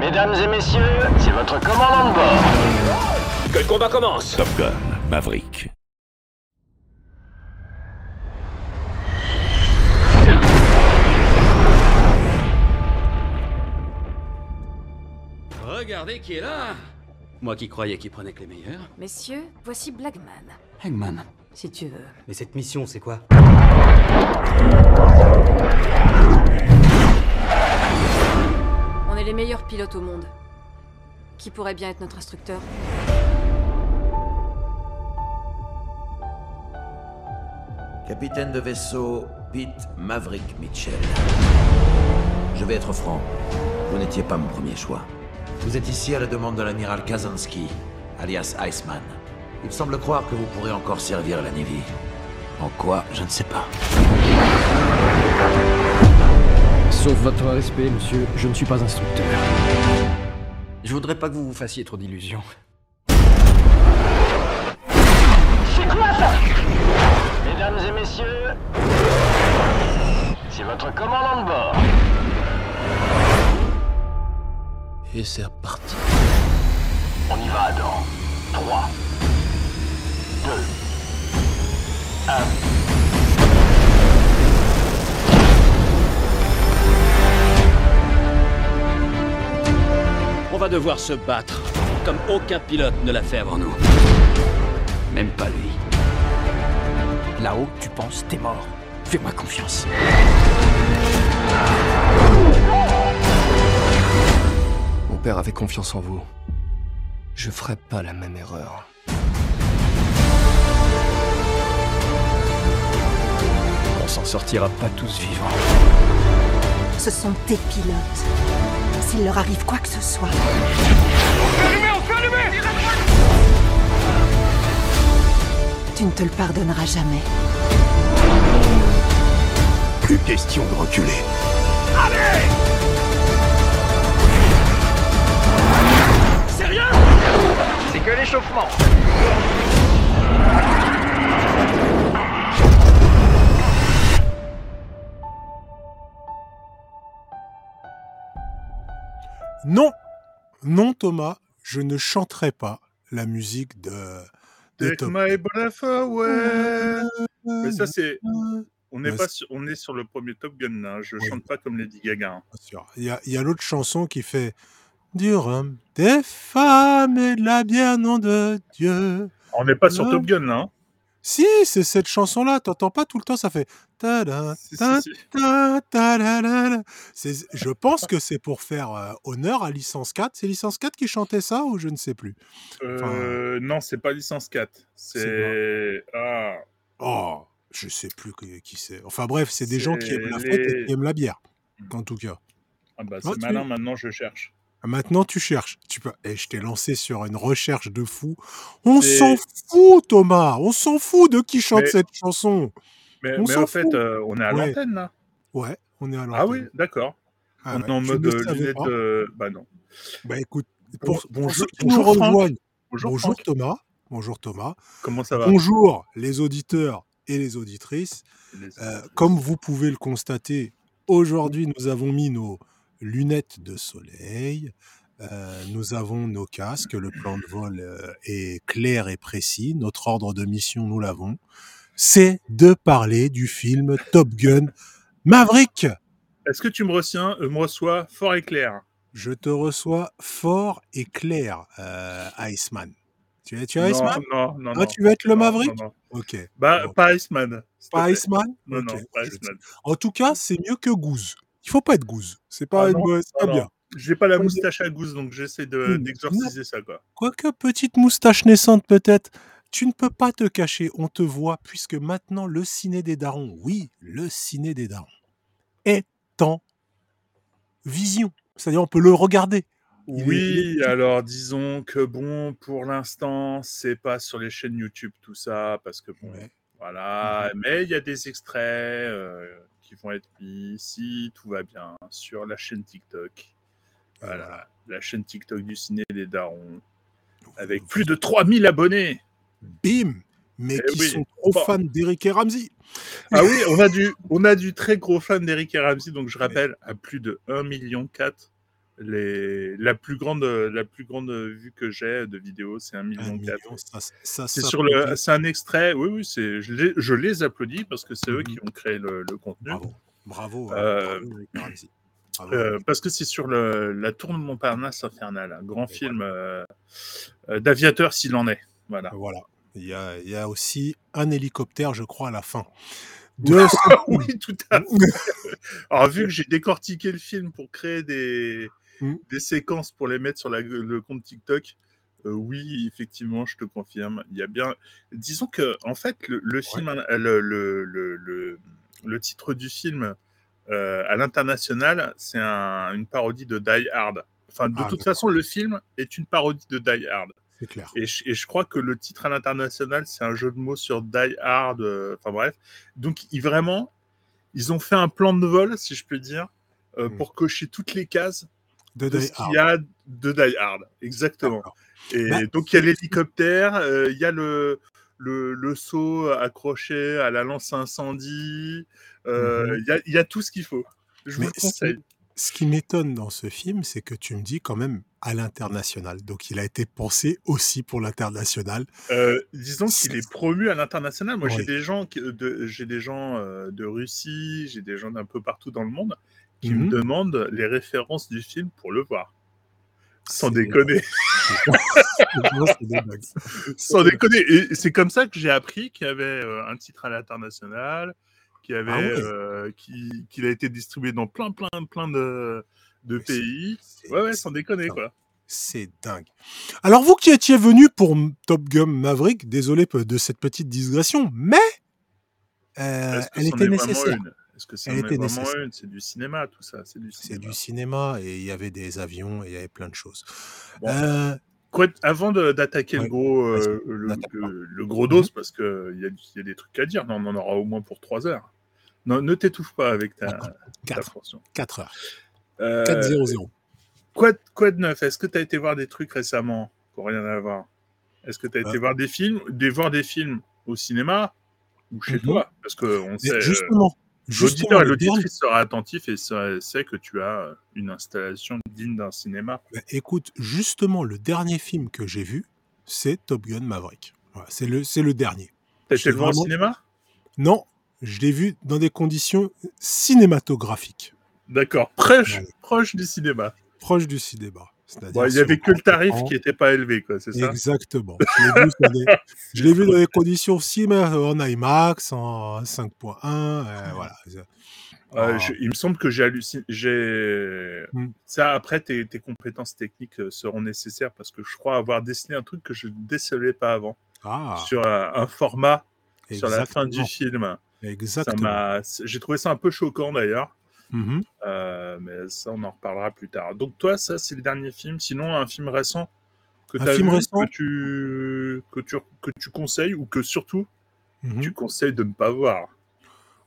Mesdames et messieurs, c'est votre commandant de bord. Que le combat commence Top Gun, Maverick. Regardez qui est là Moi qui croyais qu'il prenait que les meilleurs. Messieurs, voici Blackman, Hangman. si tu veux. Mais cette mission, c'est quoi? Est les meilleurs pilotes au monde. Qui pourrait bien être notre instructeur? Capitaine de vaisseau Pete Maverick Mitchell. Je vais être franc, vous n'étiez pas mon premier choix. Vous êtes ici à la demande de l'amiral Kazansky, alias Iceman. Il semble croire que vous pourrez encore servir la Navy. En quoi, je ne sais pas. Sauf votre respect, monsieur, je ne suis pas instructeur. Je voudrais pas que vous vous fassiez trop d'illusions. C'est quoi ça Mesdames et messieurs, c'est votre commandant de bord. Et c'est reparti. On y va dans 3, 2, 1. On va devoir se battre, comme aucun pilote ne l'a fait avant nous. Même pas lui. Là-haut, tu penses, t'es mort. Fais-moi confiance. Mon père avait confiance en vous. Je ferai pas la même erreur. On s'en sortira pas tous vivants. Ce sont tes pilotes. S'il leur arrive quoi que ce soit. Tu ne te le pardonneras jamais. Plus question de reculer. C'est que l'échauffement. Non, non Thomas, je ne chanterai pas la musique de, de Take Top my Gun. breath away. Mais ça, c'est. On est, Ouais, pas sur, on est sur le premier Top Gun, là. Je Oui. chante pas comme Lady Gaga. hein. Bien sûr. Il y a, il y a l'autre chanson qui fait Du rhum, des femmes et de la bière, nom de Dieu. On n'est pas sur Ouais. Top Gun, là. hein. Si, c'est cette chanson-là. T'entends pas tout le temps, ça fait. Je pense que c'est pour faire euh, honneur à Licence 4. C'est Licence 4 qui chantait ça ou je ne sais plus? Euh, Non, c'est pas licence 4. C'est. Ah. Oh, je sais plus qui, c'est. Enfin bref, c'est des gens qui aiment la fête et qui aiment la bière. En tout cas. Ah bah, Ah, c'est tu- malin, maintenant je cherche. Maintenant, tu cherches. Tu peux... Et je t'ai lancé sur une recherche de fou. On s'en fout, Thomas. On s'en fout de qui chante Mais- cette chanson. Mais, On mais en fait, euh, on est à Ouais. l'antenne, là. Ouais, on est à l'antenne. Ah oui, d'accord. Ah on ouais, est en mode euh, lunettes. euh, Bah non. Bah écoute, pour, bonjour- bonjour, Franck. Bonjour, bonjour. Thomas. Bonjour Thomas. Comment ça va? Bonjour les auditeurs et les auditrices. Les- Euh, comme vous pouvez le constater, aujourd'hui nous avons mis nos lunettes de soleil, euh, nous avons nos casques, le plan de vol euh, est clair et précis, notre ordre de mission nous l'avons, c'est de parler du film Top Gun Maverick. Est-ce que tu me reçois, euh, me reçois fort et clair? Je te reçois fort et clair, euh, Iceman. Tu es, tu es non, Iceman? non, non, Ah, non. tu veux être le Maverick? non, non. Ok. Bah, pas Iceman. Pas. Iceman? Non, Ok, non, pas Iceman. En tout cas, c'est mieux que Goose. Il faut pas être Goose. C'est pas, Ah non, pas non. bien. J'ai pas la moustache à gousse, donc j'essaie de- d'exorciser ça, quoi. Quoique petite moustache naissante peut-être, tu ne peux pas te cacher, on te voit, puisque maintenant le ciné des darons, oui, le ciné des darons, est en vision. C'est-à-dire on peut le regarder. Il Oui, est- alors disons que bon, pour l'instant, c'est pas sur les chaînes YouTube tout ça, parce que bon, Ouais. voilà, mais il y a des extraits euh, qui vont être mis, si tout va bien, sur la chaîne TikTok. Voilà, la chaîne TikTok du ciné des darons, avec plus de 3000 abonnés. Bim Mais Eh qui oui. sont trop fans d'Eric et Ramsey. Ah oui, on a du, on a du très gros fan d'Eric et Ramsey, donc je rappelle, à plus de 1,4 million. Les... la, plus grande, la plus grande vue que j'ai de vidéo, c'est un million. C'est sur le, c'est un extrait. Oui, oui, c'est. Je les, je les applaudis parce que c'est eux Mhm. qui ont créé le, le contenu. Bravo. Bravo. Euh, bravo. Bravo. Euh, parce que c'est sur le, la tour de Montparnasse infernale, un grand Et film euh, euh, d'aviateur s'il en est. Voilà. Voilà. Il y, a, il y a aussi un hélicoptère, je crois, à la fin. De oui, tout à fait. Alors, vu que j'ai décortiqué le film pour créer des, Mm. des séquences pour les mettre sur la- le compte TikTok, euh, oui, effectivement, je te confirme. Il y a bien. Disons que, en fait, le, le film, euh, le, le, le, titre du film euh, à l'international, c'est un- une parodie de Die Hard. Enfin, de Ah, toute façon, le film est une parodie de Die Hard. C'est clair. Et je, et je crois que le titre à l'international, c'est un jeu de mots sur Die Hard. euh, Enfin bref. Donc, ils, vraiment, ils ont fait un plan de vol, si je peux dire, Mm. pour cocher toutes les cases De de Die ce qu'il y a de Die Hard. Exactement. Et Bah, donc, il y a l'hélicoptère, euh, il y a le, le, le seau accroché à la lance incendie. euh, Mhm. Il y, a, il y a tout ce qu'il faut. Je vous Mais le conseille. Ce qui m'étonne dans ce film, c'est que tu me dis quand même à l'international. Donc il a été pensé aussi pour l'international. Euh, disons qu'il est promu à l'international. Moi, j'ai des gens, de, j'ai des gens de Russie, j'ai des gens d'un peu partout dans le monde qui Mhm. me demandent les références du film pour le voir. Sans déconner, sans déconner. Et c'est comme ça que j'ai appris qu'il y avait euh, un titre à l'international, qu'il y avait, Ah euh, qui- qu'il a été distribué dans plein, plein, plein de, de Mais c'est- pays. Ouais, ouais, sans déconner, dingue. quoi. C'est dingue. Alors vous qui étiez venu pour Top Gun Maverick, désolé de cette petite digression, mais euh, elle était nécessaire. une? Est-ce que c'est vraiment C'est du cinéma, tout ça. C'est du C'est cinéma. du cinéma et il y avait des avions et il y avait plein de choses. Bon. Euh, Quoi, avant d'attaquer Ouais. le gros, euh, le, le- le gros dos, parce qu'il y y a des trucs à dire, mais on en aura au moins pour trois heures. Non, ne t'étouffe pas avec ta, ta 4, portion. 4 heures. Euh, 4-0-0. quoi, de- quoi de neuf? Est-ce que tu as été voir des trucs récemment n'ont rien à voir Est-ce que tu as été Euh. voir des films, des, voir des films au cinéma ou chez Mhm. toi? Parce qu'on Mais sait, euh, justement, justement l'auditeur et l'auditrice sera attentif et sa- sait que tu as une installation digne d'un cinéma. Bah, écoute, justement, le dernier film que j'ai vu, c'est Top Gun Maverick. Voilà, c'est le, dernier. T'as été le voir au vraiment- cinéma? Non, je l'ai vu dans des conditions cinématographiques, D'accord, proche, proche du cinéma. proches du cinéma. Bon, il n'y avait que le tarif qui n'était pas élevé, quoi, c'est ça? Exactement. Je l'ai vu, dans des conditions cinéma en IMAX, en 5.1, euh, voilà. Euh, Ah. je- il me semble que j'ai halluciné. Hmm. Ça, après, tes, tes compétences techniques euh, seront nécessaires parce que je crois avoir décelé un truc que je ne décelais pas avant Ah, sur un, un format sur la fin du film. Exactement. J'ai trouvé ça un peu choquant d'ailleurs, Mhm. euh, mais ça, on en reparlera plus tard. Donc, toi, ça, c'est le dernier film. Sinon, un film récent que Un as film vu, récent que, tu... Que, tu... que tu conseilles ou que surtout Mhm. tu conseilles de ne pas voir.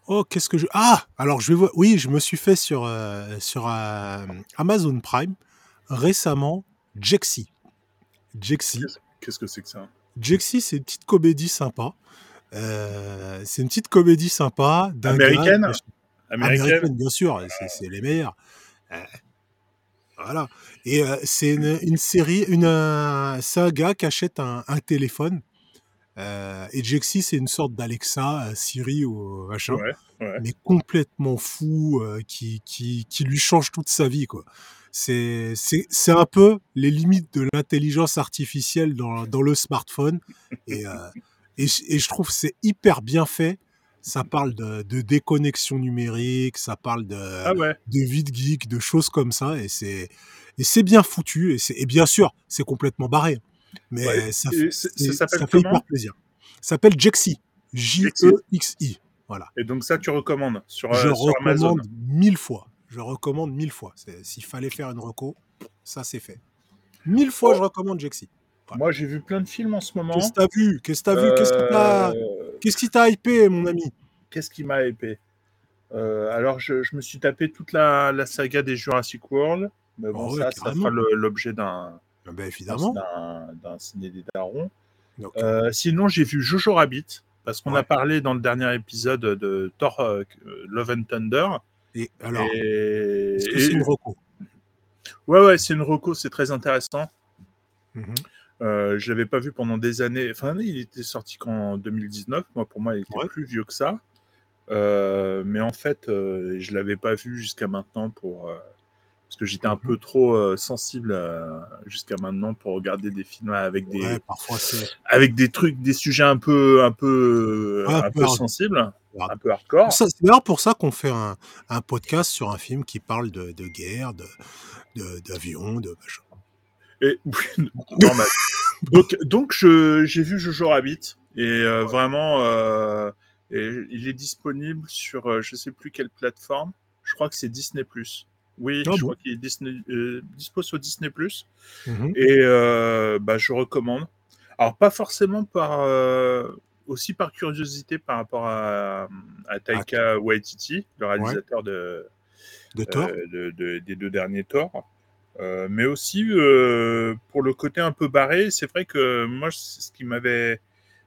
Oh, qu'est-ce que je... Ah Alors, je vais voir... Oui, je me suis fait sur, euh, sur euh, Amazon Prime récemment Jexy. Jexy. Qu'est-ce- que c'est que ça? Jexy, c'est une petite comédie sympa. Euh, c'est une petite comédie sympa. d'un gars- Américaine Américaine, bien sûr, c'est- les meilleurs. Euh, voilà. Et euh, c'est une, une série, une, un gars qui achète un, un téléphone. Euh, et Jexy, c'est une sorte d'Alexa, euh, Siri ou machin, Ouais, ouais. mais complètement fou, qui, qui, qui lui change toute sa vie, quoi. C'est, c'est, c'est un peu les limites de l'intelligence artificielle dans, dans le smartphone. Et, et, et je trouve que c'est hyper bien fait. Ça parle de, de déconnexion numérique, ça parle de, Ah ouais. de vie de geek, de choses comme ça. Et c'est, et c'est bien foutu. Et, bien sûr, c'est complètement barré. Mais Ouais. ça, fait- ça fait hyper plaisir. Ça s'appelle Jexy. J-E-X-I. Voilà. Et donc ça, tu recommandes sur, Je euh, sur Amazon? recommande mille fois. Je recommande mille fois. S'il fallait faire une reco, ça c'est fait. Mille fois, Oh. je recommande Jexy. Moi, j'ai vu plein de films en ce moment. Qu'est-ce que t'as vu? Qu'est-ce que t'as vu? Qu'est-ce Euh, Qu'est-ce qui t'a hypé, mon ami? Qu'est-ce qui m'a épais Euh, Alors, je, je me suis tapé toute la, la saga des Jurassic World. Mais bon, Ah ouais, ça, ça fera l'objet d'un Ah Ben évidemment. d'un d'un ciné des darons. Euh, sinon, j'ai vu Jojo Rabbit. Parce qu'on a parlé dans le dernier épisode de Thor euh, Love and Thunder. et alors, et, est-ce que et- c'est une reco? Ouais, ouais, c'est une reco, c'est très intéressant. Mhm. Euh, je l'avais pas vu pendant des années. Enfin, il était sorti qu'en 2019. Moi, pour moi, il était Ouais. plus vieux que ça. Euh, mais en fait, euh, je l'avais pas vu jusqu'à maintenant pour parce que j'étais un Mhm. peu trop sensible jusqu'à maintenant pour regarder des films avec des Ouais, parfois c'est. avec des trucs, des sujets un peu un peu Ouais, un peu sensibles, un peu hardcore. C'est d'ailleurs pour ça qu'on fait un, un podcast sur un film qui parle de, de guerre, de de- d'avion, de, machin. Et normal. donc donc je j'ai vu Jojo Rabbit et euh, vraiment euh, et il est disponible sur euh, je sais plus quelle plateforme. Je crois que c'est Disney Oui, Ah je bon crois qu'il est Disney euh, dispo sur Disney Mhm. et bah je recommande. Alors pas forcément par aussi par curiosité par rapport à, à Taika Waititi, le réalisateur de De Thor. de- de- des deux derniers Thor. Euh, mais aussi euh, pour le côté un peu barré, c'est vrai que moi, ce qui m'avait,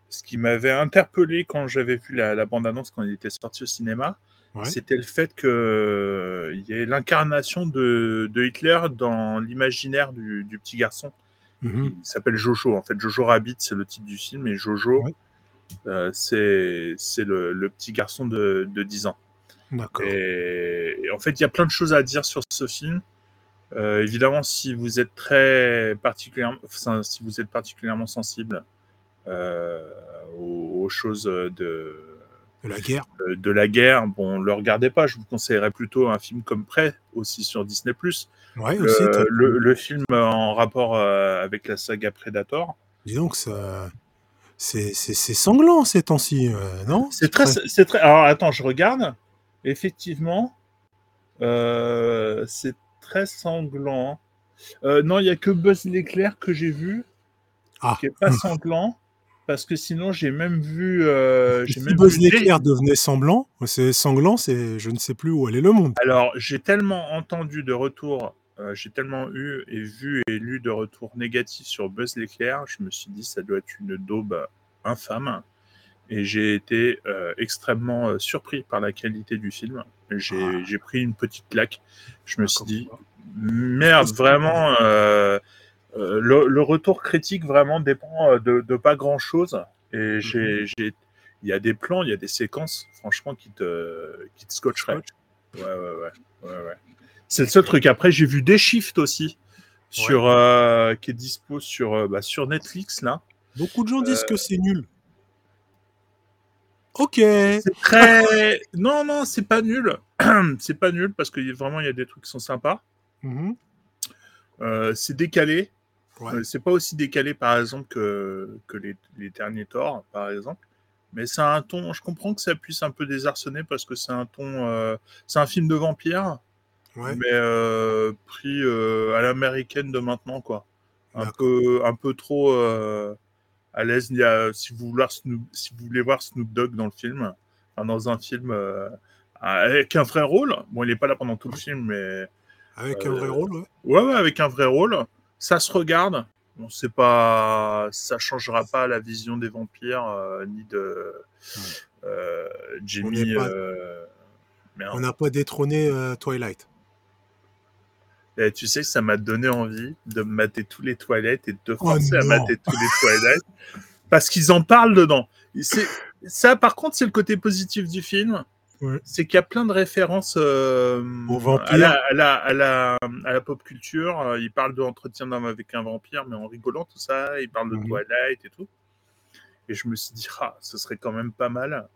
ce qui m'avait interpellé quand j'avais vu la, la bande-annonce quand il était sorti au cinéma, Ouais. c'était le fait que euh, y ait l'incarnation de, de Hitler dans l'imaginaire du, du petit garçon. Mhm. Il s'appelle Jojo. En fait, Jojo Rabbit, c'est le titre du film, et Jojo, Ouais. euh, c'est le, le petit garçon de, de 10 ans. D'accord. Et, et en fait, il y a plein de choses à dire sur ce film. Euh, évidemment, si vous êtes très particulièrement, enfin, si vous êtes particulièrement sensible euh, aux, aux choses de, De la guerre. de, de la guerre, bon, le regardez pas. Je vous conseillerais plutôt un film comme Prêt, aussi sur Disney+. Ouais, Le, aussi. le, le film en rapport euh, avec la saga Predator. Dis donc, ça. C'est c'est- c'est sanglant ces temps-ci, euh, non? C'est très, c'est très. Alors attends, je regarde. Effectivement, euh, c'est très sanglant. Euh, non, il y a que Buzz l'éclair que j'ai vu, Ah. qui est pas sanglant, parce que sinon j'ai même vu. euh, j'ai Si même Buzz l'éclair devenait semblant, c'est sanglant, c'est je ne sais plus où aller le monde. Alors, j'ai tellement entendu de retours, euh, j'ai tellement eu et vu et lu de retours négatifs sur Buzz l'éclair, je me suis dit ça doit être une daube infâme. Et j'ai été euh, extrêmement euh, surpris par la qualité du film. J'ai Ah. pris une petite claque. Je me suis comme dit, quoi. merde, vraiment, euh, le, le retour critique vraiment dépend de, de pas grand chose. Et j'ai, j'ai- il y a des plans, il y a des séquences, franchement, qui te, qui te scotcheraient. Ouais, ouais, ouais, ouais, ouais. C'est le seul truc. Après, j'ai vu des shifts aussi, sur, qui est dispo sur, bah, sur Netflix, là. Beaucoup de gens disent que c'est nul. Ok. C'est très. non, non, c'est pas nul. c'est pas nul parce que y- vraiment, il y a des trucs qui sont sympas. Mhm. Euh, c'est décalé. Ouais. Euh, c'est pas aussi décalé, par exemple, que, que les, les derniers Thor, par exemple. Mais c'est un ton. Je comprends que ça puisse un peu désarçonner parce que c'est un ton. euh, c'est un film de vampire, Ouais. mais euh, pris euh, à l'américaine de maintenant, quoi. Un peu, un peu trop euh, à l'aise. Si vous, voulez voir Snoop, si vous voulez voir Snoop Dogg dans le film, enfin, dans un film euh, avec un vrai rôle, bon, il n'est pas là pendant tout le film, mais Avec un Euh, vrai rôle, ouais. Ouais, ouais, avec un vrai rôle. Ça se regarde. Bon, c'est pas, ça changera pas la vision des vampires euh, ni de merde. On n'a pas détrôné Twilight. Et tu sais que ça m'a donné envie de mater tous les toilettes et de te Oh à mater tous les toilettes parce qu'ils en parlent dedans. Ça, par contre, c'est le côté positif du film. Ouais. C'est qu'il y a plein de références euh, à, la, à, la, à, la, à la pop culture. Euh, Il parle d'entretien d'homme avec un vampire, mais en rigolant, tout ça. Il parle de. Twilight et tout. Et je me suis dit, ah, ce serait quand même pas mal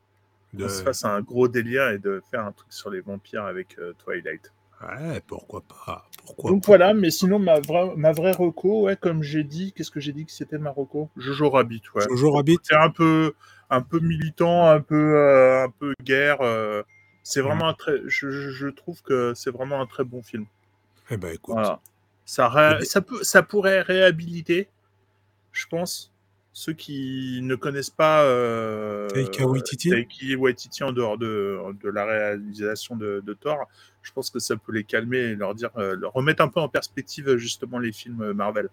De... qu'on se fasse un gros délire et de faire un truc sur les vampires avec euh, Twilight. Ouais, pourquoi pas. Pourquoi Donc pas. voilà, mais sinon, ma, vra- ma vraie reco, ouais, comme j'ai dit, qu'est-ce que j'ai dit que c'était ma reco? Jojo Rabbit, ouais. Jojo Rabbit. C'est un peu, un peu militant, un peu, euh, un peu guerre. euh, c'est vraiment un très, je, je- trouve que c'est vraiment un très bon film. Eh ben écoute. Voilà. Ça, ça, peut, ça pourrait réhabiliter, je pense, ceux qui ne connaissent pas euh, Taika Waititi. En dehors de, de la réalisation de, de Thor. Je pense que ça peut les calmer et leur dire, euh, leur remettre un peu en perspective justement les films Marvel.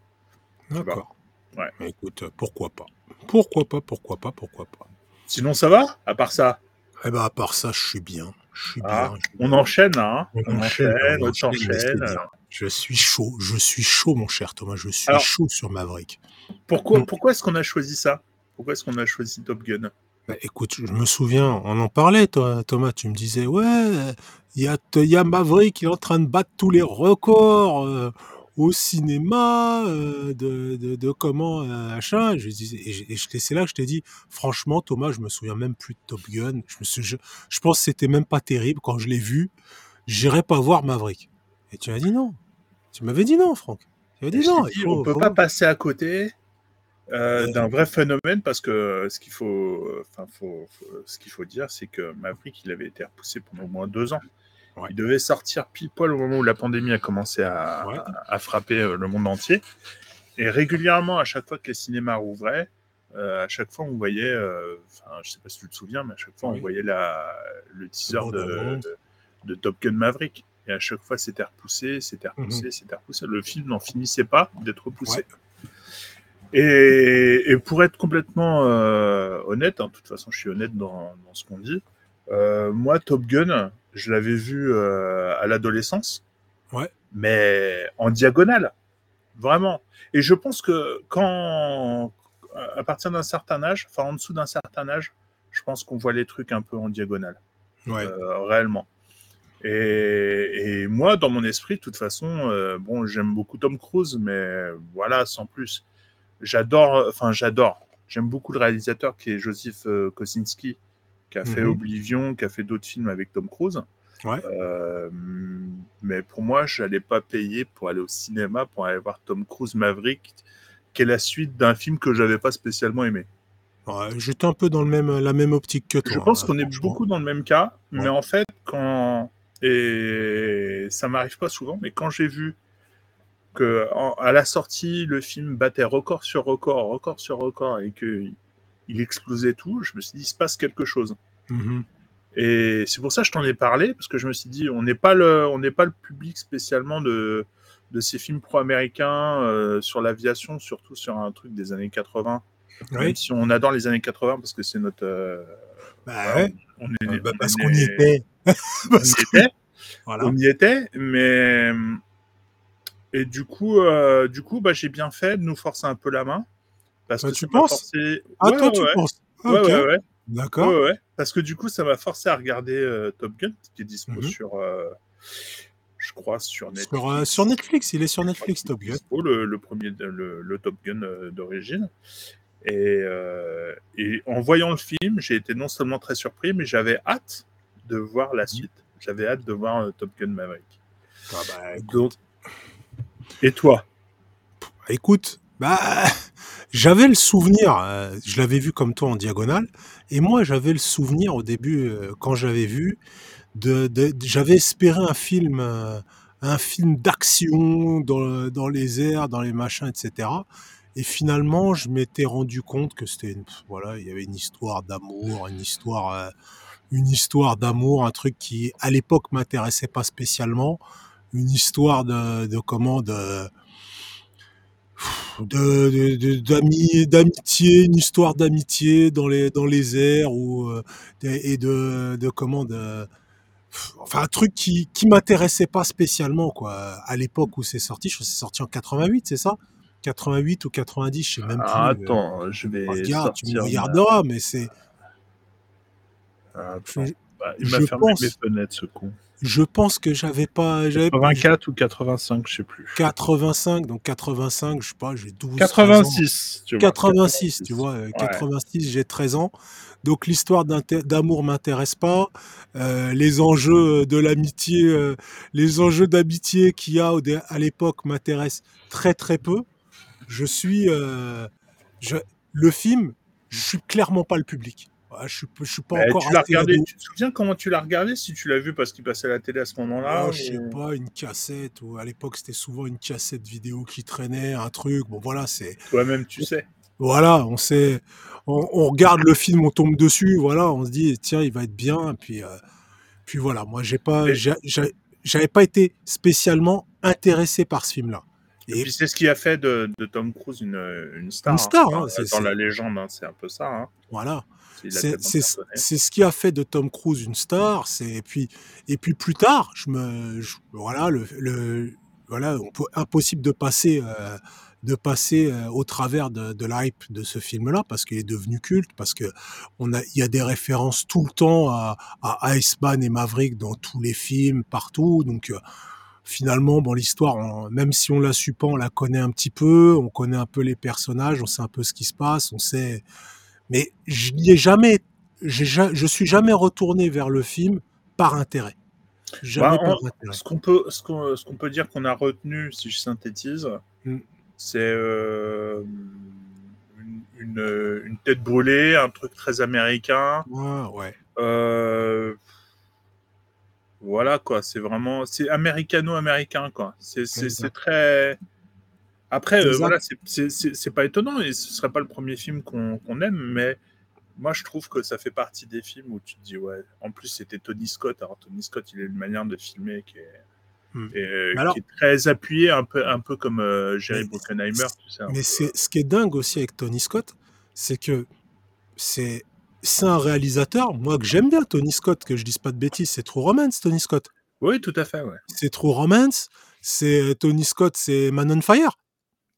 D'accord. Ouais. Écoute, pourquoi pas. Pourquoi pas, pourquoi pas, pourquoi pas. Sinon, ça va? À part ça Eh ben à part ça, je suis bien. Je suis Ah, bien. on enchaîne là, hein. On on enchaîne, enchaîne, on enchaîne. Je suis chaud, je suis chaud, mon cher Thomas. Je suis Alors- chaud sur Maverick. Pourquoi, pourquoi est-ce qu'on a choisi ça? Pourquoi est-ce qu'on a choisi Top Gun? Bah, écoute, je me souviens, on en parlait, toi, Thomas. Tu me disais, ouais, il y a, il y a Maverick, il est en train de battre tous les records euh, au cinéma, euh, de, de, de comment, euh, machin. Je disais, et, et c'est là que je t'ai dit, franchement, Thomas, je me souviens même plus de Top Gun. Je, me suis, je, je pense que c'était même pas terrible quand je l'ai vu. J'irai pas voir Maverick. Et tu m'as dit non. Tu m'avais dit non, Franck. Tu m'avais dit non. dit, faut- on peut faut- pas passer à côté euh, d'un vrai phénomène parce que ce qu'il faut, enfin, faut, faut- ce qu'il faut dire, c'est que Maverick, il avait été repoussé pendant au moins deux ans. Ouais. Il devait sortir pile poil au moment où la pandémie a commencé à, Ouais. à- à frapper euh, le monde entier. Et régulièrement, à chaque fois que les cinémas rouvraient, euh, à chaque fois on voyait, euh, enfin, je sais pas si tu te souviens, mais à chaque fois Oui. on voyait la, le teaser de, annonce. de, de Top Gun Maverick. Et à chaque fois, c'était repoussé, c'était Mhm. repoussé, c'était repoussé. Le film n'en finissait pas d'être repoussé. Et, et pour être complètement euh, honnête, hein, de toute façon, je suis honnête dans, dans ce qu'on dit. Euh, moi, Top Gun, je l'avais vu euh, à l'adolescence, Ouais. mais en diagonale, vraiment. Et je pense que quand, à partir d'un certain âge, enfin en dessous d'un certain âge, je pense qu'on voit les trucs un peu en diagonale Ouais. euh, réellement. Et, et moi, dans mon esprit, de toute façon, euh, bon, j'aime beaucoup Tom Cruise, mais voilà, sans plus. J'adore, enfin, j'adore. J'aime beaucoup le réalisateur qui est Joseph Kosinski, qui a fait Mhm. Oblivion, qui a fait d'autres films avec Tom Cruise. Ouais. Euh, mais pour moi, je n'allais pas payer pour aller au cinéma pour aller voir Tom Cruise Maverick, qui est la suite d'un film que j'avais pas spécialement aimé. Ouais, J'étais un peu dans le même, la même optique que toi. Je pense hein, qu'on est beaucoup dans le même cas, mais en fait, quand et ça m'arrive pas souvent, mais quand j'ai vu que en- à la sortie le film battait record sur record, record sur record, et que il explosait tout, je me suis dit il se passe quelque chose. Mhm. Et c'est pour ça que je t'en ai parlé parce que je me suis dit on n'est pas le on pas le public spécialement de de ces films pro-américains euh, sur l'aviation, surtout sur un truc des années 80. Oui. Même si on adore les années 80 parce que c'est notre euh, Bah ouais. on est, bah, on parce qu'on y était. on Parce y que- était, Voilà. on y était, mais et du coup, euh, du coup, bah, j'ai bien fait de nous forcer un peu la main parce Bah, que tu penses forcé. Ah, Ouais, toi, ouais, tu ouais. penses Ah, Ouais, Ok, ouais, ouais. d'accord. Parce que du coup, ça m'a forcé à regarder euh, Top Gun, qui est dispo Mhm. sur, euh, je crois, sur Netflix. Sur, euh, sur Netflix, il est sur Netflix, Top Gun. Dispo, le, le premier, le, le Top Gun euh, d'origine. Et, euh, et en voyant le film, j'ai été non seulement très surpris, mais j'avais hâte de voir la suite. J'avais hâte de voir euh, Top Gun Maverick. Ah bah, écoute, Donc, et toi? Écoute, bah, j'avais le souvenir, euh, je l'avais vu comme toi en diagonale, et moi j'avais le souvenir au début, euh, quand j'avais vu, de, de- j'avais espéré un film, euh, un film d'action dans, dans les airs, dans les machins, etc. Et finalement, je m'étais rendu compte que c'était, une- voilà, il y avait une histoire d'amour, une histoire, une histoire d'amour, un truc qui, à l'époque, m'intéressait pas spécialement, une histoire de, de comment, de, de, de- de- d'ami- d'amitié, une histoire d'amitié dans les, dans les airs ou, euh, et de, de comment, de, enfin, un truc qui, qui m'intéressait pas spécialement, quoi, à l'époque où c'est sorti. Je crois que c'est sorti en 88, c'est ça? 88 ou 90, je sais même plus. Ah, euh, Attends, je vais. Regarde, tu me regarderas, mais c'est, je, bah, il m'a fermé pense- mes fenêtres, ce con. Je pense que j'avais pas, j'avais 84 ou 85, je sais plus. 85, donc 85, je sais pas, j'ai 12, 13 ans. 86, tu vois. 86, tu vois, euh, 86, j'ai 13 ans. Donc l'histoire d'amour m'intéresse pas. Euh, les enjeux de l'amitié, euh, les enjeux d'amitié qu'il y a à l'époque m'intéressent très très peu. Je suis, euh, je- le film, je suis clairement pas le public. Ouais, Je suis, je suis pas Mais encore tu regardé, tu te souviens comment tu l'as regardé si tu l'as vu parce qu'il passait à la télé à ce moment-là Oh, je sais ou- pas, une cassette, ou à l'époque c'était souvent une cassette vidéo qui traînait, un truc. Bon voilà, c'est Toi-même, tu sais. Voilà, on sait, on, on regarde le film, on tombe dessus, voilà, on se dit tiens, il va être bien, et puis, euh, puis voilà. Moi, j'ai pas, j'avais pas été spécialement intéressé par ce film-là. Et, Et- puis c'est ce qui a fait de, de Tom Cruise une, une star. Une star, hein, c'est- dans la légende, hein, c'est un peu ça. Voilà. C'est ce qui a fait de Tom Cruise une star. C'est et puis et puis plus tard, je me je- voilà le, le- voilà on peut- impossible de passer euh, de passer euh, au travers de, de l'hype de ce film-là parce qu'il est devenu culte parce que on a il y a des références tout le temps à, à Iceman et Maverick dans tous les films partout donc euh, finalement bon l'histoire même si on la suit pas on la connaît un petit peu on connaît un peu les personnages on sait un peu ce qui se passe on sait mais je n'y ai jamais, je suis jamais retourné vers le film par intérêt. Jamais Bah, par on- intérêt. Ce qu'on peut, ce qu'on, peut dire qu'on a retenu, si je synthétise, Mm. c'est euh, une, une- une tête brûlée, un truc très américain. Ouais, ouais. Euh, voilà quoi, c'est vraiment, c'est américano-américain quoi. C'est, très. Après, euh, voilà, c'est, c'est, c'est, c'est pas étonnant et ce serait pas le premier film qu'on, aime, mais moi je trouve que ça fait partie des films où tu te dis ouais. En plus, c'était Tony Scott. Alors Tony Scott, il a une manière de filmer qui est, Hmm. et, euh, Mais alors- qui est très appuyée, un peu, un peu comme euh, Jerry Bruckheimer, sais. un Mais c'est ce qui est dingue aussi avec Tony Scott, c'est que c'est c'est un réalisateur, moi que j'aime bien Tony Scott, que je dise pas de bêtises, c'est True Romance Tony Scott. Oui, tout à fait, ouais. C'est True Romance, c'est Tony Scott, c'est Man on Fire.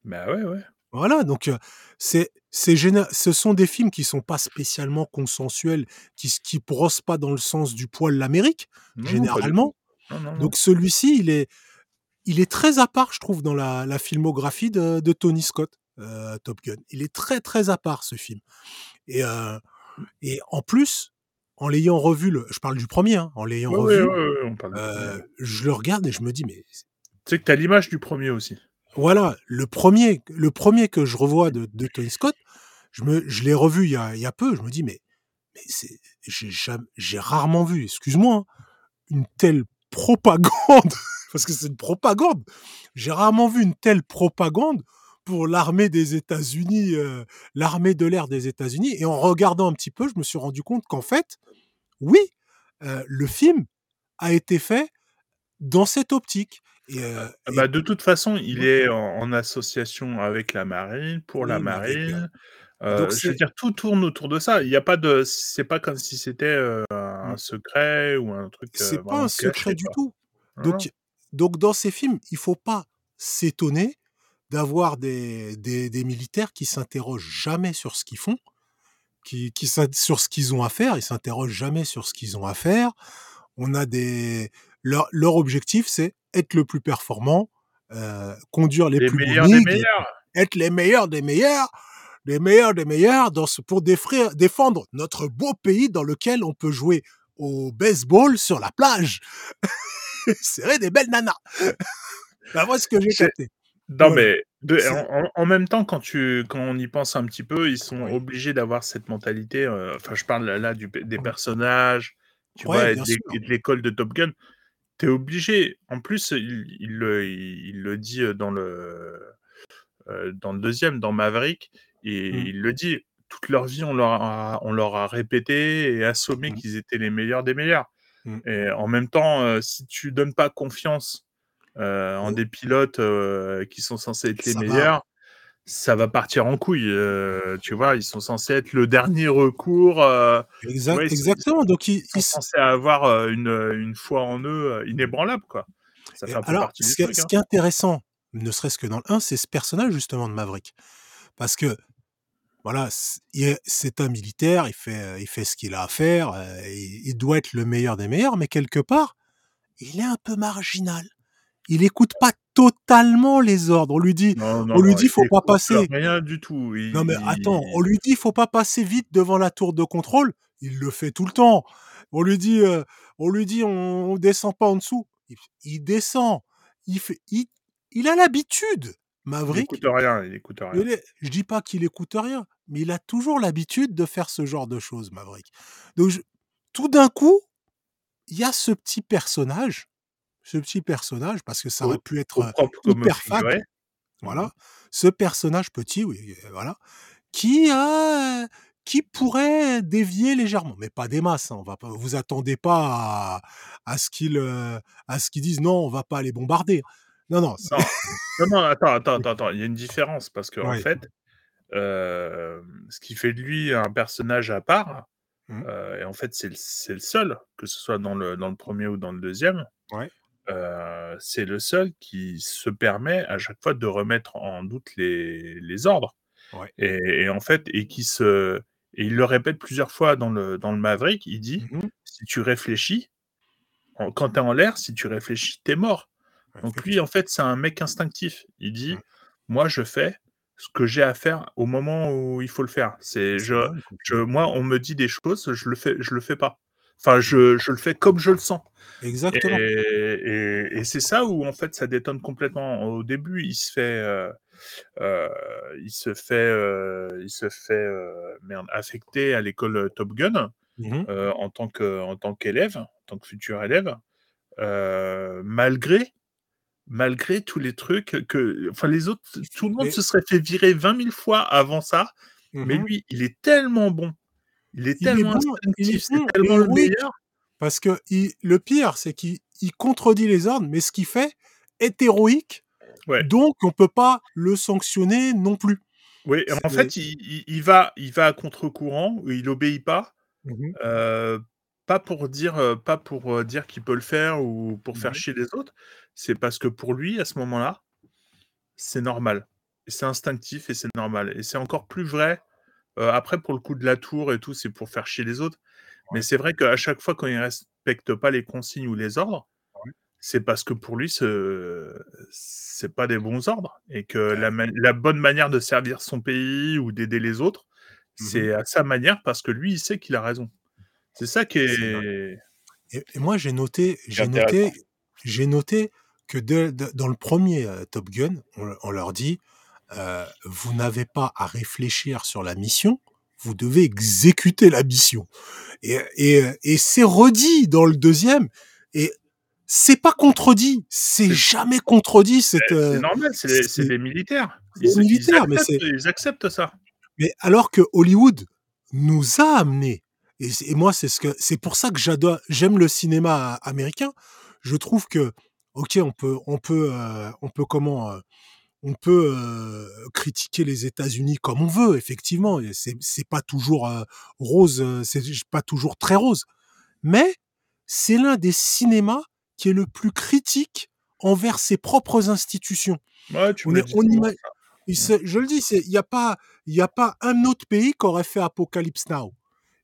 Bah ouais, ouais. Voilà, donc euh, c'est c'est géné- ce sont des films qui sont pas spécialement consensuels, qui qui brossent pas dans le sens du poil l'Amérique généralement. tout. Non, non, non. Donc celui-ci, il est, il est très à part, je trouve, dans la, la filmographie de, de Tony Scott, euh, Top Gun. Il est très très à part ce film. Et, euh, et en plus, en l'ayant revu, le, je parle du premier, hein, en l'ayant Ouais, revu, ouais, ouais, on euh, je le regarde et je me dis, mais Tu sais que t'as l'image du premier aussi. voilà, le premier, le premier que je revois de, de Tony Scott, je me, je l'ai revu il y a, il y a peu, je me dis, mais, mais c'est, j'ai jamais, j'ai rarement vu, excuse-moi, hein, une telle propagande, parce que c'est une propagande. J'ai rarement vu une telle propagande pour l'armée des États-Unis, euh, l'armée de l'air des États-Unis. Et en regardant un petit peu, je me suis rendu compte qu'en fait, oui, euh, le film a été fait dans cette optique. Et, euh, Ah et- Bah, de toute façon, il est en, en association avec la marine, pour la Oui, marine. Donc je veux dire, tout tourne autour de ça. Il n'y a pas de, c'est pas comme si c'était un Mm. secret ou un truc. c'est pas un secret caché, du tout. Non, Donc, donc dans ces films, il faut pas s'étonner d'avoir des, des, des militaires qui s'interrogent jamais sur ce qu'ils font, qui, qui sur ce qu'ils ont à faire, ils s'interrogent jamais sur ce qu'ils ont à faire. On a des leur, leur objectif, c'est être le plus performant, euh, conduire les, les plus meilleurs des meilleurs. être les meilleurs des meilleurs, les meilleurs des meilleurs dans ce, pour défendre notre beau pays dans lequel on peut jouer au baseball sur la plage. Serrer des belles nanas. Bah, moi, ce que j'ai C'est- capté. Non, mais de- en, même temps, quand, tu, quand on y pense un petit peu, ils sont Oui. obligés d'avoir cette mentalité. euh, Enfin, je parle là, là du, des personnages, tu Ouais, vois, de l'école de Top Gun. Tu es obligé. En plus, il, il le, il, il le dit dans le, euh, dans le deuxième, dans Maverick, et Mm. il le dit. Toute leur vie, on leur a, on leur a répété et assommé Mm. qu'ils étaient les meilleurs des meilleurs. Mm. Et en même temps, euh, si tu donnes pas confiance euh, en Oh. des pilotes euh, qui sont censés être les Ça va. meilleurs, ça va partir en couille. euh, tu vois, ils sont censés être le dernier recours. Exact- ouais, ils sont- exactement. Donc, ils, ils sont censés avoir une, une foi en eux inébranlable, quoi. Ça fait un peu alors, partie ce truc. hein. qui est intéressant, ne serait-ce que dans le 1, c'est ce personnage justement de Maverick. Parce que, voilà, c'est un militaire, il fait, il fait ce qu'il a à faire, il, il doit être le meilleur des meilleurs, mais quelque part, il est un peu marginal. Il écoute pas totalement les ordres. On lui dit, Non, non, on lui dit, il faut pas passer. Rien du tout. Il- Non mais attends, on lui dit faut pas passer vite devant la tour de contrôle, il le fait tout le temps. On lui dit euh, on lui dit on, on descend pas en dessous, il, il descend. Il fait il, il a l'habitude. il Maverick, écoute rien. Il écoute rien. il est- je dis pas qu'il écoute rien, mais il a toujours l'habitude de faire ce genre de choses, Maverick. Donc je- tout d'un coup, il y a ce petit personnage, ce petit personnage parce que ça Au- aurait pu être hyper fade. figuré. Voilà. Ce personnage petit, oui, voilà, qui a, qui pourrait dévier légèrement, mais pas des masses. hein, on va pas, vous attendez pas à, ce qu'ils, à ce qu'ils disent non, on va pas les bombarder. Non, non, c'est- Non, non, non, attends, attends, attends. Il y a une différence parce que en fait, euh, ce qui fait de lui un personnage à part, euh, et en fait, c'est le, le seul, que ce soit dans le, dans le premier ou dans le deuxième, Ouais. Euh, c'est le seul qui se permet à chaque fois de remettre en doute les, les ordres. Ouais. Et, et en fait, et qui se. Et il le répète plusieurs fois dans le, dans le Maverick, il dit Mhm. si tu réfléchis, en- quand tu es en l'air, si tu réfléchis, t'es mort. Donc lui, en fait, c'est un mec instinctif. Il dit, moi, je fais ce que j'ai à faire au moment où il faut le faire. C'est je, je, moi, on me dit des choses, je le fais, je le fais pas. Enfin, je, je le fais comme je le sens. Exactement. Et, et- et c'est ça où en fait ça détonne complètement. Au début, il se fait, euh, euh, il se fait, euh, il se fait euh, merde, affecter à l'école Top Gun Mhm. en tant que, en tant qu'élève, en tant que futur élève, malgré, malgré tous les trucs que, enfin les autres, tout le monde Mais- se serait fait virer 20 000 fois avant ça, mais Mhm. lui, il est tellement bon, il est Il est tellement bon, il est instinctif, c'est bon, tellement le héroïque. meilleur. Parce que il- le pire, c'est qu'il il contredit les ordres, mais ce qu'il fait est héroïque. Ouais. Donc, on peut pas le sanctionner non plus. Oui, en fait, il, il- il va, il va à contre-courant, il obéit pas, euh, pas pour dire, euh, pas pour euh, dire qu'il peut le faire ou pour faire Mhm. chier les autres. C'est parce que pour lui, à ce moment-là, c'est normal, c'est instinctif et c'est normal. Et c'est encore plus vrai. Euh, après, pour le coup de la tour et tout, c'est pour faire chier les autres. Mais c'est vrai qu'à chaque fois, quand il respecte pas les consignes ou les ordres, c'est parce que pour lui, ce c'est pas des bons ordres et que la, bonne manière de servir son pays ou d'aider les autres, c'est à sa manière parce que lui, il sait qu'il a raison. C'est ça qui est. Et, et moi, j'ai noté, j'ai noté, j'ai noté que de- de- dans le premier Top Gun, on, on leur dit, euh, vous n'avez pas à réfléchir sur la mission, vous devez exécuter la mission. Et, et, et c'est redit dans le deuxième, et c'est pas contredit, c'est jamais contredit. C'est euh, normal, c'est les militaires. les Ils, ils militaires, mais acceptent, c'est- ils acceptent ça. Mais alors que Hollywood nous a amené, et, moi c'est ce que c'est pour ça que j'adore, j'aime le cinéma américain. Je trouve que ok, on peut, on peut, euh, on peut comment, euh, on peut euh, critiquer les États-Unis comme on veut, effectivement. C'est c'est pas toujours euh, rose, euh, c'est pas toujours très rose, mais c'est l'un des cinémas qui est le plus critique envers ses propres institutions. Ouais, tu On me est- dis on souvent ima- ça. il se- je le dis, il n'y a pas, il y a pas un autre pays qui aurait fait Apocalypse Now.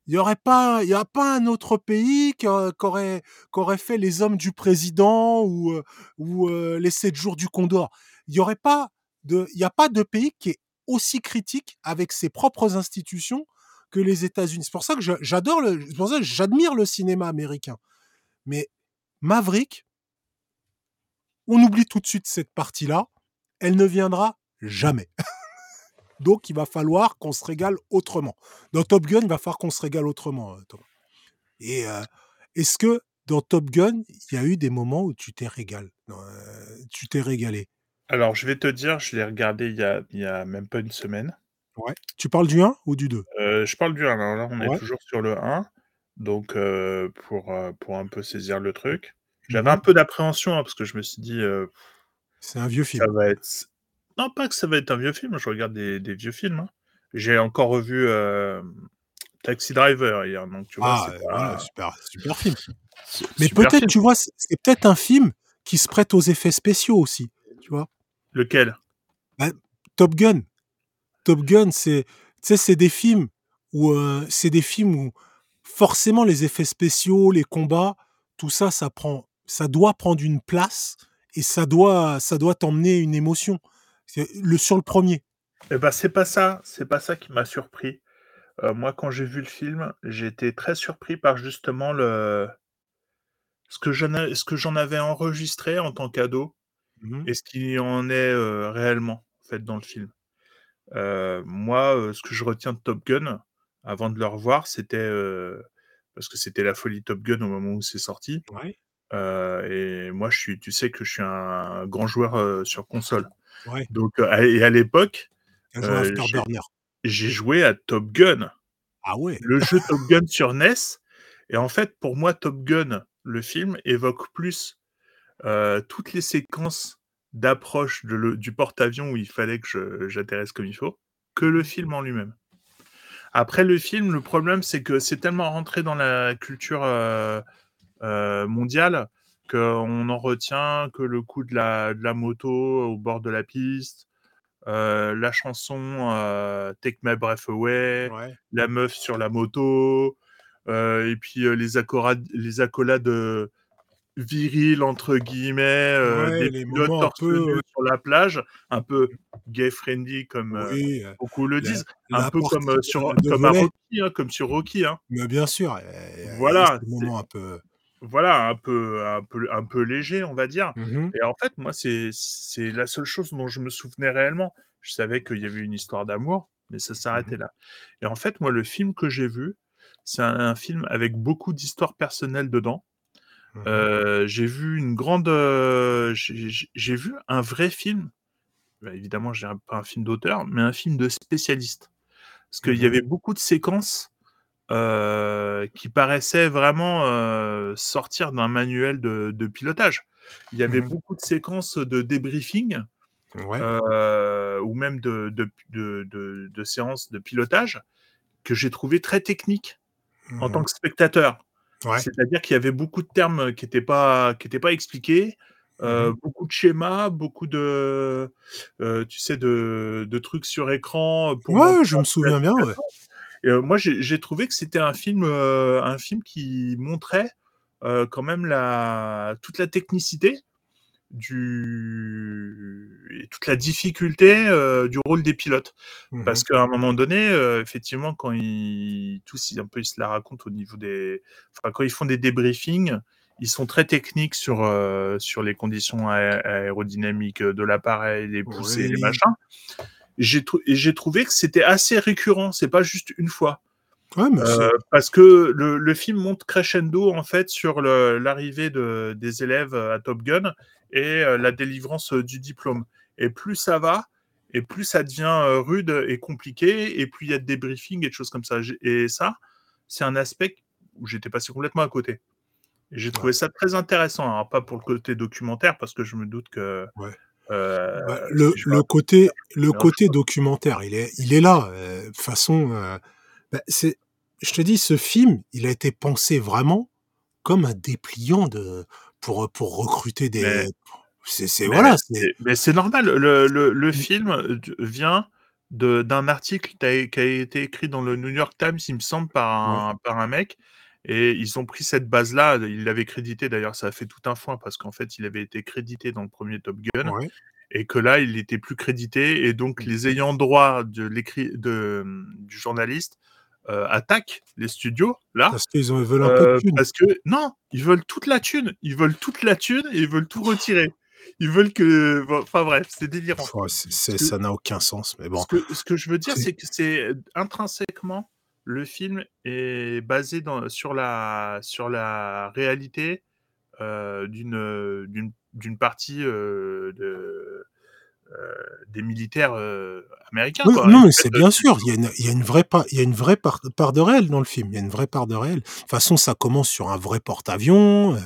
Il y aurait pas, il y a pas un autre pays qui aurait, qui aurait, qui aurait fait les hommes du président ou, euh, ou euh, les sept jours du Condor. Il y aurait pas de, il a pas de pays qui est aussi critique avec ses propres institutions que les États-Unis. C'est pour ça que j'adore le, pour ça j'admire le cinéma américain. Mais Maverick, on oublie tout de suite cette partie-là. Elle ne viendra jamais. Donc, il va falloir qu'on se régale autrement. Dans Top Gun, il va falloir qu'on se régale autrement, euh. Et euh, est-ce que dans Top Gun, il y a eu des moments où tu t'es régalé euh, Tu t'es régalé? Alors, je vais te dire, je l'ai regardé il y, a, il y a même pas une semaine. Ouais. Tu parles du 1 ou du 2 Euh, je parle du 1, alors là, on Ouais. est toujours sur le 1. Donc, euh, pour, euh, pour un peu saisir le truc. J'avais Mhm. un peu d'appréhension hein, parce que je me suis dit, euh, C'est un vieux film. ça va être. Non, pas que ça va être un vieux film, je regarde des, des vieux films. hein. J'ai encore revu euh, Taxi Driver hier, donc tu vois, Ah, c'est euh, pas- super, super film. Mais super peut-être, film. tu vois, c'est c'est peut-être un film qui se prête aux effets spéciaux aussi. Tu vois? Lequel? Top Gun. Top Gun, c'est, tu sais, c'est des films où, euh, c'est des films où forcément les effets spéciaux, les combats, tout ça, ça prend, ça doit prendre une place et ça doit, ça doit t'emmener une émotion. C'est le sur le premier. Eh ben, c'est pas ça, c'est pas ça qui m'a surpris. Euh, moi, quand j'ai vu le film, j'ai été très surpris par justement le ce que j'en a- ce que j'en avais enregistré en tant qu'ado Mhm. et ce qui en est euh, réellement en fait dans le film. Euh, moi, euh, ce que je retiens de Top Gun, avant de le revoir, c'était parce que c'était la folie Top Gun au moment où c'est sorti. Ouais. Et moi, je suis, tu sais que je suis un grand joueur sur console. Ouais. Donc, et à l'époque, j'ai joué à Top Gun, Ah ouais. le jeu Top Gun sur NES. Et en fait, pour moi, Top Gun, le film, évoque plus euh, toutes les séquences d'approche du porte-avions où il fallait que j'atterrisse comme il faut que le film en lui-même. Après le film, le problème c'est que c'est tellement rentré dans la culture euh, euh, mondiale qu'on en retient que le coup de la, de la moto au bord de la piste, euh, la chanson Take My Breath Away, Ouais. la meuf sur la moto, et puis les, les accolades viriles, entre guillemets, euh, Ouais, des pilotes torse peu, sur la plage, un peu gay-friendly comme euh, Oui, euh, beaucoup le la- disent, un la peu comme, euh, sur, comme. Rocky, hein, comme sur Rocky. Hein. Mais bien sûr, Voilà, un peu. Voilà, un peu, un, peu, un peu léger, on va dire. Mhm. Et en fait, moi, c'est c'est la seule chose dont je me souvenais réellement. Je savais qu'il y avait une histoire d'amour, mais ça s'arrêtait là. Et en fait, moi, le film que j'ai vu, c'est un, un film avec beaucoup d'histoires personnelles dedans. Euh, j'ai vu une grande. euh, j'ai vu un vrai film. Bah, évidemment, je dirais pas un film d'auteur, mais un film de spécialiste. Parce qu'il y Mhm. avait beaucoup de séquences euh, qui paraissaient vraiment sortir d'un manuel de, de pilotage. Il y avait Mhm. beaucoup de séquences de débriefing Ouais. ou même de, séances de pilotage que j'ai trouvé très techniques en tant que spectateur. Ouais. C'est-à-dire qu'il y avait beaucoup de termes qui n'étaient pas, qui étaient pas expliqués, euh, Mhm. beaucoup de schémas, beaucoup de, euh, tu sais, de, de trucs sur écran. Pour Ouais, je me souviens bien, ouais. et euh, moi, j'ai trouvé que c'était un film, euh, un film qui montrait euh, quand même la, toute la technicité du, et toute la difficulté euh, du rôle des pilotes. Mhm. Parce qu'à un moment donné, euh, effectivement, quand ils tous ils- un peu ils se la racontent au niveau des, enfin quand ils font des débriefings, ils sont très techniques sur euh, sur les conditions aé- aérodynamiques de l'appareil, les poussées, les Oui. machins. J'ai trouvé que c'était assez récurrent. C'est pas juste une fois. Ouais, mais Euh, parce que le, le film monte crescendo en fait sur l'arrivée de, des élèves à Top Gun et euh, la délivrance euh, du diplôme. Et plus ça va, et plus ça devient euh, rude et compliqué, et plus il y a de débriefing et de choses comme ça. Et ça, c'est un aspect où j'étais passé complètement à côté. Et j'ai trouvé ça très intéressant. Alors, pas pour le côté documentaire, parce que je me doute que. Ouais. euh, Bah, le, côté, le documentaire, il est, il est là. euh, De toute façon, euh, bah, c'est, je te dis, ce film, il a été pensé vraiment comme un dépliant de, pour, pour recruter des. Mais- C'est, voilà. c'est- c'est- Mais c'est normal. Le, le, le film euh, d- vient de- d'un article qui a, été écrit dans le New York Times, il me semble, par un, par un mec. Et ils ont pris cette base-là. Il l'avait crédité d'ailleurs. Ça a fait tout un foin parce qu'en fait, il avait été crédité dans le premier Top Gun Ouais. et que là, il n'était plus crédité. Et donc, les ayants droit de l'écrit de, du journaliste euh, attaquent les studios là. Parce qu'ils ont- veulent un peu Euh, de thune. parce que non, ils veulent toute la thune, ils veulent toute la thune et ils veulent tout retirer. Ils veulent que, enfin bref, c'est délirant. Ça n'a aucun sens, mais bon. Ce que, ce que je veux dire, C'est- que c'est intrinsèquement le film est basé dans, sur la sur la réalité euh, d'une partie euh, de euh, des militaires euh, américains. Oui, quoi. non, mais c'est fait, bien euh, sûr. Il y a une, il y a une vraie part, il y a une vraie part, part de réel dans le film. Il y a une vraie part de réel. De toute façon, ça commence sur un vrai porte-avions. euh,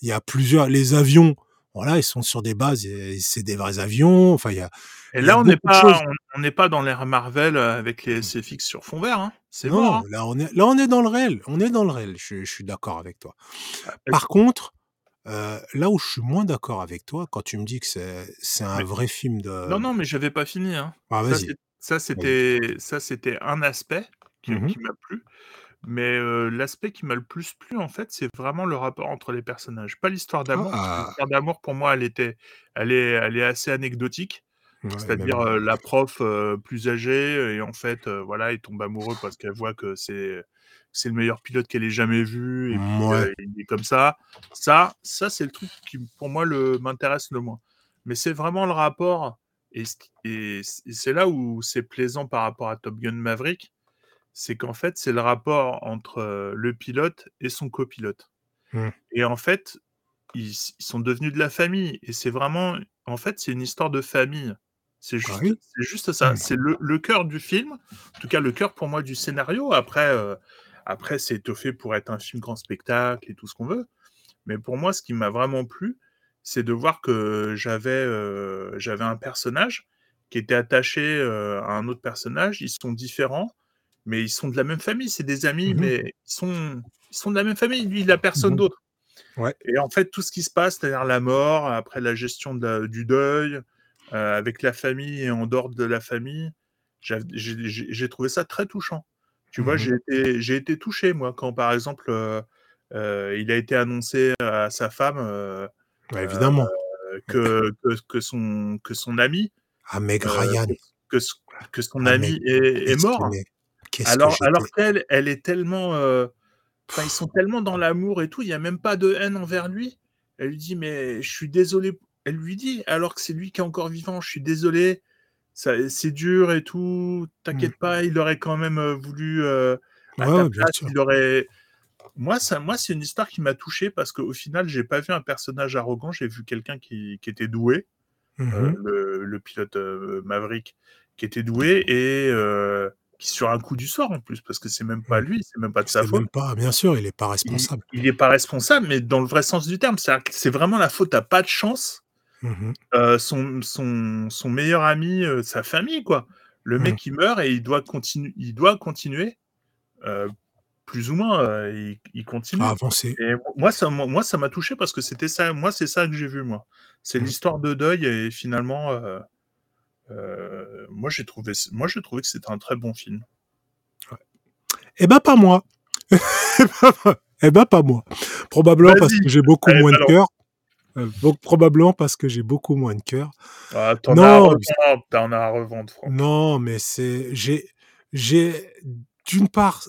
Il y a plusieurs, les avions. Voilà, ils sont sur des bases. C'est des vrais avions. Enfin, il y a. Et là, on n'est pas on n'est pas dans l'ère Marvel euh, avec les SFX sur fond vert. Hein. C'est Non, mort. hein. là on est, là on est dans le réel. On est dans le réel. Je, je suis d'accord avec toi. Par contre, euh, là où je suis moins d'accord avec toi, quand tu me dis que c'est, un Mais- vrai film de. Non, non, mais j'avais pas fini. Hein. Ah, Ça, vas-y. c'est- ça, c'était, un aspect qui, qui m'a plu. Mais euh, l'aspect qui m'a le plus plu, en fait, c'est vraiment le rapport entre les personnages. Pas l'histoire d'amour. Ah. L'histoire d'amour, pour moi, elle était, elle est, elle est assez anecdotique. Ouais, C'est-à-dire euh, la prof euh, plus âgée et en fait, voilà, il tombe amoureux parce qu'elle voit que c'est, c'est le meilleur pilote qu'elle ait jamais vu et puis Ouais. euh, il est comme ça. Ça, ça c'est le truc qui, pour moi, le m'intéresse le moins. Mais c'est vraiment le rapport et, c'est là où c'est plaisant par rapport à Top Gun Maverick, c'est qu'en fait, c'est le rapport entre euh, le pilote et son copilote. Hmm. Et en fait, ils, sont devenus de la famille. Et c'est vraiment, en fait, c'est une histoire de famille. C'est juste, Ah oui. c'est juste ça. Hmm. C'est le, le cœur du film. En tout cas, le cœur pour moi du scénario. Après, euh, après c'est étoffé pour être un film grand spectacle et tout ce qu'on veut. Mais pour moi, ce qui m'a vraiment plu, c'est de voir que j'avais euh, un personnage qui était attaché euh, à un autre personnage. Ils sont différents, mais ils sont de la même famille. C'est des amis, Mhm. mais ils sont, ils sont de la même famille. Lui, il a personne d'autre. Ouais. Et en fait, tout ce qui se passe, c'est-à-dire la mort, après la gestion de la- du deuil, euh, avec la famille et en dehors de la famille, j'ai trouvé ça très touchant. Tu vois, Mhm. j'ai été, touché, moi, quand par exemple, euh, euh, il a été annoncé à sa femme euh, Bah, évidemment. euh, que, que, que son, que son ami, Ah, Ryan. que, son Ah, ami est, mort. Alors, qu'elle, elle est tellement. ils sont tellement dans l'amour et tout, il n'y a même pas de haine envers lui. Elle lui dit, mais je suis désolé. Elle lui dit, alors que c'est lui qui est encore vivant, je suis désolé, c'est dur et tout, t'inquiète pas, il aurait quand même voulu. euh, à Ouais, ta ouais, bien place, sûr. il aurait. Moi, ça, moi, c'est une histoire qui m'a touché parce qu'au final, j'ai pas vu un personnage arrogant, j'ai vu quelqu'un qui, qui était doué, euh, Mhm. le, le pilote euh, Maverick, qui était doué et qui sur un coup du sort en plus, parce que c'est même pas Mhm. lui, c'est même pas de sa faute. même pas, bien sûr, il est pas Il- responsable. Il n'est pas responsable, mais dans le vrai sens du terme, c'est vraiment la faute à pas de chance. Euh, son, son, son meilleur ami, euh, sa famille, quoi. Le Mhm. mec, il meurt et il doit, continu il doit continuer, euh, plus ou moins, il, il continue. À avancer. Et moi, ça, moi, moi, ça m'a touché parce que c'était ça. Moi, c'est ça que j'ai vu, moi. C'est Mhm. l'histoire de deuil et finalement, moi, j'ai trouvé, moi, j'ai trouvé que c'était un très bon film. Eh ben, pas moi. eh ben, pas moi. Probablement parce que j'ai beaucoup Allez, moins de cœur. Euh, donc, probablement parce que j'ai beaucoup moins de cœur. Ah, t'en Non, as à mais- revendre, t'en as à revendre, Franck. Non, mais c'est j'ai j'ai d'une part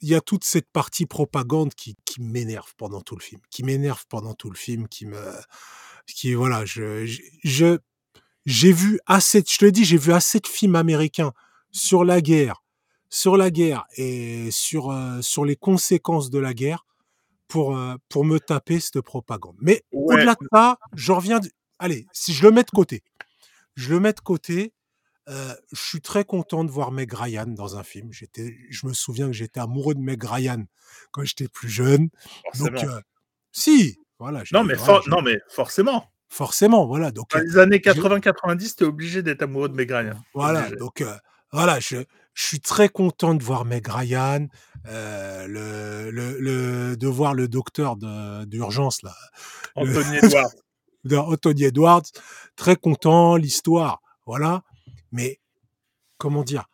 il y a toute cette partie propagande qui, qui m'énerve pendant tout le film, qui m'énerve pendant tout le film, qui me qui voilà, je je- je j'ai vu assez de- je te le dis, j'ai vu assez de films américains sur la guerre, sur la guerre et sur euh, sur les conséquences de la guerre pour euh, pour me taper cette propagande. Mais Ouais. au-delà de ça, je reviens de- allez, si je le mets de côté. Je le mets de côté. Euh, je suis très content de voir Meg Ryan dans un film. J'étais, je me souviens que j'étais amoureux de Meg Ryan quand j'étais plus jeune. Donc, euh, si, voilà. non, mais voilà, non, mais forcément. forcément, voilà. Donc, Dans les années 80-90, t'es obligé d'être amoureux de Meg Ryan. voilà. Obligé. Donc, euh, voilà. Je, je suis très content de voir Meg Ryan, euh, le, le, le- de voir le docteur d'urgence là, Anthony Edwards. Anthony Edwards. Très content, l'histoire, voilà. Mais comment dire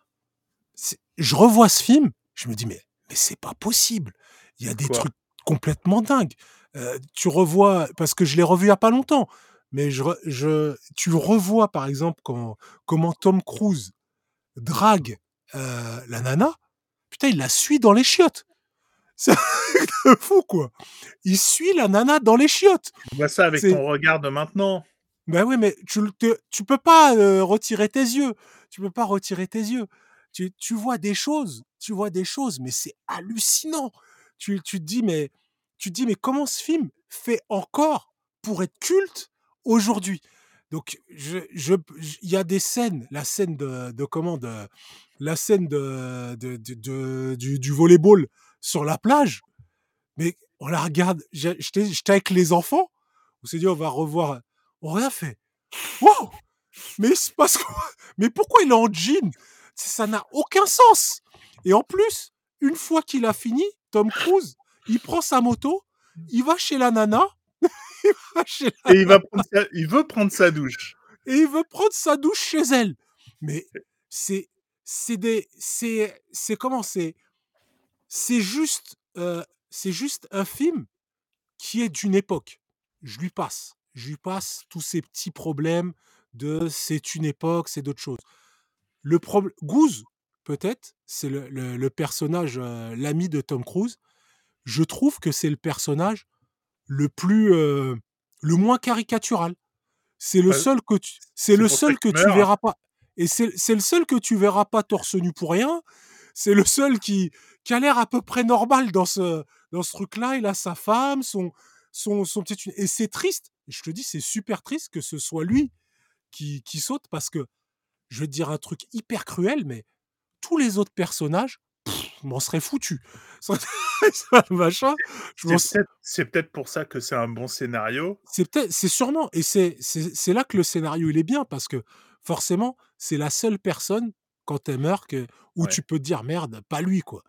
Je revois ce film, je me dis mais mais c'est pas possible. Il y a des Quoi? trucs complètement dingues. Euh, tu revois parce que je l'ai revu il y a pas longtemps, mais je, je tu revois par exemple quand comment Tom Cruise drague euh, la nana. Putain, il la suit dans les chiottes. C'est un fou quoi. Il suit la nana dans les chiottes. Tu vois ça avec ton regard de maintenant. Ben oui, mais tu, te- tu peux pas euh, retirer tes yeux. Tu peux pas retirer tes yeux. Tu, tu vois des choses, tu vois des choses, mais c'est hallucinant. Tu, tu te dis, mais tu te dis, mais comment ce film fait encore pour être culte aujourd'hui? Donc, il y a des scènes, la scène de, comment, la scène de, du, du volleyball sur la plage. Mais on la regarde. J'étais avec les enfants. On s'est dit, on va revoir. On rien fait. Wow Mais il se Mais pourquoi il est en jean? Ça n'a aucun sens. Et en plus, une fois qu'il a fini, Tom Cruise, il prend sa moto, il va chez la nana, la Et il, va prendre sa- il veut prendre sa douche. et il veut prendre sa douche chez elle. Mais c'est c'est des c'est c'est comment c'est c'est juste euh, c'est juste un film qui est d'une époque. Je lui passe, je lui passe tous ces petits problèmes de c'est une époque, c'est d'autres choses. Le problème Goose peut-être c'est le, le- le personnage euh, l'ami de Tom Cruise. Je trouve que c'est le personnage le plus euh, le moins caricatural. C'est le Ouais, seul que tu, c'est le seul que tu verras pas. Et c'est le seul que tu verras pas torse nu pour rien. C'est le seul qui, qui a l'air à peu près normal dans ce, dans ce truc-là. Il a sa femme, son, son, son petit. Et c'est triste. Je te dis, c'est super triste que ce soit lui qui, qui saute parce que je vais te dire un truc hyper cruel, mais tous les autres personnages, je m'en serais foutu. Machin, C'est peut-être pour ça que c'est un bon scénario. c'est peut-être c'est sûrement et c'est là que le scénario, il est bien parce que forcément, c'est la seule personne quand elle meurt que où Ouais. tu peux te dire: «Merde, pas lui, quoi.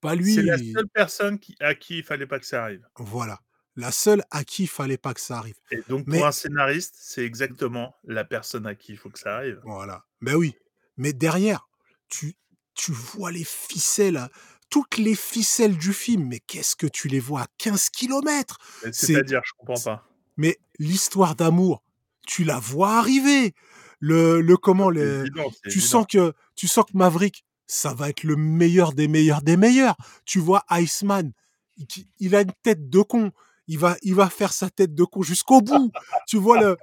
Pas C'est la lui». seule personne qui à qui il fallait pas que ça arrive. Voilà, la seule à qui il fallait pas que ça arrive. Et donc Mais pour un scénariste, c'est exactement la personne à qui il faut que ça arrive. Voilà, ben oui, mais derrière, tu tu vois les ficelles, hein, toutes les ficelles du film, mais qu'est-ce que tu les vois à 15 kilomètres! Mais C'est c'est-à-dire? Je comprends pas. mais l'histoire d'amour, tu la vois arriver. Le le comment évident, tu évident. sens que tu sens que Maverick, ça va être le meilleur des meilleurs des meilleurs. Tu vois Iceman, il a une tête de con. Il va il va faire sa tête de con jusqu'au bout. Tu vois le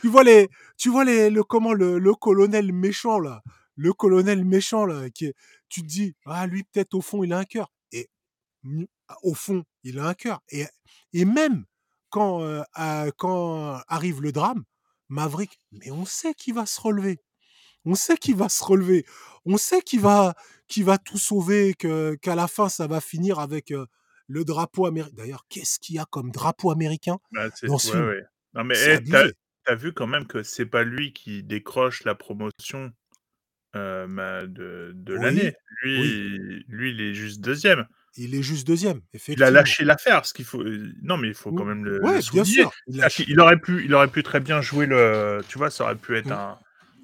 tu vois les tu vois les le comment le le colonel méchant là, le colonel méchant là qui est tu te dis: «Ah lui peut-être au fond il a un cœur» et mmh, au fond, il a un cœur et et même quand, heu, à quand arrive le drame, Maverick, mais on sait qu'il va se relever. On sait qu'il va se relever. On sait qu'il va qu'il va tout sauver, que qu'à la fin ça va finir avec, heu, le drapeau améri d'ailleurs, qu'est-ce qu'il y a comme drapeau américain Bah, c'est dans ce ouais, film? ouais. Non mais, eh, tu as abusé. tu as vu quand même que c'est pas lui qui décroche la promotion, heu, ma de de l'année. oui. Lui lui, il est juste 2e. Il est juste 2e, Il a effectivement. lâché l'affaire, ce qu'il faut, heu, non mais il faut quand Ou même le le ouais, bien souligner. sûr, il C'est-à-dire lâche qu'il aurait pu il aurait pu très bien jouer le tu vois? Ça aurait pu être Mmh. un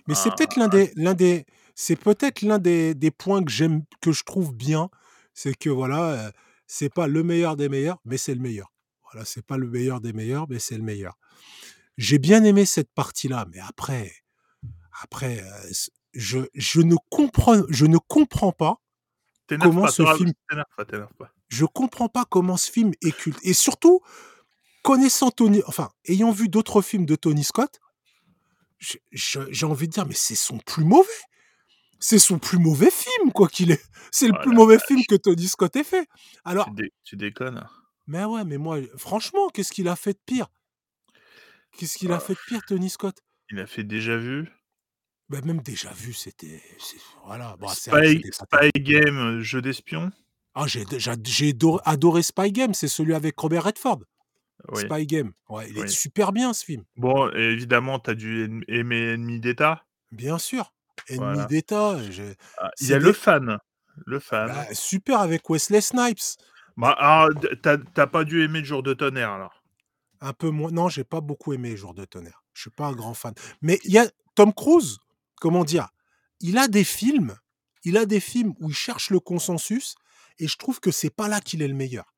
Mais c'est un peut-être l'un un des l'un des c'est peut-être l'un des des points que j'aime que je trouve bien, c'est que voilà, heu, c'est pas le meilleur des meilleurs, mais c'est le meilleur. Voilà, c'est pas le meilleur des meilleurs, mais c'est le meilleur. J'ai bien aimé cette partie-là, mais après après, heu, c je je ne comprends je ne comprends pas comment pas, ce film pas, pas. je comprends pas comment ce film est culte et surtout, connaissant Tony enfin, ayant vu d'autres films de Tony Scott, j'ai envie de dire: «Mais c'est son plus mauvais! C'est son plus mauvais film quoi qu'il ait! C'est le Oh plus mauvais film que Tony Scott ait fait!» Tu alors dé tu déconnes? mais ouais, mais moi, franchement, qu'est-ce qu'il a fait de pire? Qu'est-ce qu'il a Ah, fait de pire Tony Scott? il a fait Déjà Vu. Bah, même Déjà Vu, c'était voilà, bon, Spy Game, heu, jeu d'espion? Ah j'ai adoré Spy Game, c'est celui avec Robert Redford. Oui. Spy Game, ouais, il est super bien ce film. Bon, évidemment, tu as dû aim aimer Ennemi d'État? Bien sûr, Ennemi Voilà. d'État, je Ah, il y a Le Fan. Le Fan. bah, super avec Wesley Snipes. Bah, alors d tu as tu as pas dû aimer Jour de tonnerre alors? Un peu moins non, j'ai pas beaucoup aimé Jour de tonnerre. Je suis pas un grand fan. Mais il y a Tom Cruise, comment dire? Il a des films il a des films où il cherche le consensus et je trouve que c'est pas là qu'il est le meilleur.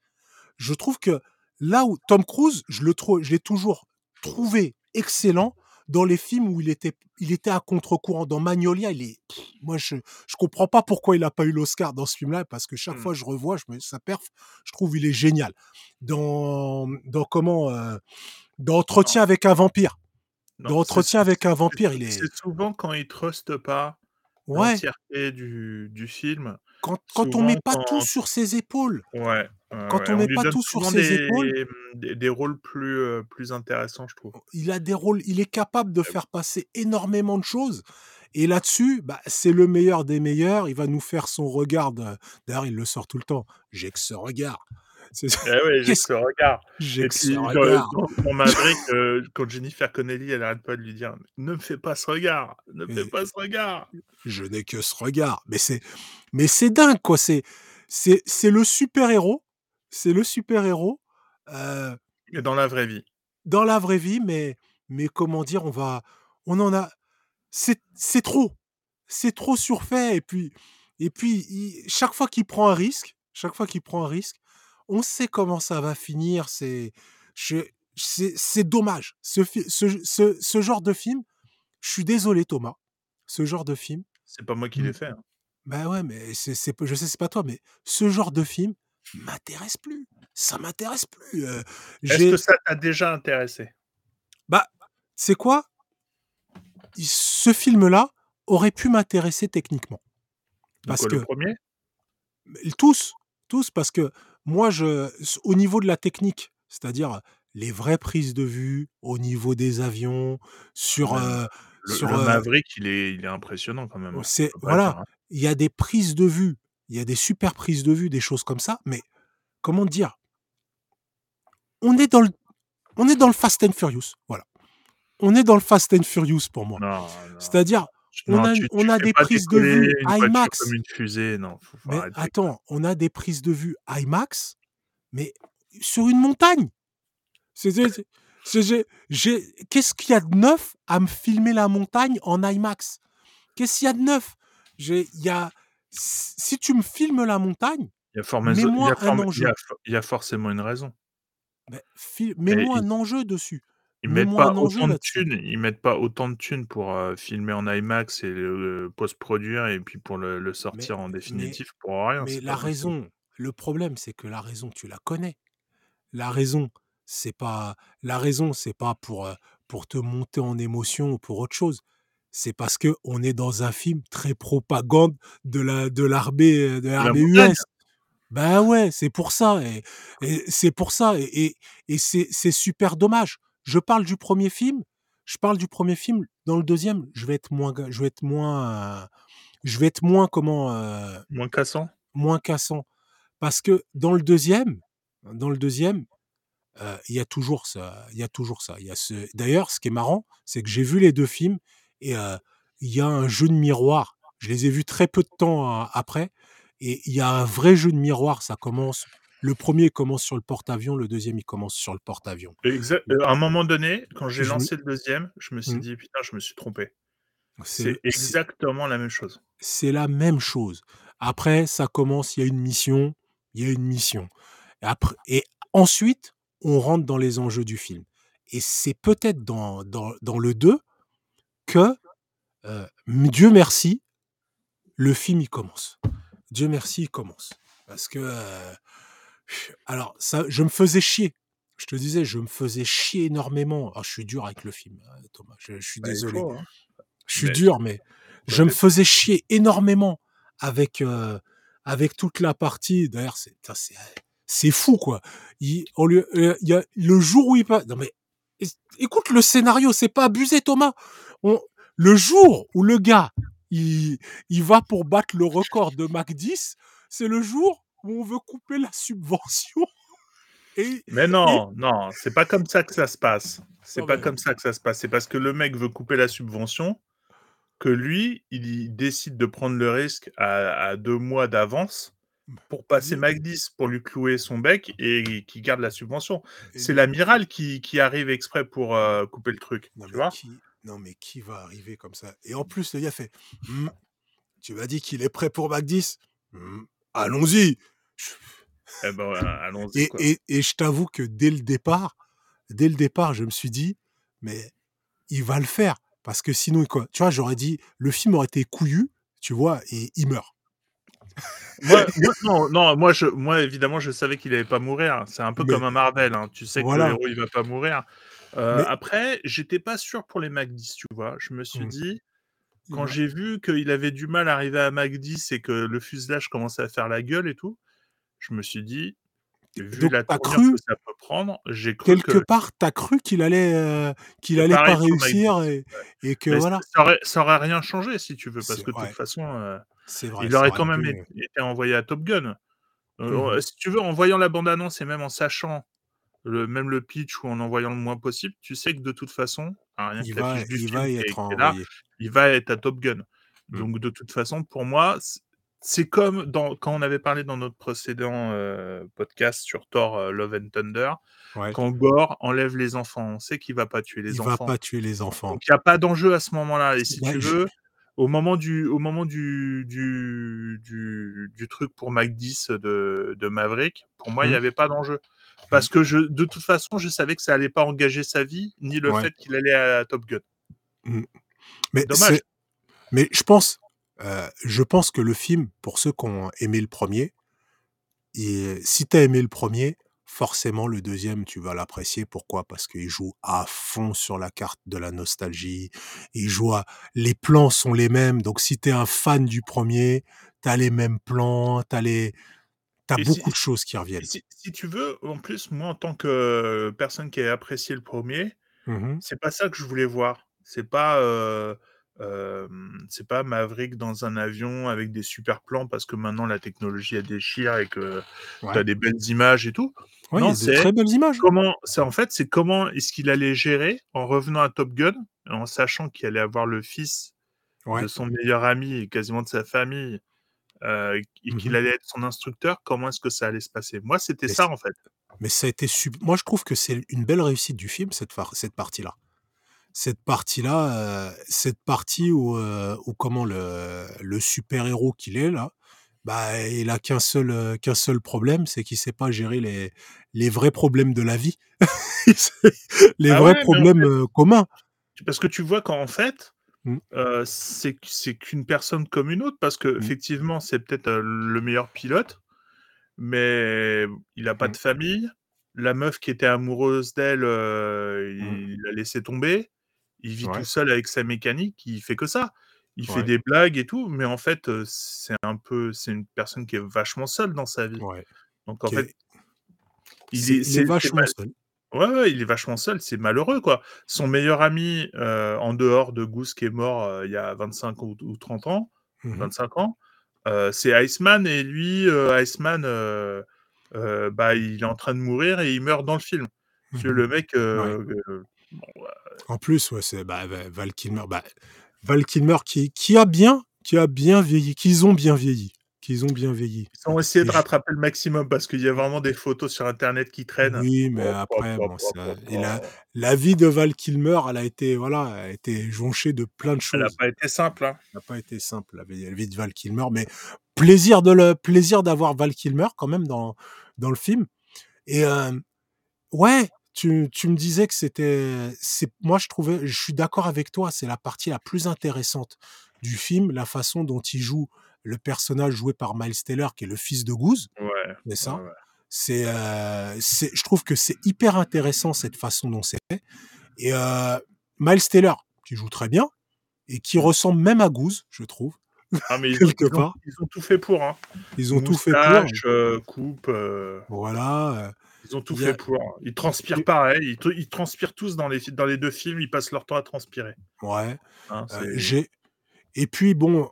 Je trouve que là où Tom Cruise, je le trouve je l'ai toujours trouvé excellent dans les films où il était il était à contre-courant. Dans Magnolia, il est moi je je comprends pas pourquoi il a pas eu l'Oscar dans ce film-là parce que chaque Mmh. fois je revois, je me sa perf, je trouve il est génial. Dans dans comment, heu, dans Entretien avec un vampire. Non, Dans c'est Entretien avec un vampire, il est c'est souvent quand il truste pas Ouais. l'entièreté du du film. Quand quand on Souvent met pas quand tout sur ses épaules. Ouais, Quand ouais, on on met lui pas donne tout sur ses des, épaules des des rôles plus, plus intéressants, je trouve. il a des rôles il est capable de faire passer énormément de choses et là-dessus, bah, c'est le meilleur des meilleurs. Il va nous faire son regard de d'ailleurs, il le sort tout le temps: «J'ai que ce regard». C'est Eh oui, j'ai ce regard j'ai ce regard. dans dans Maverick, heu, quand Jennifer Connelly, elle arrête pas de lui dire: «Ne me fais pas ce regard, ne me fais pas ce regard». je n'ai que ce regard. Mais c'est mais c'est dingue quoi, c'est c'est c'est le super héros c'est le super héros, heu Mais dans la vraie vie. dans la vraie vie, mais mais comment dire? On va on en a c'est c'est trop, c'est trop surfait et puis et puis il chaque fois qu'il prend un risque chaque fois qu'il prend un risque, on sait comment ça va finir. C'est c'est c'est dommage. Ce fi ce ce ce genre de film, je suis désolé Thomas, ce genre de film C'est pas moi qui l'ai fait, hein. bah, ouais, mais c'est c'est je sais c'est pas toi, mais ce genre de film m'intéresse plus. Ça m'intéresse plus, heu, Est-ce que ça t'a déjà intéressé? Bah, sais quoi? Ce film-là aurait pu m'intéresser techniquement. Parce quoi, que le 1er? mais tous, tous parce que moi je au niveau de la technique, c'est-à-dire les vraies prises de vue, au niveau des avions, sur, le sur, le heu Maverick, il est il est impressionnant quand même, hein. c'est voilà, dire, hein. il y a des prises de vue il y a des super prises de vue, des choses comme ça, mais comment dire? On est dans le, on est dans le Fast and Furious, voilà. On est dans le Fast and Furious pour moi. C'est-à-dire, on Non, a, tu- on tu a fais des prises de vue IMAX. comme une fusée, non. Faut, faut Mais arrêter. attends, on a des prises de vue IMAX, mais sur une montagne. Qu'est-ce qu'il y a de neuf à me filmer la montagne en IMAX? Qu'est-ce qu'il y a de neuf? Il y a, Si tu me filmes la montagne, Il y a, forme- il y a mets-moi un forme- il y enjeu. a for- il y a forcément une raison. Ben, mets-moi un enjeu dessus. Ils mettent pas autant de thunes, ils mettent pas autant de thunes pour euh, filmer en IMAX et le, post-produire et puis pour le, le sortir en définitif pour rien. Mais la possible. raison, le problème, c'est que la raison, tu la connais. La raison, c'est pas la raison, c'est pas pour euh, pour te monter en émotion ou pour autre chose. C'est parce que on est dans un film très propagande de la de l'armée de la l'armée montagne. US. Ben ouais, c'est pour ça et, et c'est pour ça et, et, et c'est super dommage. Je parle du premier film, je parle du premier film. Dans le deuxième, je vais être moins, je vais être moins, euh, je vais être moins comment, euh, Moins cassant. moins cassant. Parce que dans le deuxième, dans le deuxième, euh, il y a toujours ça. Il y a toujours ça. Il y a ce... D'ailleurs, ce qui est marrant, c'est que j'ai vu les deux films et euh, il y a un jeu de miroir. Je les ai vus très peu de temps après. Et il y a un vrai jeu de miroir. Ça commence. Le premier commence sur le porte-avions, le deuxième il commence sur le porte-avions. Euh, à un moment donné, quand j'ai me- lancé le deuxième, je me suis Mm. dit putain, je me suis trompé. C'est- exactement la même chose. c'est la même chose. Après, ça commence, il y a une mission, il y a une mission. Et, après, et ensuite, on rentre dans les enjeux du film. Et c'est peut-être dans, dans, dans le 2 que, euh, Dieu merci, le film, il commence. Dieu merci, il commence. Parce que, euh, alors, ça, je me faisais chier. Je te disais, je me faisais chier énormément. Ah, je suis dur avec le film, hein, Thomas. Je, je suis Bah, désolé. faut, hein. Je suis Mais- dur, mais je me faisais chier énormément avec, euh, avec toute la partie. D'ailleurs, c'est, c'est, c'est fou, quoi. Il, on lui- euh, il y a le jour où il passe. Non, mais écoute le scénario, c'est pas abusé, Thomas. On, le jour où le gars, il, il va pour battre le record de Mac 10, c'est le jour où on veut couper la subvention. Et, Mais non, non, c'est pas comme ça que ça se passe. C'est pas comme ça que ça se passe. C'est parce que le mec veut couper la subvention que lui, il décide de prendre le risque à, à deux mois d'avance pour passer Mais- Mac 10 pour lui clouer son bec et qui garde la subvention. C'est l'amiral qui, qui arrive exprès pour euh, couper le truc. Non tu mais, vois? qui, non, mais qui va arriver comme ça? Et en plus, le gars fait Hmm, Tu m'as dit qu'il est prêt pour Mac 10 Allons-y Eh ben, allons-y. et, quoi. et, et je t'avoue que dès le départ, dès le départ, je me suis dit Mais il va le faire. Parce que sinon, quoi, tu vois, j'aurais dit Le film aurait été couillu, tu vois, et il meurt. moi, non, non, moi, je, moi, évidemment, je savais qu'il allait pas mourir. C'est un peu Mais- comme un Marvel. hein. Tu sais Voilà. que le héros, il va pas mourir. Euh, Mais- Après, j'étais pas sûr pour les Mac 10, tu vois. Je me suis Mm. dit, quand j'ai vu qu'il avait du mal à arriver à Mac 10 et que le fuselage commençait à faire la gueule et tout, je me suis dit, vu Donc, la cru- que ça peut prendre, j'ai cru Quelque que. part, t'as cru qu'il allait, euh, qu'il allait pas réussir 10, et, et que Mais voilà. ça, aurait, ça aurait rien changé si tu veux, parce que de toute façon, euh, vrai. il aurait quand même été, été envoyé à Top Gun. Euh, Mhm. Si tu veux, en voyant la bande-annonce et même en sachant le, même le pitch ou en en voyant le moins possible, tu sais que de toute façon, Il va, il y être est là, il va être à Top Gun. Mm. Donc de toute façon, pour moi, c'est comme dans, quand on avait parlé dans notre précédent euh, podcast sur Thor euh, Love and Thunder, Ouais. quand Gore enlève les enfants, on sait qu'il va pas tuer les Il enfants. va pas tuer les enfants. Donc il n'y a pas d'enjeu à ce moment-là. Et si tu je- veux, au moment du, au moment du, du, du, du truc pour Mac 10 de, de Maverick, pour moi, il n'y Mhm. avait pas d'enjeu. Parce que je, de toute façon, je savais que ça allait pas engager sa vie, ni le Ouais. fait qu'il allait à Top Gun. Mais Dommage. Mais je pense, euh, je pense que le film, pour ceux qui ont aimé le premier, et si tu as aimé le premier, forcément le deuxième, tu vas l'apprécier. Pourquoi? Parce qu'il joue à fond sur la carte de la nostalgie. Il joue à... Les plans sont les mêmes. Donc si tu es un fan du premier, tu as les mêmes plans, tu as, les... t'as Et si- beaucoup de choses qui reviennent. Si, si tu veux, en plus, moi, en tant que personne qui a apprécié le premier, Mhm. c'est pas ça que je voulais voir. C'est pas euh, euh, c'est pas Maverick dans un avion avec des super plans parce que maintenant la technologie elle déchire et que Ouais. tu as des belles images et tout. Non, a de c'est très belles images. comment, c'est en fait, c'est comment est-ce qu'il allait gérer en revenant à Top Gun, en sachant qu'il allait avoir le fils Ouais. de son meilleur ami et quasiment de sa famille, euh, et qu'il Mhm. allait être son instructeur. Comment est-ce que ça allait se passer? Moi, c'était ça en fait. Mais ça a été sub... Moi, je trouve que c'est une belle réussite du film, cette, cette partie-là. Cette partie-là, euh, cette partie où, euh, où comment le, le super-héros qu'il est, là, bah, il a qu'un seul, qu'un seul problème, c'est qu'il sait pas gérer les, les vrais problèmes de la vie. les Ah vrais ouais, mais en problèmes fait- communs. Parce que tu vois qu'en fait, Mm. euh, c'est qu'une personne comme une autre, parce que Mm. effectivement, c'est peut-être euh, le meilleur pilote, mais il a pas Mm. de famille. La meuf qui était amoureuse d'elle, euh, il l'a laissé tomber. Il vit Ouais. tout seul avec sa mécanique, il fait que ça. Il fait des blagues et tout, mais en fait, c'est un peu, c'est une personne qui est vachement seule dans sa vie. Ouais. Donc en Qui fait, est- il est, est vachement seul. Ouais, ouais, il est vachement seul, c'est malheureux, quoi. Son meilleur ami, euh, en dehors de Goose, qui est mort euh, il y a 25 ou, ou 30 ans. 25 ans, euh, c'est Iceman, et lui, euh, Iceman, bah, il est en train de mourir et il meurt dans le film. Parce que Mhm. le mec, bon, En plus, ouais, c'est bah, Va- Val Kilmer. Bah, Val Kilmer qui, qui a bien, qui a bien vieilli, qu'ils ont bien vieilli, qu'ils ont bien vieilli. ils ont essayé de rattraper le maximum parce qu'il y a vraiment des photos sur Internet qui traînent. Oui, mais après, bon, ça- et la, la vie de Val Kilmer, elle a été, voilà, elle a été jonchée de plein de Elle n'a choses. pas été simple. Hein. Ça n'a pas été simple la vie, la vie de Val Kilmer, mais plaisir de le plaisir d'avoir Val Kilmer quand même dans dans le film. Et euh, ouais, tu, tu me disais que c'était, c'est moi je trouvais, je suis d'accord avec toi, c'est la partie la plus intéressante du film, la façon dont il joue le personnage joué par Miles Taylor, qui est le fils de Goose, Ouais. c'est ça. ouais, ouais. C'est, euh, c'est, je trouve que c'est hyper intéressant cette façon dont c'est fait. Et euh, Miles Taylor, qui joue très bien et qui ressemble même à Goose, je trouve. Ah, mais ils, Quelque ils ont, part. ils ont tout fait pour. Hein. Ils ont tout fait pour. Euh, coupe. Voilà. Ils ont tout fait pour. Ils transpirent pareil. Ils, ils transpirent tous dans les, fi- dans les deux films. Ils passent leur temps à transpirer. ouais. hein, euh, j'ai. Et puis bon,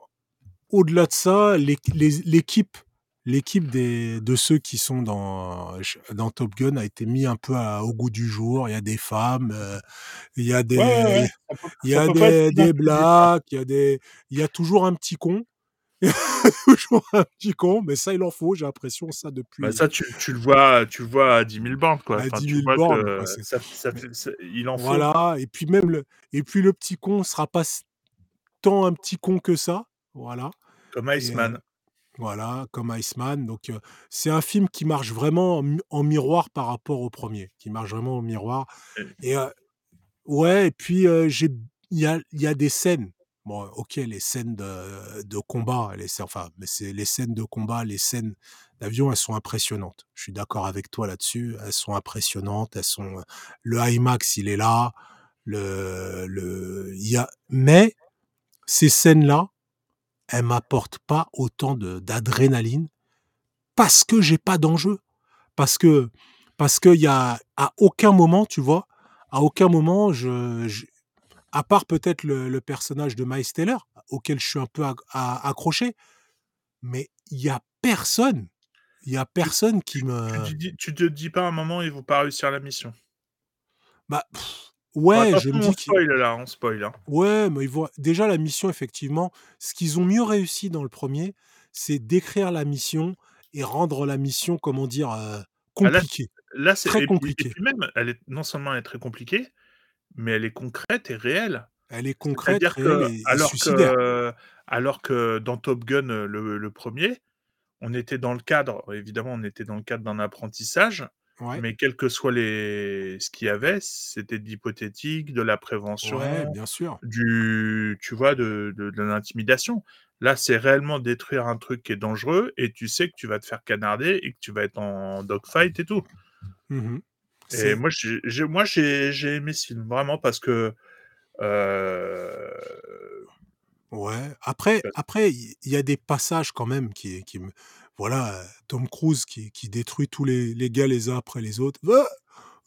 au-delà de ça, l'équipe, l'équipe des de ceux qui sont dans dans Top Gun a été mis un peu à- au goût du jour. Il y a des femmes, euh, il y a des, Ouais, ouais, ouais. Ça peut- il y a des, des blagues, il y a des, il y a toujours un petit con. Toujours un petit con, mais ça il en faut, j'ai l'impression ça depuis. Bah, ça, tu, tu le vois, tu le vois à 10 000 bornes, quoi. À Enfin, 10 tu 000 vois bornes, que quoi, c'est- ça, ça fait- ça- il en faut. Voilà, et puis même le, et puis le petit con sera pas tant un petit con que ça, voilà. Comme Iceman. Voilà, comme Iceman. Donc, euh, c'est un film qui marche vraiment en, mi- en miroir par rapport au premier, qui marche vraiment au miroir. Et- euh, ouais, et puis euh, j'ai, il y a, y a des scènes. Bon, ok, les scènes de, de combat, les, enfin, mais c'est les scènes de combat, les scènes d'avion, elles sont impressionnantes. Je suis d'accord avec toi là-dessus. Elles sont impressionnantes. Elles sont, le IMAX, il est là. Le, le, il y a, mais ces scènes-là, elles m'apportent pas autant d'adrénaline parce que j'ai pas d'enjeu. Parce que parce qu'il y a à aucun moment, tu vois, à aucun moment, je, je- à part peut-être le, le personnage de Miles Taylor, auquel je suis un peu accroché, mais il y a personne, il y a personne qui me, Tu, tu te dis pas à un moment, ils vont pas réussir la mission. bah, pff, ouais, je me on dis qu'il- spoil là, on spoil. hein. Ouais, mais ils voient déjà la mission, effectivement, ce qu'ils ont mieux réussi dans le premier, c'est d'écrire la mission et rendre la mission, comment dire, euh, Ah, là, compliquée. Là, c'est Très compliqué. Et puis même, elle est non seulement elle est très compliquée, mais elle est concrète et réelle. Elle est concrète, que et, et alors suicidaire. que alors que dans Top Gun euh, le, le premier, on était dans le cadre, évidemment, on était dans le cadre d'un apprentissage, Ouais, mais quel que soit les ce qu'il y avait, c'était de l'hypothétique, de la prévention, ouais, bien sûr. du tu vois de, de, de l'intimidation. Là, c'est réellement détruire un truc qui est dangereux et tu sais que tu vas te faire canarder et que tu vas être en dogfight et tout. Mhm. Et moi, j'ai, moi, j'ai, j'ai aimé ce film vraiment parce que euh, Ouais. Après, après, il y, y a des passages quand même qui, qui me, voilà, Tom Cruise qui, qui détruit tous les, les gars les uns après les autres. Ah,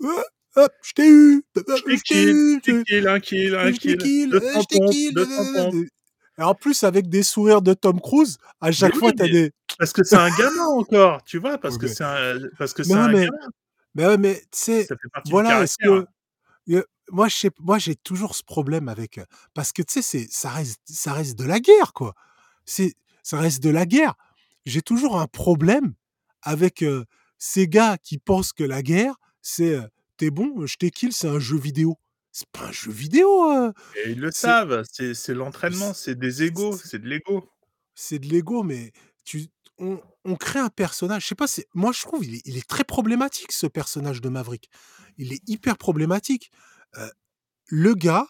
ah, hop, je t'ai eu, Je t'ai eu, je kill, un kill, un kill. kill. Et en plus, avec des sourires de Tom Cruise, à chaque oui, fois, t'as mais- des. Parce que c'est un gamin encore, tu vois, parce Oui, que c'est un, parce que c'est un mais, gamin. mais ouais, mais tu sais, voilà, est-ce caractère. que. euh, moi, je sais, moi, j'ai toujours ce problème avec. Parce que tu sais, c'est, ça reste, ça reste de la guerre, quoi. C'est, ça reste de la guerre. J'ai toujours un problème avec euh, ces gars qui pensent que la guerre, c'est. euh, T'es bon, je t'ai kill, c'est un jeu vidéo. C'est pas un jeu vidéo. euh, Et ils le savent, c'est l'entraînement, c'est des égos, c'est- de l'ego. c'est de l'ego, mais tu, on, on crée un personnage. Je sais pas, moi je trouve il est, il est très problématique ce personnage de Maverick. Il est hyper problématique. Le gars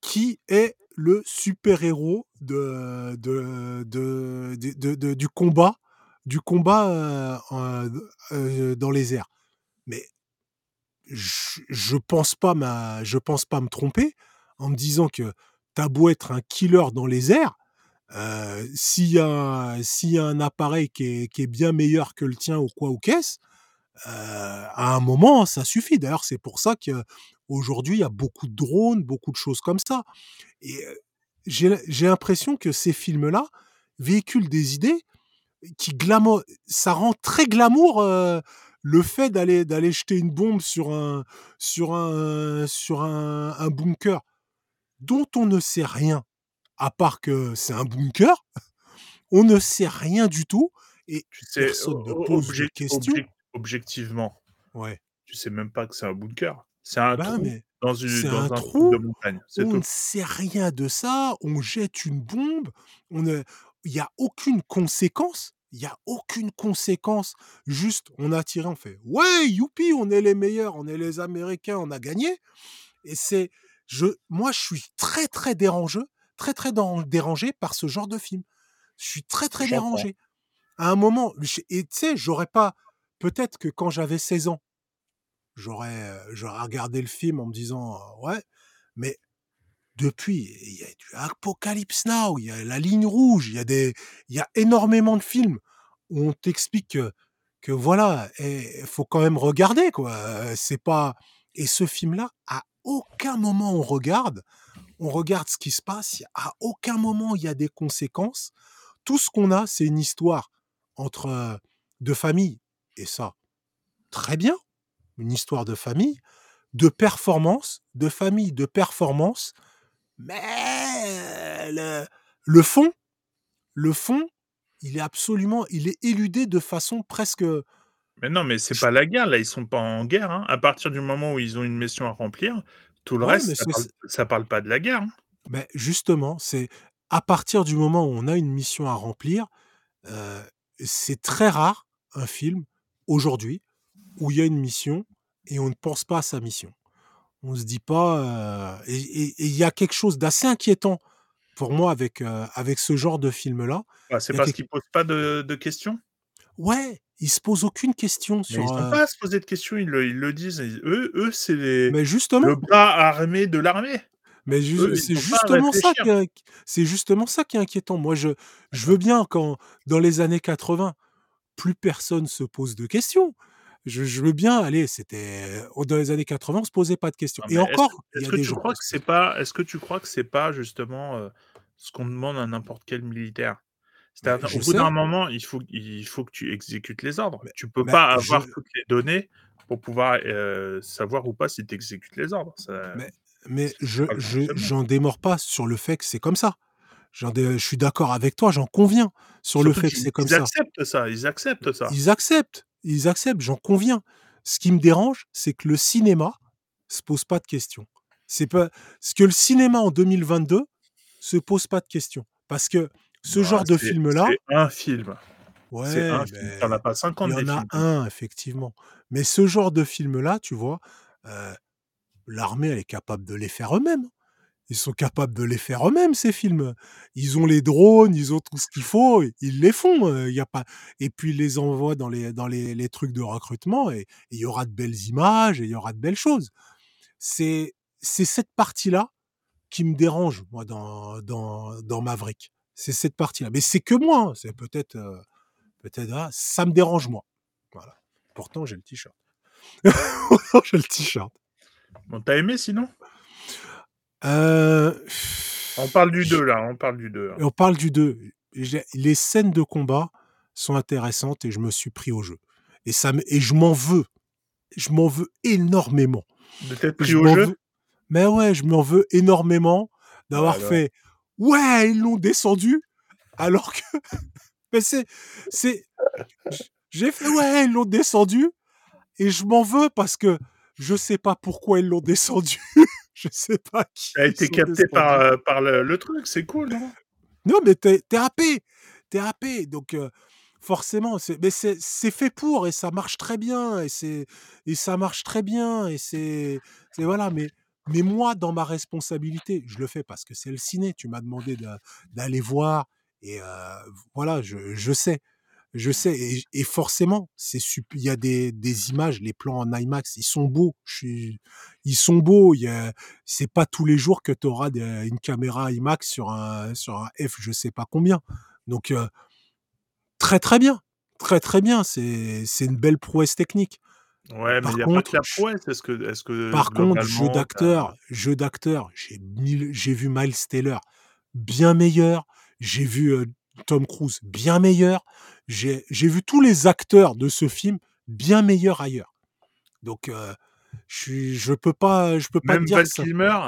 qui est le super héros de, de, de, du combat, du combat euh, euh, dans les airs. Mais je, je pense pas ma, je pense pas me tromper en me disant que t'as beau être un killer dans les airs, euh, s'il y, s'il y a un appareil qui est, qui est bien meilleur que le tien ou quoi ou qu'est-ce, à un moment, ça suffit. D'ailleurs, c'est pour ça qu'aujourd'hui, il y a beaucoup de drones, beaucoup de choses comme ça. Et j'ai l'impression que ces films-là véhiculent des idées qui glamour, ça rend très glamour euh, le fait d'aller d'aller jeter une bombe sur un sur un sur un, un bunker dont on ne sait rien à part que c'est un bunker. On ne sait rien du tout et Tu sais, personne ne pose de questions. obje- objectivement, Ouais. tu sais même pas que c'est un bunker. C'est un Bah, trou mais dans, une, dans un un, trou, de montagne. On tout. ne sait rien de ça, on jette une bombe, on ne il y a aucune conséquence, il y a aucune conséquence. Juste, on a tiré, on fait ouais, youpi, on est les meilleurs, on est les Américains, on a gagné. Et c'est, je, moi, je suis très très dérangé, très très déran- dérangé par ce genre de film. Je suis très très dérangé. À un moment, je- et tu sais, j'aurais pas, peut-être que quand j'avais 16 ans, j'aurais, euh, j'aurais regardé le film en me disant euh, ouais, mais depuis, il y a du Apocalypse Now, il y a la ligne rouge, il y a y a énormément de films où on t'explique que, que voilà, il faut quand même regarder quoi. Euh, C'est pas et ce film-là, à aucun moment on regarde, on regarde ce qui se passe. À aucun moment il y a des conséquences. Tout ce qu'on a, c'est une histoire entre deux familles et ça, très bien, une histoire de famille, de performance, de famille, de performance. Mais le, le fond, le fond, il est absolument, il est éludé de façon presque. Mais non, mais c'est pas la guerre, là, ils sont pas en guerre. hein. À partir du moment où ils ont une mission à remplir, tout le Ouais, reste, ça parle, ça parle pas de la guerre. hein. Mais justement, c'est à partir du moment où on a une mission à remplir, euh, c'est très rare un film aujourd'hui où il y a une mission et on ne pense pas à sa mission. On se dit pas. euh, et il y a quelque chose d'assez inquiétant pour moi avec euh, avec ce genre de film là. Ah, c'est parce quelque- qu'ils posent pas de, de questions? Ouais, ils se posent aucune question Mais sur. ils n'ont euh, pas à se poser de questions, ils le, ils le disent. Eux, eux c'est les- Mais justement. le bras armé de l'armée. Mais ju- c'est justement ça c'est justement ça qui est inquiétant. Moi, je, je veux bien quand dans les années 80, plus personne se pose de questions. Je, je veux bien, allez, c'était dans les années 80, on se posait pas de questions. Non, Et est-ce encore, que- Est-ce que tu crois que c'est pas Est-ce que tu crois que c'est pas justement euh, ce qu'on demande à n'importe quel militaire? C'est-à-dire, je au bout d'un moment, il faut, il faut que tu exécutes les ordres. Mais- tu peux mais pas je- avoir toutes les données pour pouvoir euh, savoir ou pas si tu exécutes les ordres. Ça- Mais- Mais je, j'en démords pas sur le fait que c'est comme ça. Dé- je suis d'accord avec toi, j'en conviens sur le fait que c'est comme ils ça. acceptent ça. Ils acceptent ça. Ils acceptent, ils acceptent, j'en conviens. Ce qui me dérange, c'est que le cinéma se pose pas de questions. C'est pas ce que le cinéma en 2022 se pose pas de questions parce que ce Ah, genre de c'est- film-là, C'est un film. c'est ouais, un film. mais T'en as pas il 50 y des en a films. un effectivement. Mais ce genre de film-là, tu vois, euh, l'armée elle est capable de les faire eux-mêmes. Ils sont capables de les faire eux-mêmes ces films. Ils ont les drones, ils ont tout ce qu'il faut, ils les font. euh, Il y a pas. Et puis ils les envoient dans les dans les, trucs de recrutement et il y aura de belles images et il y aura de belles choses. C'est c'est cette partie-là qui me dérange moi dans dans dans Maverick. C'est cette partie-là. Mais c'est que moi. hein, C'est peut-être euh, peut-être ah, ça me dérange moi. Voilà. Pourtant j'ai le t-shirt. j'ai le t-shirt. Bon, t'as aimé sinon? Euh, On parle du 2 là, on parle du 2. Et on parle du 2. J'ai- Les scènes de combat sont intéressantes et je me suis pris au jeu. Et, ça, me- et je m'en veux. Je m'en veux énormément. De t'être pris Je au jeu? veux- Mais ouais, je m'en veux énormément d'avoir fait Ouais, ils l'ont descendu alors que. Mais c'est. c'est... J'ai fait Ouais, ils l'ont descendu et je m'en veux parce que je sais pas pourquoi ils l'ont descendu. je sais pas qui. a ils été sont capté par, euh, par le, le truc, c'est cool, non? Non, mais t'es happé. T'es happé. Donc, euh, forcément, c'est mais c'est c'est fait pour et ça marche très bien. Et, et ça marche très bien. Et c'est voilà. Mais, mais moi, dans ma responsabilité, je le fais parce que c'est le ciné. Tu m'as demandé de- d'aller voir. Et euh, voilà, je, je sais. Je sais. Et, et forcément, c'est il y a des, des images, les plans en IMAX, ils sont beaux. Je suis, ils sont beaux. C'est pas tous les jours que tu auras une caméra IMAX sur un, sur un F je sais pas combien. Donc, euh, très très bien. Très très bien. C'est une belle prouesse technique. Ouais, mais Par il n'y a pas contre, que la prouesse. Est-ce que, est-ce que Par contre, jeu d'acteur, jeu d'acteur, j'ai vu Miles Taylor bien meilleur. J'ai vu euh, Tom Cruise bien meilleur. J'ai vu tous les acteurs de ce film bien meilleurs ailleurs. Donc, euh, je je peux pas, je peux pas Même dire Val ça- Kilmer?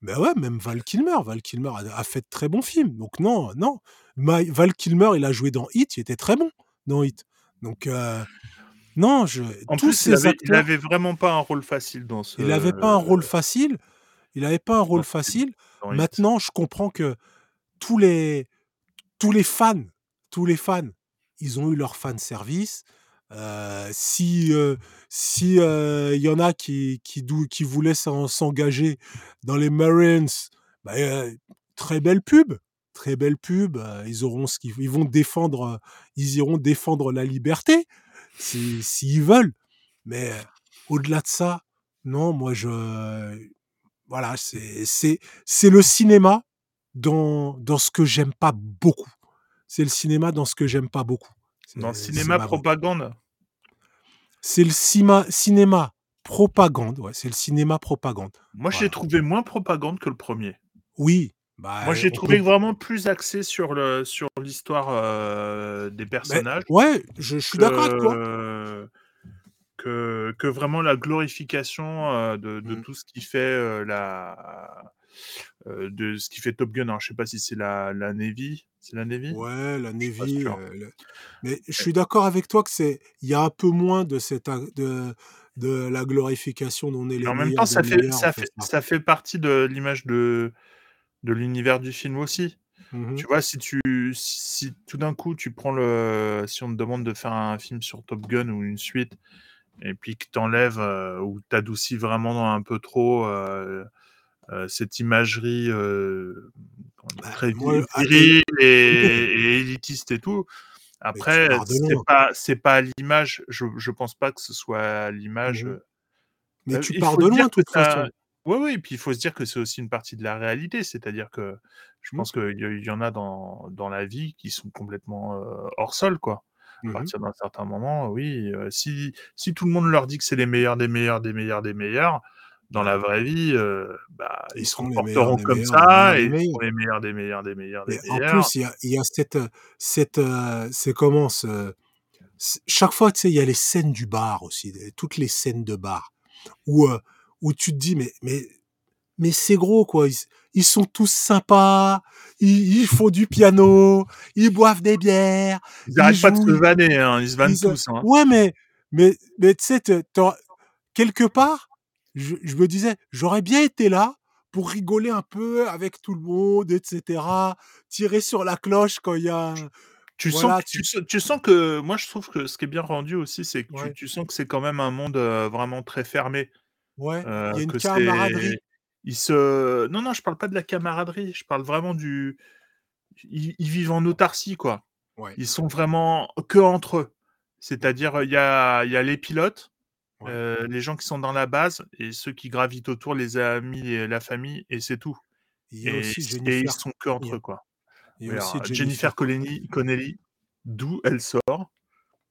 Ben ouais, même Val Kilmer. Val Kilmer a, a fait de très bons films. Donc non, non. Val Kilmer, il a joué dans Hit, il était très bon dans Hit. Donc euh, non, je, En tous plus, ces il avait, il acteurs, avait vraiment pas un rôle facile dans ce. il n'avait pas un rôle facile. Il n'avait pas un rôle facile. Maintenant, je comprends que tous les tous les fans, tous les fans, ils ont eu leur fan service. Euh, si euh, si euh, y en a qui qui, qui voulaient s'en- s'engager dans les Marines, bah, euh, très belle pub, très belle pub. ils auront ce qu'ils ils vont défendre, ils iront défendre la liberté si s'ils veulent. Mais au-delà de ça, non, moi je voilà, c'est c'est c'est le cinéma dans dans ce que j'aime pas beaucoup. C'est le cinéma dans ce que j'aime pas beaucoup. Dans le C'est- cinéma propagande. C'est le cima- cinéma propagande. Ouais, c'est le cinéma propagande. Moi, j'ai trouvé moins propagande que le premier. Oui. Bah, Moi, j'ai trouvé peut- vraiment plus axé sur le sur l'histoire euh, des Mais- personnages. ouais, je, je suis d'accord avec toi. que, vraiment la glorification euh, de, de Mm. tout ce qui fait euh, la de ce qui fait Top Gun. Alors, je sais pas si c'est la, la Navy. C'est la Navy? Ouais, la Navy. euh, le- Mais je suis d'accord avec toi que c'est, il y a un peu moins de cette, de, de la glorification dont on est les en même temps, ça fait, ça, fait, ça. fait partie de l'image de, de l'univers du film aussi. Mhm. Tu vois, si tu si, si tout d'un coup tu prends le si on te demande de faire un film sur Top Gun ou une suite et puis que t'enlèves euh, ou t'adoucis vraiment un peu trop euh, euh, cette imagerie euh, Bah, très ah, virile et, et élitiste et tout. Après, c'est pas c'est pas l'image. Je je pense pas que ce soit l'image. Mhm. euh, Mais euh, tu il pars de loin, de toute façon. Oui, oui, et puis il faut se dire que c'est aussi une partie de la réalité, c'est-à-dire que je Mhm. pense qu'il y, en a dans, dans la vie qui sont complètement euh, hors sol, quoi. À Mhm. partir d'un certain moment, oui, euh, si, si tout le monde leur dit que c'est les meilleurs des meilleurs des meilleurs des meilleurs, dans la vraie vie, euh, bah, ils, Ils se comporteront meilleurs comme meilleurs ça, et meilleurs ils seront les meilleurs des meilleurs des meilleurs des Mais en meilleurs. plus, il y a, il y a cette, cette, euh, c'est comment ce- chaque fois, tu sais, il y a les scènes du bar aussi, toutes les scènes de bar, où, euh, où tu te dis, mais, mais, mais c'est gros, quoi. Ils, ils sont tous sympas, ils, ils font du piano, ils boivent des bières. Ils n'arrêtent pas de se vanner, hein, ils se vannent ils- tous. Hein. Ouais, mais, mais, mais tu sais, quelque part, je, je me disais, j'aurais bien été là pour rigoler un peu avec tout le monde, etc. Tirer sur la cloche quand il y a. Tu, Voilà, sens que, tu- tu, sens- tu sens que, moi je trouve que ce qui est bien rendu aussi, c'est que tu- Ouais. tu, sens que c'est quand même un monde euh, vraiment très fermé. Ouais, il y a une camaraderie. Ils se... Non, non, je parle pas de la camaraderie, je parle vraiment du. Ils, ils vivent en autarcie, quoi. Ouais. Ils sont vraiment que entre eux. C'est-à-dire, il y a, il y a les pilotes, Ouais. euh, les gens qui sont dans la base, et ceux qui gravitent autour, les amis et la famille, et c'est tout. Il y a Et, aussi et ils Jennifer. sont que entre eux, quoi. il y a aussi alors, Jennifer. Jennifer Connelly, d'où elle sort,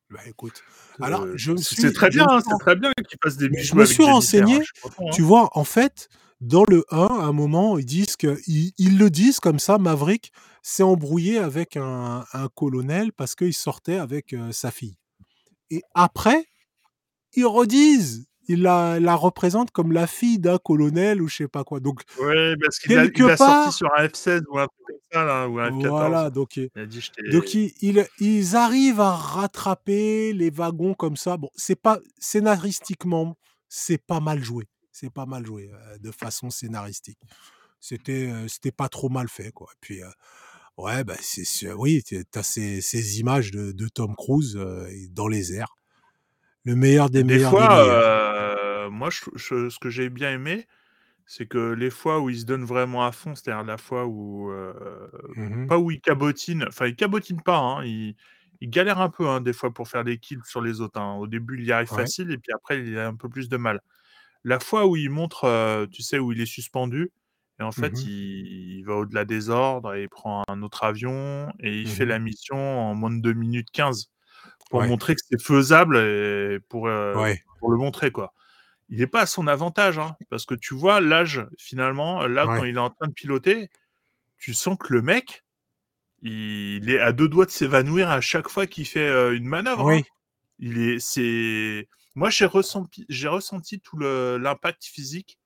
Bah écoute, alors Euh, je me c'est suis, c'est très bien, hein, c'est très bien qu'il fasse des Mais bisous je me suis hein, renseigné, hein. tu vois, en fait, dans le 1, à un moment, ils disent que, ils, ils le disent comme ça, Maverick s'est embrouillé avec un, un colonel parce qu'il sortait avec euh, sa fille. Et après, ils redisent, ils la, la représentent comme la fille d'un colonel ou je sais pas quoi. Donc, Ouais, parce qu'il a, il quelque a sorti part, sur un F16 ou un truc comme ça, là, ou un F14. voilà, donc, Il a dit je donc t'ai. ils, ils- arrivent à rattraper les wagons comme ça. Bon, c'est pas scénaristiquement, c'est pas mal joué. C'est pas mal joué euh, de façon scénaristique. C'était euh, c'était pas trop mal fait quoi. Et puis euh, ouais, bah c'est oui, t'es- t'as ces, ces images de, de Tom Cruise euh, dans les airs, le meilleur des Des meilleurs des fois, meilleurs. euh, moi, je, je- ce que j'ai bien aimé, c'est que les fois où il se donne vraiment à fond, c'est-à-dire la fois où. euh, Mhm. pas où il cabotine, enfin, il cabotine pas, hein, il, il galère un peu, hein, des fois, pour faire des kills sur les autres. hein. Au début, il y arrive Ouais. facile, et puis après, il a un peu plus de mal. La fois où il montre, euh, tu sais, où il est suspendu, et en fait, Mhm. il, il va au-delà des ordres, et il prend un autre avion, et il fait Mhm. la mission en moins de 2 minutes 15 pour Ouais. montrer que c'est faisable et pour, euh, Ouais. pour le montrer, quoi. Il n'est pas à son avantage, hein, parce que tu vois, l'âge, finalement, là, quand il est en train de piloter, tu sens que le mec, il est à deux doigts de s'évanouir à chaque fois qu'il fait euh, une manœuvre. hein. Oui. Il est, c'est, moi j'ai ressenti, j'ai ressenti tout le- l'impact physique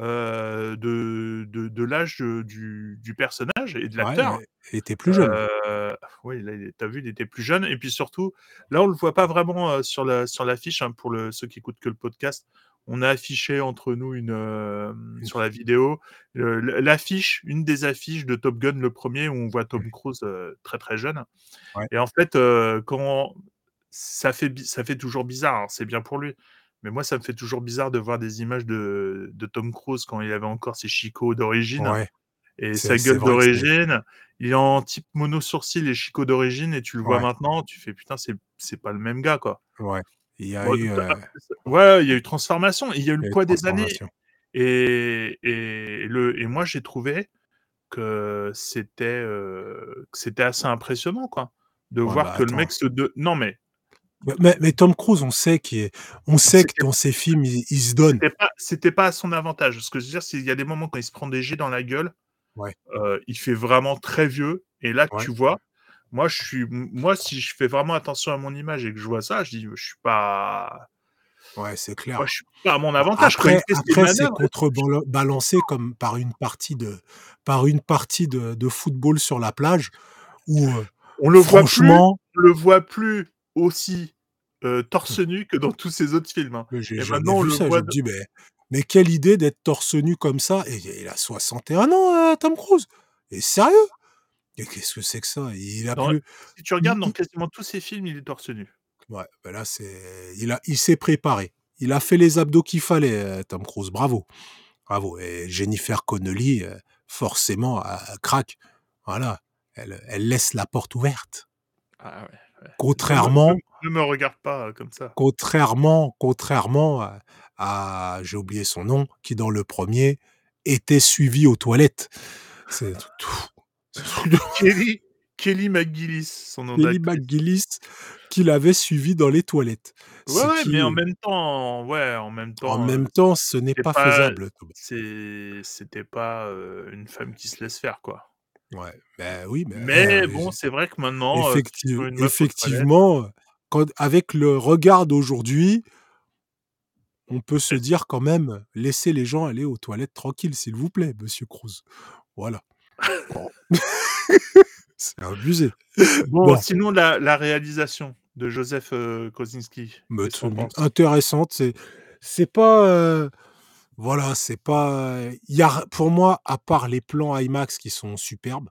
euh, de, de, de l'âge du, du personnage et de Ouais, l'acteur. mais il était plus jeune. Euh, oui, là, t'as vu, il était plus jeune. Et puis surtout, là, on le voit pas vraiment euh, sur la sur l'affiche. hein, pour le, ceux qui écoutent que le podcast, on a affiché entre nous une euh, sur la vidéo l'affiche, une des affiches de Top Gun, le premier, où on voit Tom Cruise très très jeune. Ouais. Et en fait, quand ça fait ça fait toujours bizarre. alors c'est bien pour lui. Mais moi, ça me fait toujours bizarre de voir des images de, de Tom Cruise quand il avait encore ses chicots d'origine Ouais. et sa gueule d'origine. Il est en type mono sourcil et chicots d'origine et tu le vois Ouais. maintenant, tu fais putain, c'est pas le même gars quoi. Ouais. Il y a eu. euh, Ouais, il y a eu transformation, il y a eu le poids des années. Et, et, le, et moi, j'ai trouvé que c'était euh, assez impressionnant, quoi. De voir bah, que le mec se. De... Non, mais Mais, mais Tom Cruise, on sait qu'il est- on sait que dans ses films, il, il se donne. c'était pas, pas à son avantage. Ce que je veux dire, c'est qu'il y a des moments quand il se prend des jets dans la gueule, Ouais. euh, il fait vraiment très vieux. Et là, Ouais. tu vois, moi, je suis, moi, si je fais vraiment attention à mon image et que je vois ça, je dis, je suis pas, Ouais, c'est clair. moi, je suis pas à mon avantage. Après, après c'est contrebalancé comme par une partie de, par une partie de, de football sur la plage où, euh, on le voit plus, on le voit plus aussi euh, torse nu que dans tous ses autres films. hein. Et maintenant, on le ça. Voit dis, mais, mais quelle idée d'être torse nu comme ça Et il a 61 ans, euh, Tom Cruise. Et sérieux? Et qu'est-ce que c'est que ça? Il a Dans- plus. Si tu regardes dans quasiment tous ses films, il est torse nu. Ouais, ben là, c'est, il a, il s'est préparé. Il a fait les abdos qu'il fallait, euh, Tom Cruise. Bravo. Bravo. Et Jennifer Connelly, forcément, craque. Voilà. Elle, elle laisse la porte ouverte. Ah ouais. Contrairement, Ne, me regarde pas euh, comme ça. contrairement, contrairement à, à- j'ai oublié son nom, qui dans le premier était suivi aux toilettes. C'est Kelly, Kelly McGillis, son nom Kelly. McGillis qui l'avait suivi dans les toilettes. Ouais, Ce ouais, qui, mais en même temps, ouais, en même temps, en euh, même temps, ce n'est pas pas- faisable. C'était pas euh, une femme qui se laisse faire, quoi. Ouais, ben oui, mais, Mais euh, bon, c'est vrai que maintenant, euh, effectivement, quand, avec le regard d'aujourd'hui, on peut se dire quand même, laissez les gens aller aux toilettes tranquilles, s'il vous plaît, Monsieur Cruz. Voilà. Bon. c'est abusé. Bon, Bon. sinon la, la réalisation de Joseph euh, Kosinski. Intéressante. C'est, c'est pas, euh, voilà, c'est pas. Y a, pour moi, à part les plans IMAX qui sont superbes,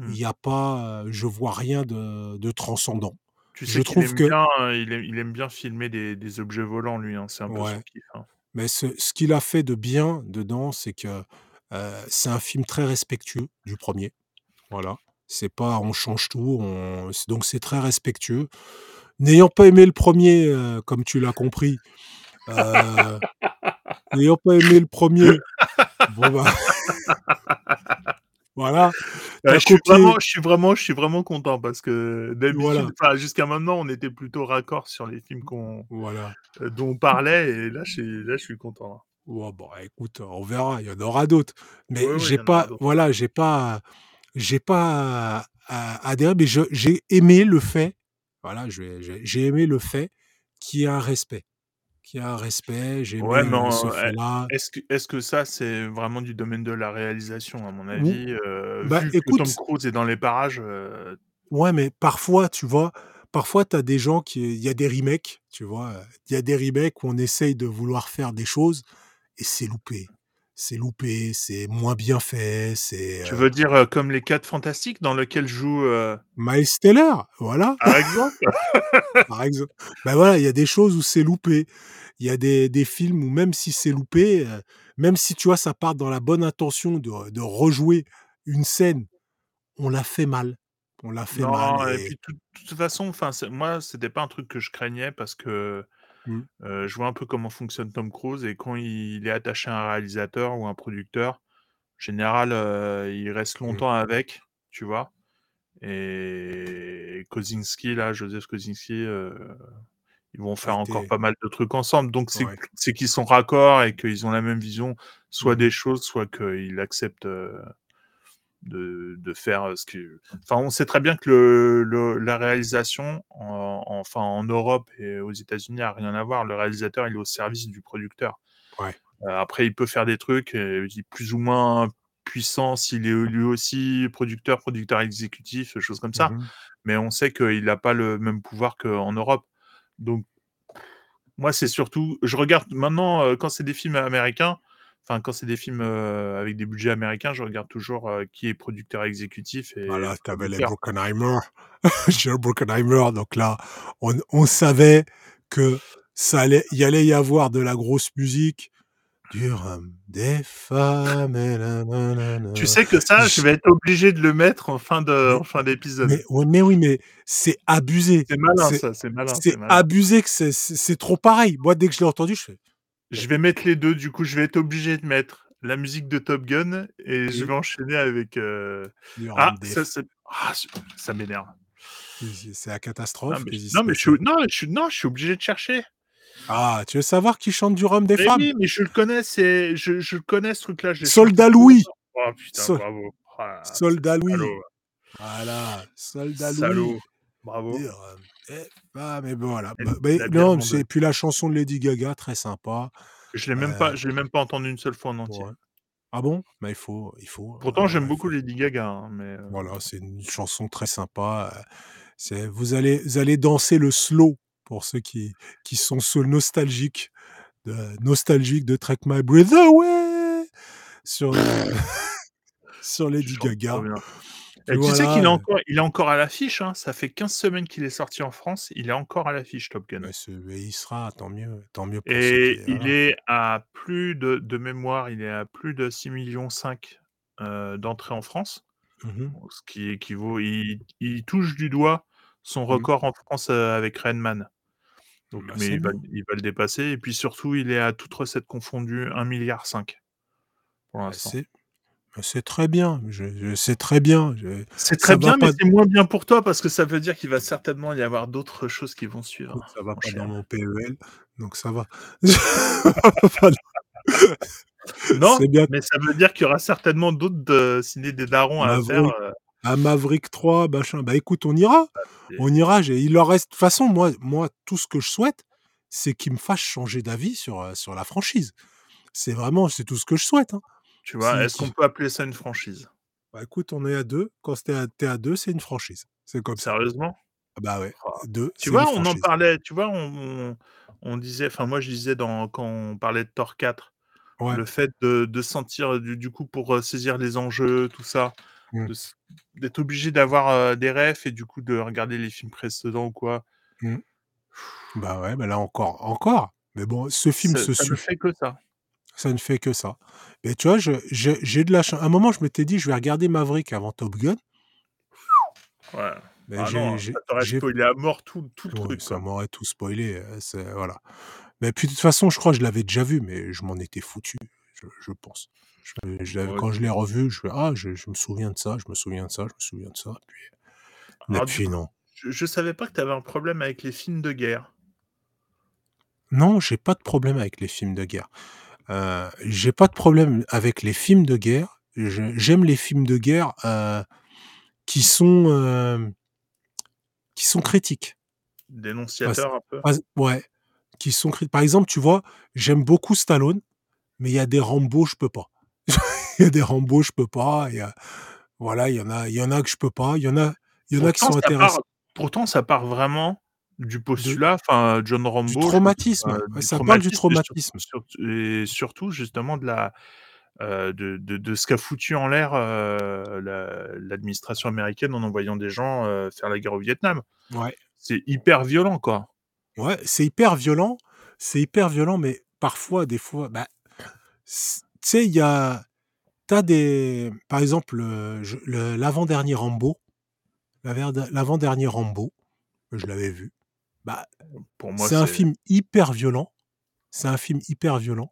il n'y a pas, je vois rien de, de transcendant. Tu je sais qu'il trouve aime que- bien, euh, il, aime, il aime bien filmer des, des objets volants, lui. hein, C'est un peu Ouais. son kiff. hein. Mais ce, ce qu'il a fait de bien dedans, c'est que euh, c'est un film très respectueux du premier. Voilà. C'est pas on change tout, on... donc c'est très respectueux. N'ayant pas aimé le premier, euh, comme tu l'as compris, euh, n'ayant pas aimé le premier, bon bah, Voilà. Je, suis vraiment, je, suis vraiment, je suis vraiment content parce que d'habitude, Voilà. jusqu'à maintenant, on était plutôt raccord sur les films qu'on, Voilà. euh, dont on parlait et là, je suis, là, je suis content. Ouais, bon, écoute, on verra, il y en aura d'autres. Mais Ouais, j'ai pas, voilà, j'ai pas, j'ai pas adhéré, mais j'ai aimé le fait, voilà, j'ai aimé le fait qu'il y ait un respect. Ait un respect, j'ai Ouais, est-ce que, ça, c'est vraiment du domaine de la réalisation, à mon avis euh, bah, Vu que écoute, Tom Cruise est dans les parages, euh, Ouais, mais parfois, tu vois, parfois, tu as des gens qui. Il y a des remakes, tu vois. Il y a des remakes où on essaye de vouloir faire des choses et c'est loupé. C'est loupé, c'est moins bien fait, c'est. tu euh, veux dire euh, comme les 4 fantastiques dans lequel joue, euh, Miles voilà, par exemple par exemple. Ben voilà, il y a des choses où c'est loupé. Il y a des, des films où même si c'est loupé, euh, même si tu vois, ça part dans la bonne intention de, de rejouer une scène, on l'a fait mal. On l'a fait Non, mal. et Et... puis de toute- façon, enfin, moi, c'était pas un truc que je craignais parce que Mm. euh, je vois un peu comment fonctionne Tom Cruise et quand il est attaché à un réalisateur ou un producteur, en général, euh, il reste Mm. longtemps avec, tu vois? Et Kozinski, là, Joseph Kozinski, euh, ils vont faire encore pas mal de trucs ensemble. Donc, c'est Ouais. qu'ils sont raccords et qu'ils ont la même vision, soit Mhm. des choses, soit qu'ils acceptent de, de faire euh, ce que. Enfin, on sait très bien que le, le- la réalisation, en, enfin, en Europe et aux États-Unis, a rien à voir. Le réalisateur, il est au service du producteur. Ouais. Euh, après, il peut faire des trucs euh, plus ou moins puissants s'il est lui aussi producteur, producteur exécutif, choses comme ça. Mhm. Mais on sait qu'il n'a pas le même pouvoir qu'en Europe. Donc, moi, c'est surtout. Je regarde maintenant, quand c'est des films américains, enfin, quand c'est des films euh, avec des budgets américains, je regarde toujours euh, qui est producteur exécutif. Et Voilà, t'avais les producteur. Bruckenheimer. Jerry Bruckenheimer. Donc là, on, on savait que ça allait, il allait y avoir de la grosse musique, du rhum, des femmes et. Tu sais que ça, je vais être obligé de le mettre en fin de, en fin d'épisode. Mais, ouais, mais oui, mais c'est abusé. C'est malin, ça, c'est malin. C'est abusé que c'est trop pareil. Moi, dès que je l'ai entendu, je fais. Je vais mettre les deux, du coup, je vais être obligé de mettre la musique de Top Gun et je vais enchaîner avec. euh, Ah, ça, ah, ça- m'énerve. C'est la Non, catastrophe. mais, qu'est-ce qui non, mais je suis, non, je suis, non, je suis obligé de chercher. Ah, tu veux savoir qui chante du rhum des Mais femmes? oui, mais je le connais, c'est, je, je le connais ce truc-là. je l'ai Soldat Louis. Oh putain, bravo. Ah, Soldat Louis. salaud, Voilà, soldat Louis. Bravo. Dire, euh, ah, mais bon, voilà. Et Bah, mais la bière non, c'est puis la chanson de Lady Gaga, très sympa. Je l'ai même Euh, pas, je l'ai même pas entendu une seule fois en entier. Ouais. Ah bon? Mais il faut, il faut. Pourtant, euh, j'aime il beaucoup faut- Lady Gaga, hein, mais euh, Voilà, c'est une chanson très sympa. C'est, vous allez, vous allez danser le slow pour ceux qui, qui sont sous le nostalgique, de, nostalgique de Track My Breath Away sur, sur Lady Gaga. Tu sais qu'il est encore, il est encore à l'affiche. Hein. Ça fait 15 semaines qu'il est sorti en France. Il est encore à l'affiche, Top Gun. mais il sera, tant mieux, tant mieux pour Et il voilà. est à plus de, de mémoire, il est à plus de 6 millions 5 euh, d'entrées en France, Mhm. ce qui équivaut, il, il touche du doigt son Mhm. record en France euh, avec Rainman. Donc, Bah, mais il va, bien. il va le dépasser. Et puis surtout, il est à toute recette confondue 1 milliard 5 pour l'instant. bah, c'est très bien. Je, je sais très bien. C'est très bien, mais c'est moins bien pour toi parce que ça veut dire qu'il va certainement y avoir d'autres choses qui vont suivre. ça va pas cher. dans mon PEL, donc ça va. Non, c'est bien. mais ça veut dire qu'il y aura certainement d'autres de ciné des darons à Maverick. faire. euh, À Maverick 3, machin. Bah écoute, on ira. et- On ira. Il leur reste. De toute façon, moi, moi, tout ce que je souhaite, c'est qu'ils me fassent changer d'avis sur, euh, sur la franchise. C'est vraiment, c'est tout ce que je souhaite. hein. Tu vois, est-ce qu'on peut appeler ça une franchise? Bah écoute, on est à deux. Quand t'es à, à deux, c'est une franchise. C'est comme. Sérieusement? Ah Bah ouais. Deux. Tu vois, on en parlait, tu vois, on, on, on disait, enfin moi je disais dans, quand on parlait de Thor 4, Ouais. le fait de, de sentir du, du coup pour euh, saisir les enjeux, tout ça, Mm. s- d'être obligé d'avoir euh, des refs et du coup de regarder les films précédents ou quoi. Bah ouais, bah là encore, encore. Mais bon, ce film se suffit. fait que ça. Ça ne fait que ça. Mais tu vois, j'ai de la chance. À un moment, je m'étais dit, je vais regarder Maverick avant Top Gun. Ouais. Mais Ah non, ça spoilé à mort tout, tout le Ouais, truc. ça m'aurait tout spoilé. euh, Voilà. Mais puis de toute façon, je crois que je l'avais déjà vu, mais je m'en étais foutu. je, je pense. Je- je l'avais- Ouais. quand je l'ai revu, je fais ah, je, je me souviens de ça, je me souviens de ça, je me souviens de ça. Puis, puis coup, non. je, je savais pas que tu avais un problème avec les films de guerre. Non, j'ai pas de problème avec les films de guerre. Euh, j'ai pas de problème avec les films de guerre. J'aime les films de guerre euh, qui sont euh, qui sont critiques. Dénonciateur un peu. Ouais, qui sont critiques. Par exemple, tu vois, j'aime beaucoup Stallone, mais il y a des Rambo, je peux pas. Il y a des Rambo, je peux pas. Y a, voilà, il y en a, il y en a que je peux pas. Il y en a, il y en a qui sont intéressants. part, pourtant, ça part vraiment du postulat, enfin, John Rambo. Du traumatisme. euh, du ça parle du et traumatisme. et surtout, justement, de la. euh, de, de, de ce qu'a foutu en l'air euh, la- l'administration américaine en envoyant des gens euh, faire la guerre au Vietnam. Ouais. C'est hyper violent, quoi. Ouais, c'est hyper violent. C'est hyper violent, mais parfois, des fois, bah, tu sais, il y a, t'as des, par exemple, l'avant-dernier Rambo, l'avant- l'avant-dernier Rambo, je l'avais vu. Bah, Pour moi, c'est un film hyper violent. C'est un film hyper violent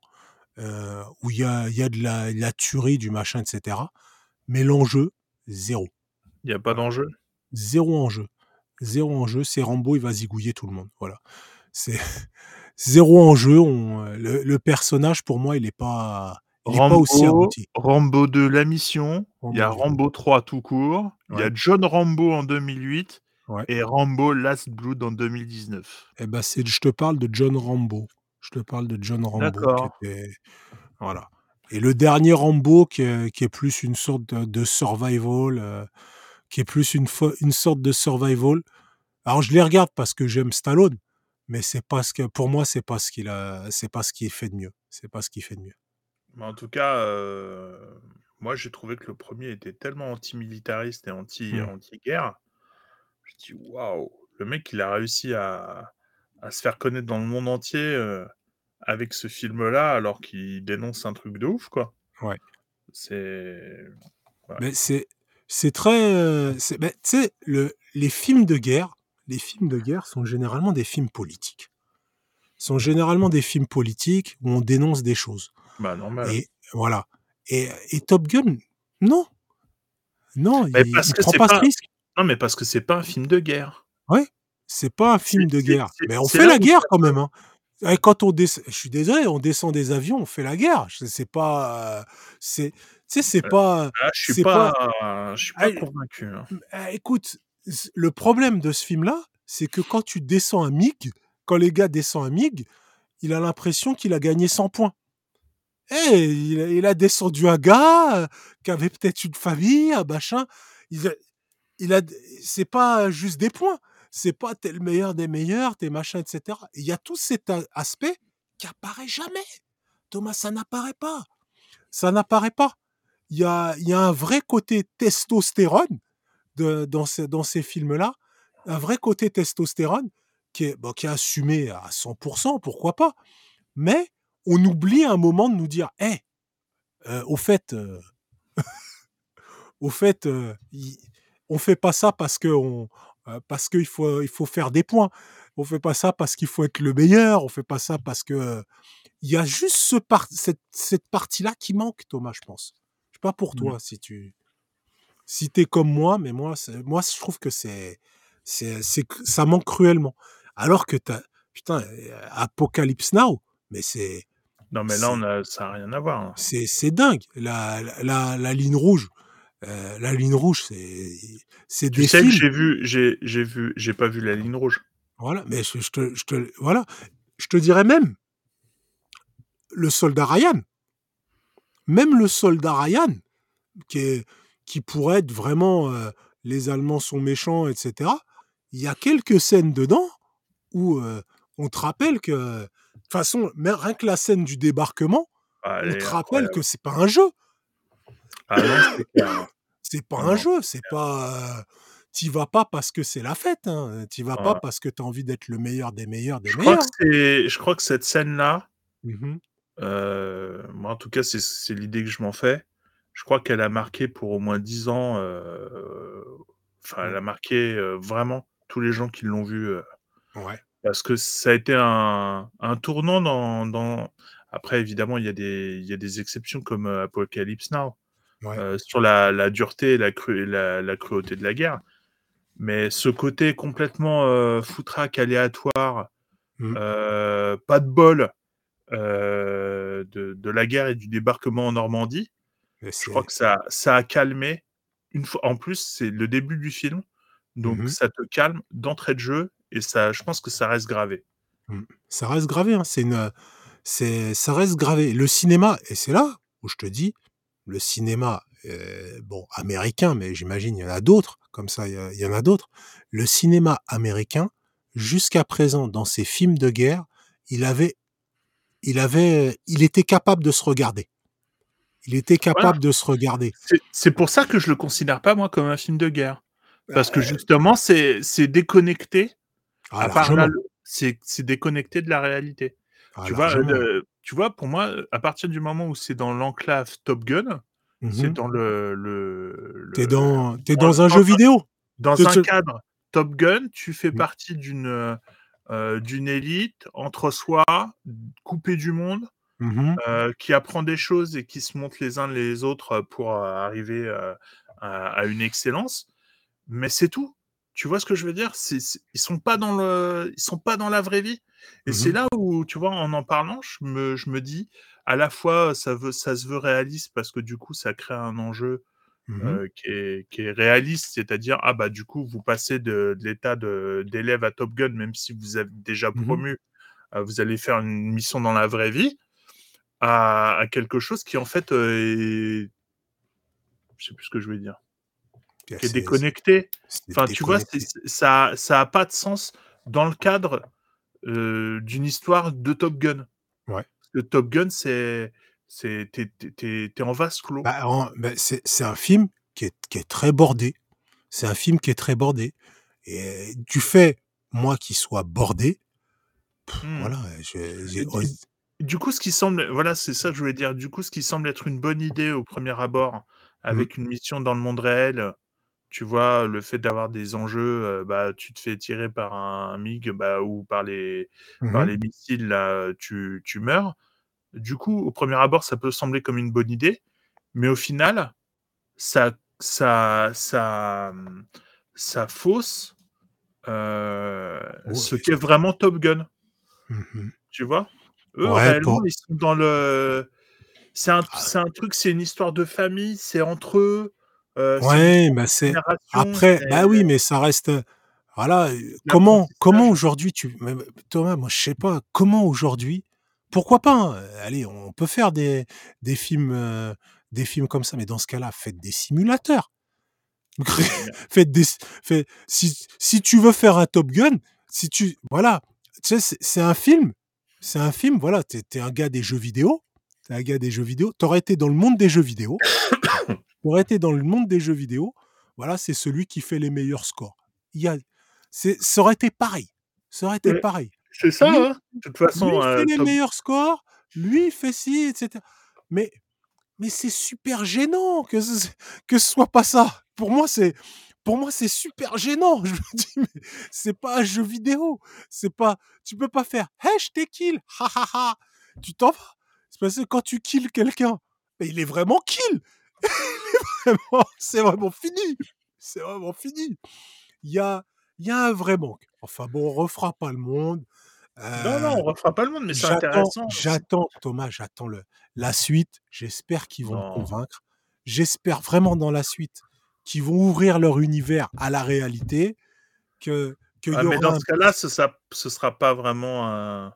euh, où il y a, il y a de la, tuerie, du machin, etc. Mais l'enjeu, zéro. Il n'y a pas d'enjeu? Zéro enjeu. Zéro enjeu. C'est Rambo, il va zigouiller tout le monde. Voilà. C'est zéro enjeu. On, le, le personnage, pour moi, il n'est pas, il est pas aussi Rambo, abouti. Rambo 2, la mission. Il y a Rambo. Rambo 3 tout court. Il y a. John Rambo en 2008. Ouais. Et Rambo Last Blood en 2019. Eh ben, c'est, je te parle de John Rambo. Je te parle de John Rambo. D'accord. Qui était, voilà. Et le dernier Rambo, qui est, qui est plus une sorte de, de survival, euh, qui est plus une, une sorte de survival. Alors, je les regarde parce que j'aime Stallone, mais c'est pas ce que, pour moi, c'est pas ce qu'il a, c'est pas ce qu'il fait de mieux. C'est pas ce qu'il fait de mieux. Mais en tout cas, euh, moi j'ai trouvé que le premier était tellement anti-militariste et anti- Mm. anti-guerre. Je dis waouh, le mec il a réussi à, à se faire connaître dans le monde entier euh, avec ce film-là alors qu'il dénonce un truc de ouf quoi. Ouais. C'est. ouais. Mais c'est, c'est très, euh, tu sais, le, les films de guerre, les films de guerre sont généralement des films politiques. Sont généralement des films politiques où on dénonce des choses. Bah normal. Et voilà. Et, et Top Gun, non. Non, Mais il, prend pas- ce risque. Non mais parce que c'est pas un film de guerre. C'est pas un film de guerre. Mais on fait la guerre quand même. Hein. Et quand on je suis désolé, on descend des avions, on fait la guerre. C'est pas, euh, c'est, tu sais, c'est Euh, pas. Ah, je suis pas, pas- je suis pas Ah, convaincu. hein. Euh, écoute, le problème de ce film-là, c'est que quand tu descends un MiG, quand les gars descendent un MiG, il a l'impression qu'il a gagné 100 points. Eh, il, a- il a descendu un gars euh, qui avait peut-être une famille, un machin. Il a, il a, c'est pas juste des points. C'est pas t'es le meilleur des meilleurs, t'es machin, etc. Il y a tout cet aspect qui apparaît jamais. Thomas, ça n'apparaît pas. Ça n'apparaît pas. Il y a, il y a un vrai côté testostérone de, dans, ces, dans ces films-là, un vrai côté testostérone qui est, qui assumé à 100%, pourquoi pas. Mais on oublie un moment de nous dire, hé, au fait, euh, au fait, euh, on fait pas ça parce que on, euh, parce qu'il faut, il faut faire des points. On fait pas ça parce qu'il faut être le meilleur. On fait pas ça parce que il y a juste ce par- cette, cette partie-là qui manque, Thomas, je pense. Je sais pas pour toi si tu, si t'es comme moi, mais moi, moi, je trouve que c'est, c'est, ça manque cruellement. Alors que t'as, putain, euh, Apocalypse Now, mais c'est, Non mais là on a, ça a rien à voir. hein. c'est, dingue. La, la, la ligne rouge, euh, la ligne rouge, c'est, des sais films. j'ai vu, j'ai, j'ai vu, j'ai pas vu la ligne rouge. Voilà, mais je, je te, je te, voilà, je te dirais même le soldat Ryan. Même le soldat Ryan, qui, est, qui pourrait être vraiment euh, les Allemands sont méchants, etc. Il y a quelques scènes dedans où euh, on te rappelle que, de toute façon, rien que la scène du débarquement, on te rappelle incroyable. que c'est pas un jeu. Ah c'est pas Non, un jeu, c'est pas. euh, T'y vas pas parce que c'est la fête, hein. T'y vas pas parce que t'as envie d'être le meilleur des meilleurs des Je crois, que je crois que cette scène-là, euh, moi en tout cas c'est, l'idée que je m'en fais. Je crois qu'elle a marqué pour au moins 10 ans. euh, Enfin, elle a marqué vraiment tous les gens qui l'ont vu. Ouais. parce que ça a été un, un tournant dans, dans... Après, évidemment, il y, a des, il y a des exceptions comme Apocalypse Now Ouais. euh, sur la, la dureté et la, cru- la, la cruauté de la guerre. Mais ce côté complètement euh, foutraque, aléatoire, Mm. euh, pas de bol euh, de, de la guerre et du débarquement en Normandie, je crois que ça, ça a calmé. Une fois, en plus, c'est le début du film, donc Mhm. ça te calme d'entrée de jeu et ça, je pense que ça reste gravé. ça reste gravé. Hein. C'est une, c'est, ça reste gravé. Le cinéma, et c'est là où je te dis, le cinéma, euh, bon, américain, mais j'imagine il y en a d'autres, comme ça, il y, a- il y en a d'autres. Le cinéma américain, jusqu'à présent, dans ses films de guerre, il avait, il avait, il était capable de se regarder. Il était capable de se regarder. C'est- pour ça que je le considère pas moi comme un film de guerre, parce Euh, que justement, c'est c'est déconnecté. Ah, c'est déconnecté de la réalité. Ah, tu vois, largement. le- tu vois, pour moi, à partir du moment où c'est dans l'enclave Top Gun, c'est Mhm. dans le, le, T'es dans, t'es dans- un jeu vidéo. dans un cadre Top Gun, tu fais Mm. partie d'une euh, euh, d'une élite entre soi, coupée du monde, euh, qui apprend des choses et qui se montrent les uns les autres pour euh, arriver euh, à, à une excellence. Mais c'est tout. Tu vois ce que je veux dire? Ils sont pas dans le, ils sont pas dans la vraie vie. Et Mhm. c'est là où, tu vois, en en parlant, je me, je me dis, à la fois, ça veut, ça se veut réaliste parce que du coup, ça crée un enjeu euh, qui, est, qui est réaliste, c'est-à-dire ah bah du coup vous passez de, de l'état d'élève à Top Gun, même si vous avez déjà Mhm. promu, euh, vous allez faire une mission dans la vraie vie, à, à quelque chose qui en fait euh, est, je sais plus ce que je voulais dire, qui est déconnecté. Enfin tu vois, ça ça a pas de sens dans le cadre euh, d'une histoire de Top Gun. Ouais. Le Top Gun c'est c'est t'es, en vase clos. Bah, bah, c'est un film qui est, qui est très bordé. C'est un film qui est très bordé. Et du fait, moi, qui soit bordé, pff, Hmm. voilà, j'ai- du- Du coup, ce qui semble, voilà, c'est ça que je voulais dire. Du coup, ce qui semble être une bonne idée au premier abord, avec une mission dans le monde réel, tu vois, le fait d'avoir des enjeux, euh, bah, tu te fais tirer par un MiG, bah, ou par les, par Mhm. les missiles, là, tu, tu meurs. Du coup, au premier abord, ça peut sembler comme une bonne idée, mais au final, ça, ça, ça, hum, ça fausse euh, Ouais. ce qu'est vraiment Top Gun Mhm. tu vois? Eux, Ouais, réellement, pour- ils sont dans le. C'est un, Ah. c'est un truc, c'est une histoire de famille, c'est entre eux. Euh, Ouais, bah c'est après, bah oui, mais ça reste, euh, voilà, euh, comment, comment aujourd'hui tu, Thomas, moi je sais pas, comment aujourd'hui, pourquoi pas, hein, allez, on peut faire des, des films, euh, des films comme ça, mais dans ce cas-là, faites des simulateurs. faites des, faites, si, si tu veux faire un Top Gun, si tu, voilà, tu sais, c'est- c'est un film, c'est un film, voilà, t'es es un gars des jeux vidéo, t'es un gars des jeux vidéo, t'aurais été dans le monde des jeux vidéo, t'aurais été dans le monde des jeux vidéo, voilà, c'est celui qui fait les meilleurs scores. Il y a, c'est, ça aurait été pareil, ça aurait été Ouais. pareil. C'est ça, Lui- hein De toute façon, lui il euh, fait les meilleurs scores, lui il fait ci, etc. Mais, mais c'est super gênant que ce, que ce soit pas ça. Pour moi, c'est, pour moi, c'est super gênant. Je me dis, mais c'est pas un jeu vidéo. C'est pas, tu peux pas faire, hey, je t'ai kill, ha ha ha. Tu t'en vas. C'est parce que quand tu kills quelqu'un, mais il est vraiment kill. C'est vraiment fini. C'est vraiment fini. Il y a, il y a un vrai manque. Enfin bon, on refera pas le monde. Non, non, Euh, on refera pas le monde, mais c'est J'attends, intéressant. j'attends, Thomas, j'attends le, la suite. J'espère qu'ils vont me convaincre. J'espère vraiment dans la suite qu'ils vont ouvrir leur univers à la réalité. Que, que Ah, y mais dans un... ce cas-là, ce sera, ce sera pas vraiment un,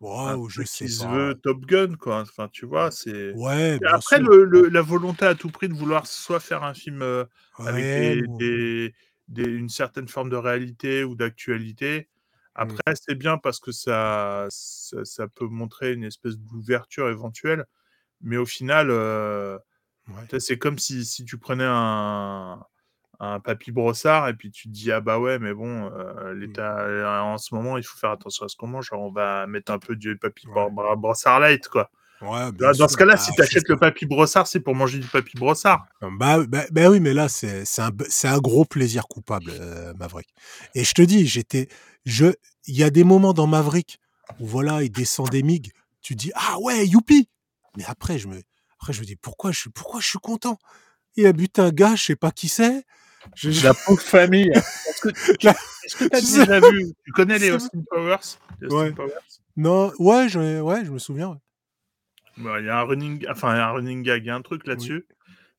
Wow, je sais qui se veut Top Gun, quoi. Enfin, tu vois, c'est. Ouais, Après, le, le- la volonté à tout prix de vouloir soit faire un film euh, avec des, bon. des- des- une certaine forme de réalité ou d'actualité. Mm. Après, c'est bien parce que ça, ça, ça peut montrer une espèce d'ouverture éventuelle. Mais au final, euh, Ouais. c'est comme si, si tu prenais un, un papy brossard et puis tu te dis, ah bah ouais, mais bon, euh, Mm. l'état, en ce moment, il faut faire attention à ce qu'on mange. On va mettre un peu du papy Ouais. brossard light, quoi. Ouais, Dans ce cas-là, si c'est tu achètes le papy brossard, c'est pour manger du papy brossard. Bah, bah, bah oui, mais là, c'est c'est un, un gros plaisir coupable, euh, Maverick. Et je te dis, j'étais, je, il y a des moments dans Maverick où voilà, il descend des MiG. tu dis ah ouais, youpi. Mais après, je me, après, je me dis pourquoi je, pourquoi je suis content? Il a buté un gars, je sais pas qui c'est. Je- La pauvre famille. Est-ce que tu La- sais- déjà vu Tu connais les Austin Powers? Les Austin Ouais. Powers? Non, ouais, je, ouais, je me souviens. ouais. Bon, Il y a un running, enfin un running gag, il y a un truc là-dessus.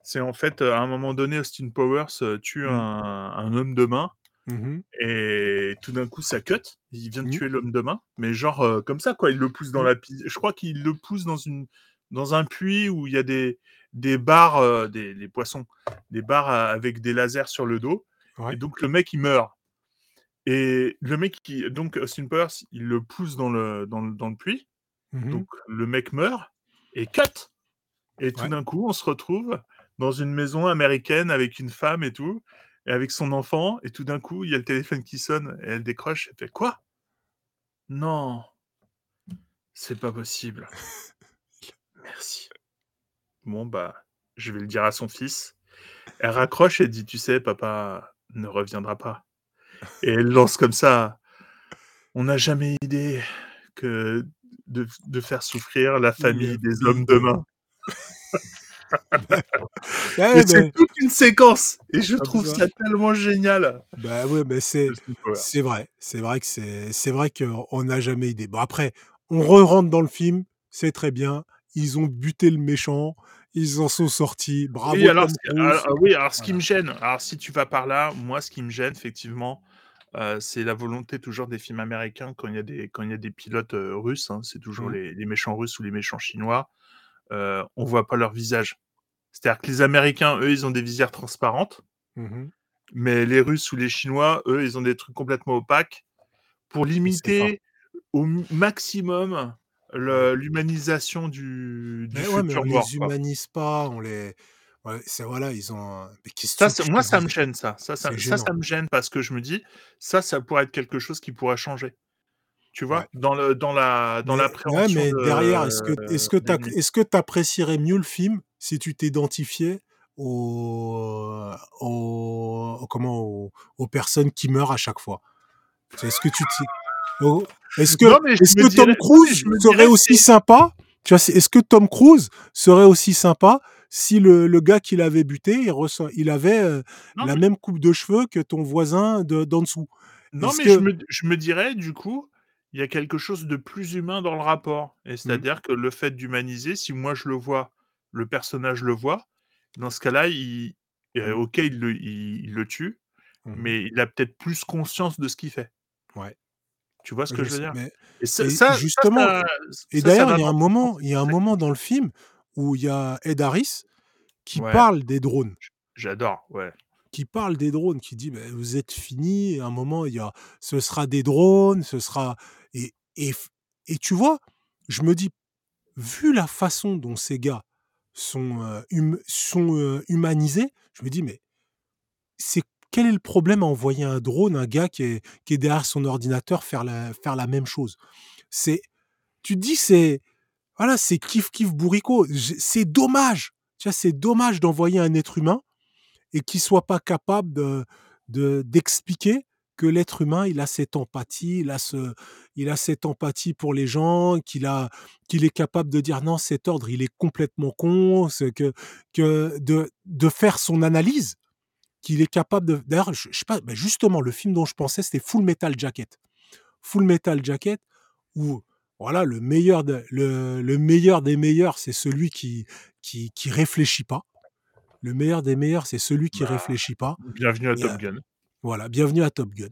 C'est en fait, euh, à un moment donné, Austin Powers euh, tue Mm. un, un homme de main Mhm. et tout d'un coup ça cut. Il vient de Mhm. tuer l'homme de main, mais genre euh, comme ça quoi. Il le pousse dans la. Je crois qu'il le pousse dans une dans un puits où il y a des des barres, euh, des les poissons, des barres euh, avec des lasers sur le dos. Ouais. Et donc le mec il meurt. Et le mec qui donc Austin Powers il le pousse dans le dans le, dans le puits. Mhm. Donc le mec meurt et cut. Et tout Ouais. d'un coup, on se retrouve dans une maison américaine avec une femme et tout, et avec son enfant. Et tout d'un coup, il y a le téléphone qui sonne et elle décroche. Elle fait quoi? Non, c'est pas possible. Merci. Bon bah, je vais le dire à son fils. Elle raccroche et dit, tu sais, papa ne reviendra pas. Et elle lance comme ça. On n'a jamais idée que de, de faire souffrir la famille des hommes de main. Ouais, Et mais- c'est toute une séquence. Et je Comme trouve ça. tellement génial. Bah ouais, mais c'est vrai, c'est vrai que c'est c'est vrai qu'on n'a jamais idée. Bon après, on re-rentre dans le film, c'est très bien. Ils ont buté le méchant, ils en sont sortis. Bravo. oui, alors, alors, ah oui, alors ce qui me gêne, alors si tu vas par là, moi ce qui me gêne effectivement, euh, c'est la volonté toujours des films américains quand il y a des, quand il y a des pilotes euh, russes, hein, c'est toujours Mhm. les, les méchants russes ou les méchants chinois, euh, on voit pas leur visage. C'est-à-dire que les Américains, eux, ils ont des visières transparentes, Mhm. mais les Russes ou les Chinois, eux, ils ont des trucs complètement opaques pour limiter au maximum l'humanisation du, du Mais ouais, mais futur on mort. les humanise pas, on les. Ouais, c'est voilà, ils ont. Mais Ça, moi, ça me gêne, ça. Ça, ça, ça, me gêne parce que je me dis, ça, ça pourrait être quelque chose qui pourrait changer. Tu vois, Ouais. dans le dans la dans l'appréhension. mais de- derrière, est-ce que est-ce que est-ce que t'apprécierais mieux le film si tu t'identifiais aux, aux comment aux, aux personnes qui meurent à chaque fois? Est-ce que tu est-ce que Non, est-ce Tom Cruise serait aussi c'est- sympa Tu vois, c'est- est-ce que Tom Cruise serait aussi sympa si le, le gars qui l'avait buté, il, ressent- il avait euh, Non, la mais- même coupe de cheveux que ton voisin de d'en dessous? Non, Est-ce mais que- je, me, je me dirais, du coup, il y a quelque chose de plus humain dans le rapport. Mmh. Et c'est-à-dire que le fait d'humaniser, si moi je le vois, le personnage le voit, dans ce cas-là, il, euh, ok, il le, il, il le tue, Mhm. mais il a peut-être plus conscience de ce qu'il fait. Ouais. Tu vois ce que Je je veux sais, dire? Et ça, et ça- ça, justement, ça- Et d'ailleurs, il y a un moment, il y a un moment dans le film où il y a Ed Harris qui Ouais. parle des drones, J'adore, ouais. qui parle des drones, qui dit «Mais vous êtes finis. À un moment, il y a, ce sera des drones, ce sera et et et tu vois, je me dis, vu la façon dont ces gars sont euh, hum- sont euh, humanisés, je me dis mais c'est quel est le problème à envoyer un drone, un gars qui est, derrière son ordinateur faire la, même chose? C'est, tu dis c'est, voilà, c'est kiff kiff bourricot. C'est dommage, c'est dommage d'envoyer un être humain et qu'il soit pas capable de de- d'expliquer que l'être humain, il a cette empathie, il a ce, il a cette empathie pour les gens, qu'il a, qu'il est capable de dire non, cet ordre, il est complètement con, que, que de, de faire son analyse, qu'il est capable de. D'ailleurs, je, je sais pas, ben justement, le film dont je pensais, c'était Full Metal Jacket. Full Metal Jacket, où voilà, le meilleur, de- le, le meilleur des meilleurs, c'est celui qui, qui, qui réfléchit pas. Le meilleur des meilleurs, c'est celui qui Bah, réfléchit pas. Bienvenue à Et, Top euh, Gun. Voilà, bienvenue à Top Gun.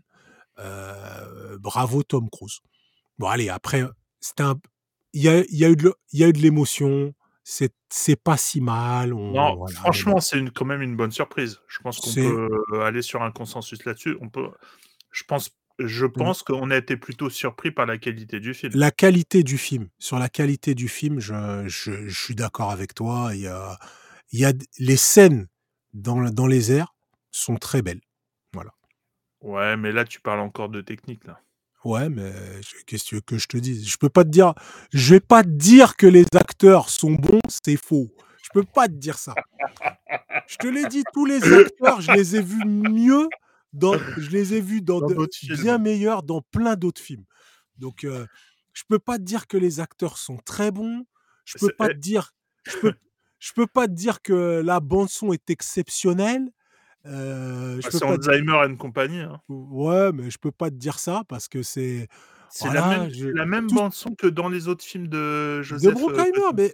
Euh, bravo Tom Cruise. Bon, allez, après, c'était un. Il y a, y a eu de l'émotion. C'est pas si mal. On, Non, voilà, franchement, c'est quand même une bonne surprise. Je pense qu'on peut aller sur un consensus là-dessus. On peut, je pense, je pense qu'on a été plutôt surpris par la qualité du film. La qualité du film. Sur la qualité du film, je, je, je suis d'accord avec toi. Il y a, il y a les scènes dans, dans les airs sont très belles. Voilà. Ouais, mais là, tu parles encore de technique là. Ouais, mais qu'est-ce que tu veux que je te dise? Je peux pas te dire. Je vais pas te dire que les acteurs sont bons, c'est faux. Je peux pas te dire ça. Je te l'ai dit, tous les acteurs, je les ai vus mieux dans, je les ai vus dans, Dans de- d'autres films. bien meilleurs dans plein d'autres films. Donc, euh, je peux pas te dire que les acteurs sont très bons. Je peux pas eh. te dire, je peux, je peux pas te dire que la bande son est exceptionnelle. Euh, Bah, c'est pas te- Alzheimer and compagnie. hein. Ouais, mais je peux pas te dire ça parce que c'est C'est Voilà, la même, je- c'est la même tout- bande son que dans les autres films de de Joseph. euh.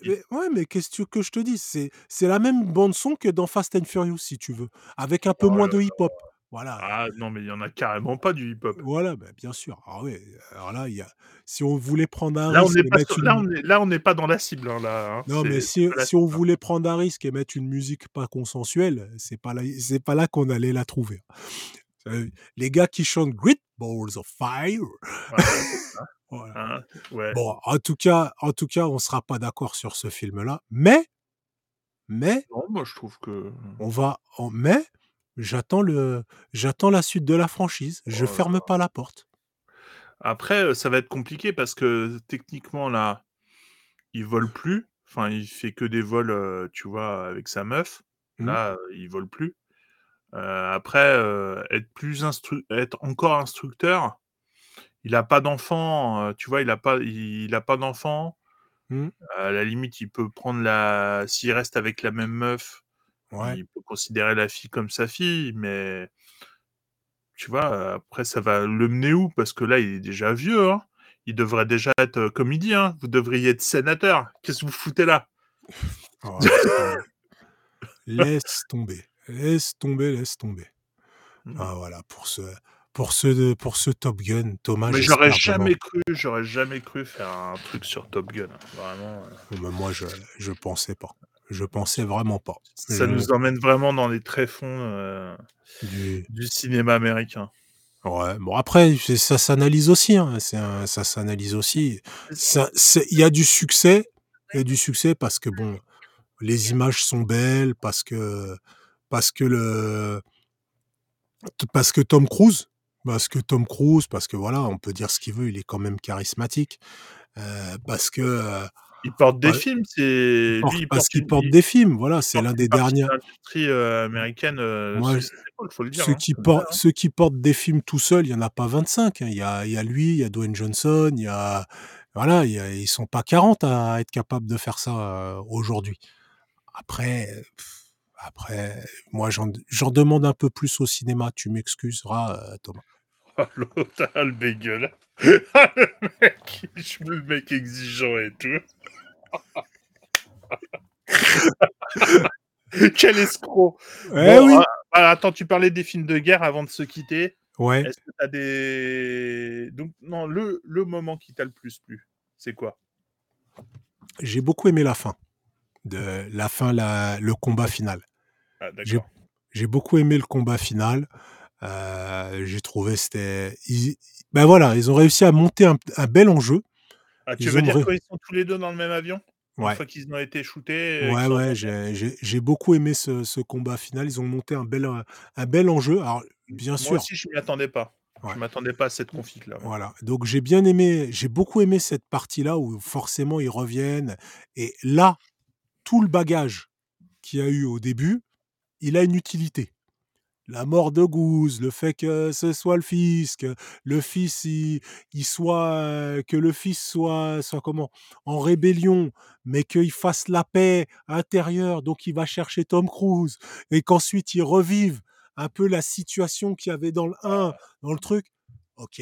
Mais, ouais, mais qu'est-ce que je te dise C'est la même bande son que dans Fast and Furious, si tu veux, avec un peu Oh moins de hip-hop. Voilà. Ah non, mais il y en a carrément pas du hip-hop. Voilà, bah, bien sûr. Ah ouais, alors là, il y a... si on voulait prendre un Là, on risque n'est et pas, mettre sur- une... là, on est, là, on n'est pas dans la cible. hein, là, hein. Non, mais C'est- si, c'est pas la si on cible, hein. voulait prendre un risque et mettre une musique pas consensuelle, c'est pas là, c'est pas là qu'on allait la trouver. Euh, Les gars qui chantent Great Balls of Fire. Voilà. hein, ouais. Bon, en tout cas, en tout cas, on sera pas d'accord sur ce film-là, mais, mais, Non, moi, je trouve que. on va, en, mais, j'attends le, j'attends la suite de la franchise. Je Oh là ferme pas la porte. Après, ça va être compliqué parce que techniquement, là, il vole plus. Enfin, il fait que des vols, tu vois, avec sa meuf. Mhm. Là, euh, il vole plus. Après, être plus instru- être encore instructeur, il a pas d'enfant, tu vois, il a pas, il, a pas d'enfant. Mhm. À la limite, il peut prendre la, s'il reste avec la même meuf, Ouais. il peut considérer la fille comme sa fille, mais tu vois, après, ça va le mener où? Parce que là, il est déjà vieux. Hein. Il devrait déjà être, euh, dit, hein, vous devriez être sénateur. Qu'est-ce que vous foutez là? Oh, laisse tomber. laisse tomber, laisse tomber. Mhm. Ah voilà pour ce, pour ce, pour ce Top Gun, Thomas. Mais j'aurais jamais cru, j'aurais jamais cru faire un truc sur Top Gun. hein. Vraiment, euh, Mais moi, je, je pensais pas. Je pensais vraiment pas. ça Je- nous emmène vraiment dans les tréfonds euh, du- du cinéma américain. Ouais. Bon après, ça s'analyse aussi. Hein. Un- ça s'analyse aussi. Il y a du succès. Il y a du succès parce que bon, les images sont belles, parce que parce que le parce que Tom Cruise, parce que Tom Cruise, parce que voilà, on peut dire ce qu'il veut, il est quand même charismatique. Euh, parce que euh, Il porte des Ouais. films, c'est parce qu'il porte des films. Voilà, c'est l'un des partie de derniers. L'industrie euh, américaine, euh, faut le dire. Ceux hein, qui, portent, ceux qui portent des films tout seuls, il y en a pas 25. hein. Il y, a, il y a lui, il y a Dwayne Johnson, il y a voilà, il y a- ils sont pas 40 à être capables de faire ça euh, aujourd'hui. Après, pff, après, moi j'en j'en demande un peu plus au cinéma. Tu m'excuseras, euh, Thomas. Ah, l'autre, ah, le bégueule. Ah, le mec, je veux le mec exigeant et tout. Quel escroc. Eh Bon, oui. ah, attends, tu parlais des films de guerre avant de se quitter. Ouais. Est-ce que t'as des. Donc, non, le, le moment qui t'a le plus plu, c'est quoi? J'ai beaucoup aimé la fin. De la fin, la, le combat final. Ah, j'ai beaucoup aimé le combat final. Euh, j'ai trouvé c'était ils- ben voilà, ils ont réussi à monter un, un bel enjeu. Ah, tu ils veux dire ré- qu'ils sont tous les deux dans le même avion? Ouais. Une fois qu'ils ont été shootés euh, Ouais, ouais, j'ai- beaucoup aimé ce, ce combat final. Ils ont monté un bel, un bel enjeu. Alors, bien Moi sûr, aussi, je m'y attendais pas. Ouais. Je m'attendais pas à cette config là. voilà. Donc, j'ai bien aimé, j'ai beaucoup aimé cette partie-là où forcément ils reviennent. Et là, tout le bagage qu'il y a eu au début, il a une utilité. La mort de Goose, le fait que ce soit le fils, que le fils, il, il soit, euh, que le fils soit, soit comment, en rébellion, mais qu'il fasse la paix intérieure, donc il va chercher Tom Cruise, et qu'ensuite il revive un peu la situation qu'il y avait dans le 1, dans le truc. Ok.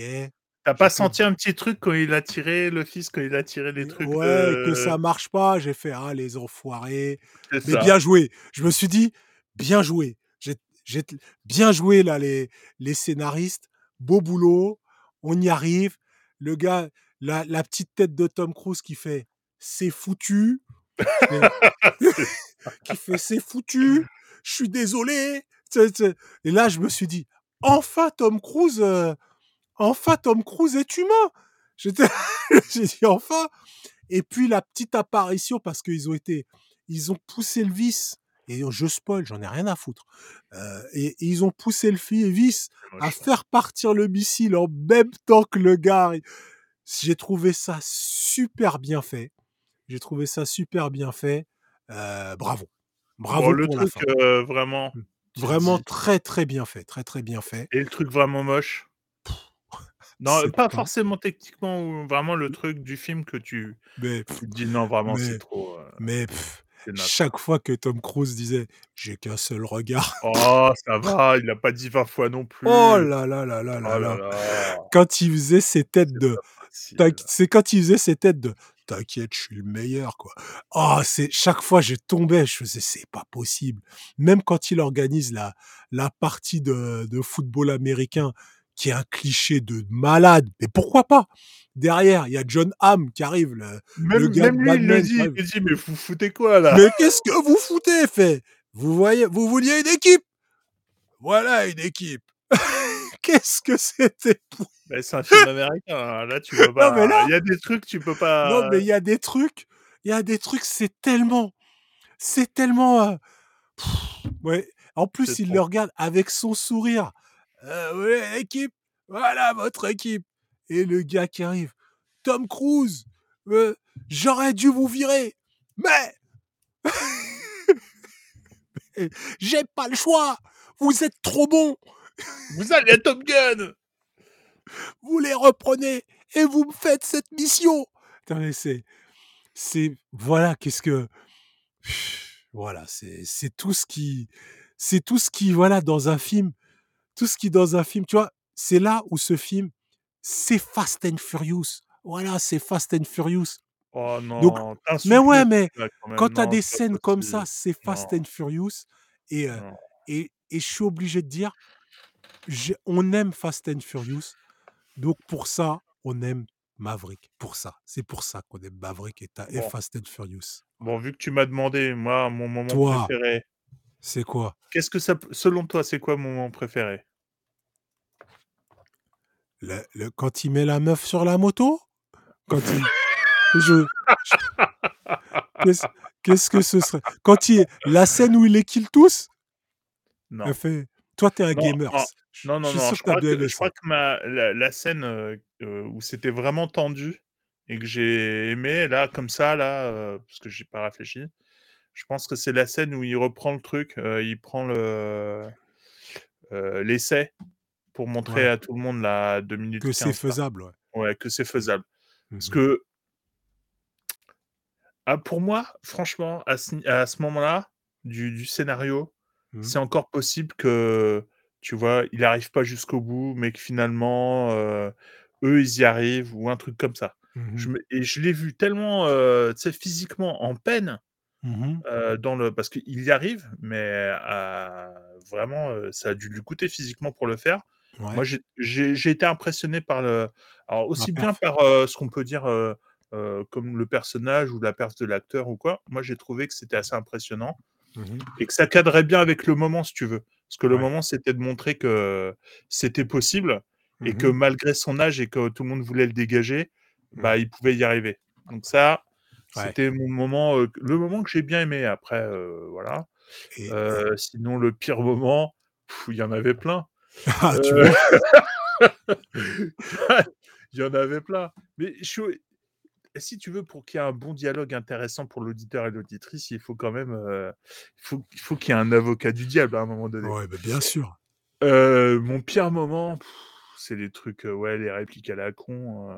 T'as pas senti un petit truc quand il a tiré le fils, quand il a tiré les trucs Ouais, de- que ça marche pas, j'ai fait, ah, les enfoirés. C'est Mais ça. bien joué. Je me suis dit, bien joué. J'ai j'ai bien joué là les, les scénaristes. Beau boulot. On y arrive. Le gars, la, la petite tête de Tom Cruise qui fait c'est foutu. qui fait c'est foutu. Je suis désolé. Et là, je me suis dit, enfin Tom Cruise, euh, enfin Tom Cruise est humain. J'étais, j'ai dit enfin. Et puis la petite apparition parce qu'ils ont été, ils ont poussé le vice. Et je spoil, j'en ai rien à foutre. Euh, et, et ils ont poussé le fi- vice à faire partir le missile en même temps que le gars. J'ai trouvé ça super bien fait. J'ai trouvé ça super bien fait. Euh, bravo. Bravo Bon, le pour la truc fin. euh, vraiment. te Vraiment très très bien fait. Très très bien fait. Et le truc vraiment moche? Non, pas forcément techniquement ou vraiment le truc du film que tu mais tu dis: «Non, vraiment, c'est trop, mais pff, c'est naze». Chaque fois que Tom Cruise disait: «J'ai qu'un seul regard». Oh, ça va, il l'a pas dit 20 fois non plus. Oh là là là là Oh là là là. là, Quand il faisait ses têtes de c'est quand il faisait ses têtes de: «T'inquiète, je suis le meilleur», quoi. Oh, c'est chaque fois je tombais, je faisais: «C'est pas possible». Même quand il organise la la partie de de football américain qui est un cliché de malade, mais pourquoi pas? Derrière, il y a John Hamm qui arrive, le le Même gars de même lui, il le dit, il dit: «Mais vous foutez quoi là?» «Mais qu'est-ce que vous foutez?» fait: «Vous voyez vous vouliez une équipe? Voilà une équipe». Qu'est-ce que c'était pour Bah, c'est un film américain, hein, là tu peux non pas là il y a des trucs tu peux non pas mais il y a des trucs il y a des trucs, c'est tellement c'est tellement, ouais. En plus, il trop. le regarde avec son sourire. «Heu, vous voulez une équipe? Voilà votre équipe» et le gars qui arrive: «Tom Cruise, heu, j'aurais dû vous virer, mais j'ai pas le choix! Vous êtes trop bons! Vous allez à Top Gun! Vous les reprenez et vous me faites cette mission!» Mais c'est c'est voilà, qu'est-ce que voilà, c'est c'est tout ce qui c'est tout ce qui voilà, dans un film tout ce qui dans un film, tu vois? C'est là où ce film, c'est Fast and Furious. Voilà, c'est Fast and Furious. Oh Donc non, mais ouais, mais là quand quand tu as des scènes comme ça, c'est Fast Non, and Furious et non. et et je suis obligé de dire, on aime Fast and Furious, donc pour ça, on aime Maverick, pour ça. C'est pour ça qu'on aime Maverick et. Fast and Furious. Bon, vu que tu m'as demandé, moi, mon moment Toi, préféré, c'est quoi? qu'est-ce que ça selon toi, c'est quoi mon moment préféré? Le le quand il met la meuf sur la moto? Quand il je je qu'est-ce que ce serait? Quand il la scène où il les kill tous? Non. Elle fait toi, tu es un Non, gamers. non, non, je non, suis non, sûr je que crois que je crois que ma la la scène, heu heu, où c'était vraiment tendu et que j'ai aimé là, comme ça là, heu, parce que j'ai pas réfléchi, je pense que c'est la scène où il reprend le truc, heu, il prend le, heu, l'essai pour montrer Ouais. à tout le monde là, 2 minutes Que c'est 15 là. faisable, ouais. Ouais, que c'est faisable. Parce Mmh mh. que ah pour moi, franchement, à ce ni à ce moment-là, du du scénario, Mmh. c'est encore possible que, tu vois, il arrive pas jusqu'au bout, mais que finalement, heu, eux, ils y arrivent ou un truc comme ça. Mmh Je mh. me et je l'ai vu tellement, sais, physiquement en peine, Mmh dans le parce qu'il y arrive, mais vraiment, ça a dû lui coûter physiquement pour le faire. Ouais. Moi, j'ai été impressionné par le alors aussi bien par, ce qu'on peut dire, comme le personnage ou la perf de l'acteur ou quoi. Moi, j'ai trouvé que c'était assez impressionnant Mmh mh. et que ça cadrait bien avec le moment, si tu veux. Parce que le Ouais. moment, c'était de montrer que c'était possible et Mmh que malgré son âge et que tout le monde voulait le dégager, bah, il pouvait y arriver. Donc ça, Ouais. c'était mon moment, le moment que j'ai bien aimé. Après, voilà. Et et Heu, sinon le pire moment, il y en avait plein. Ah, tu vois? il y en avait plein. Mais je suis si tu veux, pour qu'il y ait un bon dialogue intéressant pour l'auditeur et l'auditrice, il faut quand même, heu, il faut il faut qu'il y ait un avocat du diable à un moment donné. Ouais, bah, bien sûr. Mon pire moment, c'est les trucs, ouais, les répliques à la con,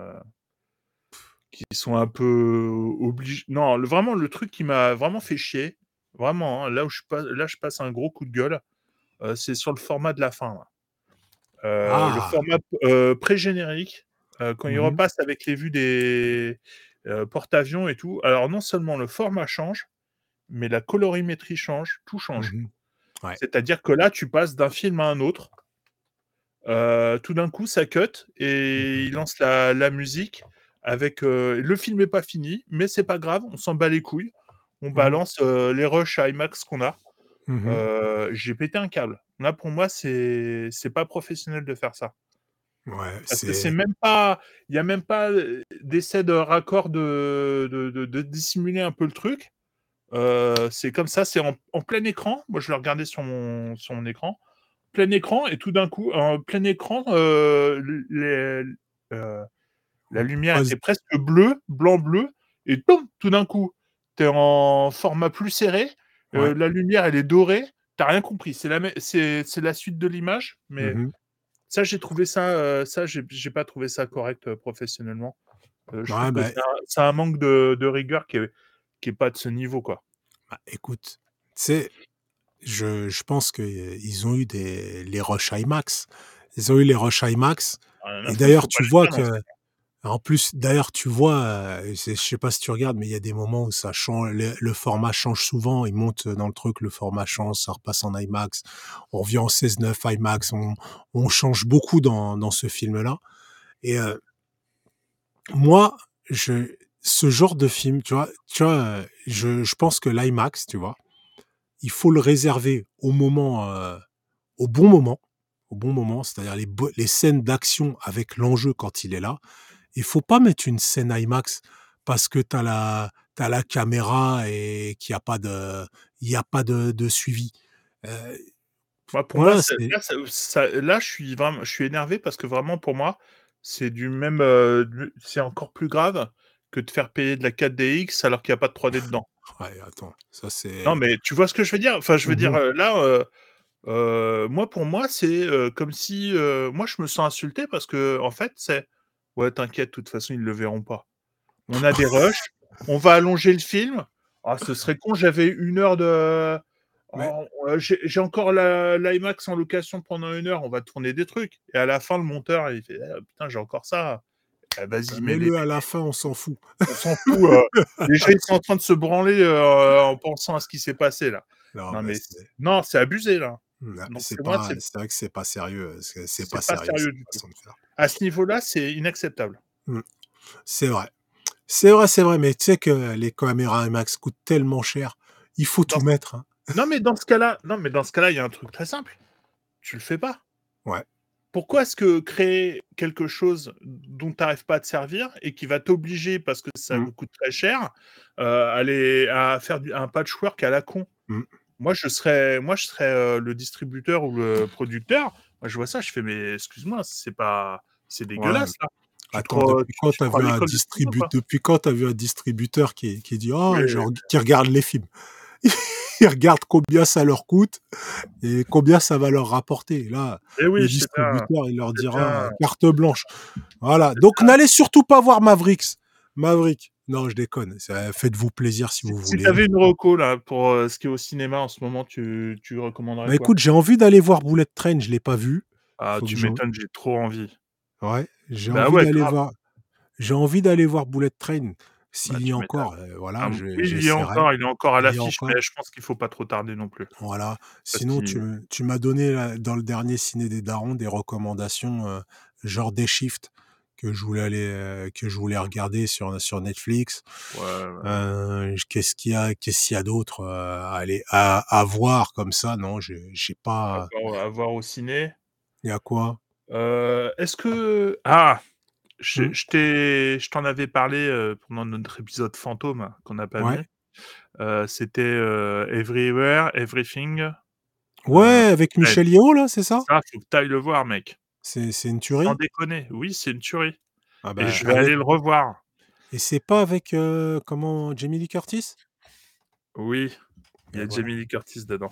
qui sont un peu oblig non, le vraiment le truc qui m'a vraiment fait chier, vraiment, hein, là où je pa là je passe un gros coup de gueule, c'est sur le format de la fin, le Ah! format pré-générique, quand il Mmh mh. repasse avec les vues des, porte-avions et tout, alors non seulement le format change, mais la colorimétrie change, tout Mmh change. mh. Ouais. C'est-à-dire que là, tu passes d'un film à un autre. Tout d'un coup, ça cut Mmh et mh. il lance la la musique avec, heu le film est pas fini, mais c'est pas grave, on s'en bat les couilles. On Mmh mh. balance, heu, les rushs IMAX qu'on a. Mmh mh. Heu, j'ai pété un câble. Là, pour moi, c'est c'est pas professionnel de faire ça. Ouais, Parce que c'est même pas il y a même pas, d'essai de raccord de de de de dissimuler un peu le truc. C'est comme ça, c'est en en plein écran. Moi, je l'ai regardé sur mon sur mon écran. Plein écran et tout d'un coup, en plein écran, les la lumière passe était presque bleue, blanc-bleu et! Tout d'un coup, tu es en format plus serré, Ouais. la lumière, elle est dorée. Tu as rien compris. C'est la mê c'est c'est la suite de l'image, mais mh. Ça, j'ai trouvé ça, euh, ça, j'ai j'ai pas trouvé ça correct euh, professionnellement. Euh, je Ouais, que bah, c'est un- c'est un, manque de, de rigueur qui est, qui est pas de ce niveau, quoi. bah, écoute, tu sais, je, je pense qu'ils ont eu des, les Rush IMAX. Ils ont eu les Rush IMAX. À Et d'ailleurs, tu vois hein. Que. En plus, d'ailleurs, tu vois, je sais pas si tu regardes, mais il y a des moments où ça change, le, format change souvent. Il monte dans le truc, le format change, ça repasse en IMAX. On revient en 16.9 IMAX. On, change beaucoup dans, ce film-là. Et moi, ce genre de film, tu vois, tu vois, je, pense que l'IMAX, tu vois, il faut le réserver au moment, au bon moment, au bon moment, c'est-à-dire les scènes d'action avec l'enjeu quand il est là. Il faut pas mettre une scène IMAX parce que t'as la, t'as la caméra et qu'il n'y a pas de, y a pas de, de suivi. Euh, pour voilà, moi, là, ça- ça- là, je suis vraiment, je suis énervé parce que vraiment, pour moi, c'est du même, euh, c'est encore plus grave que de faire payer de la 4DX alors qu'il n'y a pas de 3D dedans. ouais, attends, ça c'est. Non, mais tu vois ce que je veux dire? Enfin, je veux dire, Mhm. euh, là, euh, euh, moi, pour moi, c'est euh, comme si, euh, moi, je me sens insulté parce que, en fait, c'est, ouais, t'inquiète, de toute façon, ils le verront pas. On a des rushs, on va allonger le film. Ah, ce serait con, j'avais une heure de. Oh, euh, J'ai encore la- l'IMAX en location pendant une heure, on va tourner des trucs. Et à la fin, le monteur, il fait Ah, Putain, j'ai encore ça. Eh, Vas-y, mais Mets-le à la fin, on s'en fout. on s'en fout. euh. Les gens, ils sont en train de se branler euh, en pensant à ce qui s'est passé là. Non, Non, mais c'est abusé là. Non, Donc, c'est vrai que c'est pas sérieux. C'est pas, pas sérieux, sérieux cette du tout. façon de faire. À ce niveau-là, c'est inacceptable. C'est vrai. C'est vrai, c'est vrai, mais tu sais que les caméras IMAX coûtent tellement cher. Il faut tout mettre. hein. Non, mais dans ce cas-là, non, mais dans ce cas-là, il y a un truc très simple. Tu le fais pas. Ouais. Pourquoi est-ce que créer quelque chose dont tu n'arrives pas à te servir et qui va t'obliger, parce que ça vous coûte très cher, euh, à, aller- à faire du- un patchwork à la con? Moi, je serais, moi, je serais euh, le distributeur ou le producteur. Moi, je vois ça, je fais, mais excuse-moi, c'est pas, c'est dégueulasse là. Attends, crois- depuis quand tu crois vu un distribu... depuis quand t'as vu un distributeur qui, qui dit oh Oui, oui. qui regarde les films? Ils regardent combien ça leur coûte et combien ça va leur rapporter. Là, Eh oui, le distributeur, il leur dira bien. carte blanche. Voilà. Donc n'allez surtout pas voir Mavericks. Maverick. Non, je déconne. Faites-vous plaisir si vous Si voulez. tu avais une reco là pour euh, ce qui est au cinéma en ce moment, tu, tu recommanderais Bah, quoi? écoute, j'ai envie d'aller voir Bullet Train, je l'ai pas vu. Ah, faut tu m'étonnes, j'ai trop envie. Ouais, j'ai Bah envie ouais, d'aller voir. J'ai envie d'aller voir Bullet Train. S'il Bah, y tu a encore, euh, voilà, Ah, je- oui, il y est j'essaierai. encore, il est encore à y l'affiche, mais je pense qu'il faut pas trop tarder non plus. Voilà. Sinon, tu, tu m'as donné là, dans le dernier ciné des darons des recommandations euh, genre des shifts que je voulais aller, euh, que je voulais regarder sur sur Netflix. Ouais, ouais. Euh, qu'est-ce qu'il y a, qu'est-ce qu'il y a d'autre euh, à aller à, à voir comme ça? Non, j'ai À pas. voir- à voir au ciné? Il y a quoi? Est-ce que ah, je, Hmm. je t'ai, je t'en avais parlé pendant notre épisode fantôme qu'on n'a pas Ouais. mis. Euh, C'était euh, Everywhere, Everything. Ouais, avec Michel Yeo là, c'est ça? Ça, faut que t'ailles le voir, mec. C'est une tuerie? Sans déconner. Oui, c'est une tuerie. Ah Et bah, je vais avec- aller le revoir. Et c'est pas avec euh, comment Jamie Lee Curtis? Oui, il y a voilà. Jamie Lee Curtis dedans.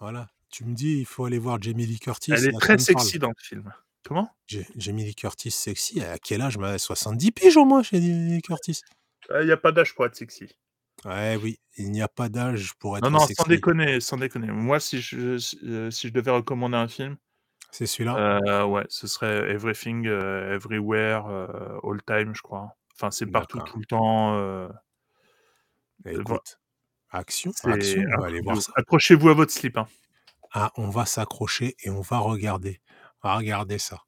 Voilà. Tu me dis, il faut aller voir Jamie Lee Curtis. Elle est très parle. sexy dans le film. Comment? Ja- Jamie Lee Curtis sexy. À quel âge? Moi, 70 piges au moins chez Jamie Lee Curtis. Il n'y a pas d'âge pour être sexy. Ouais, oui. Il n'y a pas d'âge pour être Non, non, sexy. sans déconner, sans déconner. Moi, si je, si, euh, si je devais recommander un film, C'est celui-là? euh, ouais, ce serait Everything, euh, Everywhere, euh, All Time, je crois. Enfin, c'est partout, tout le temps. euh, Écoute, action, action. On un va aller truc voir ça. Accrochez-vous à votre slip. hein. Ah, on va s'accrocher et on va regarder. On va regarder ça.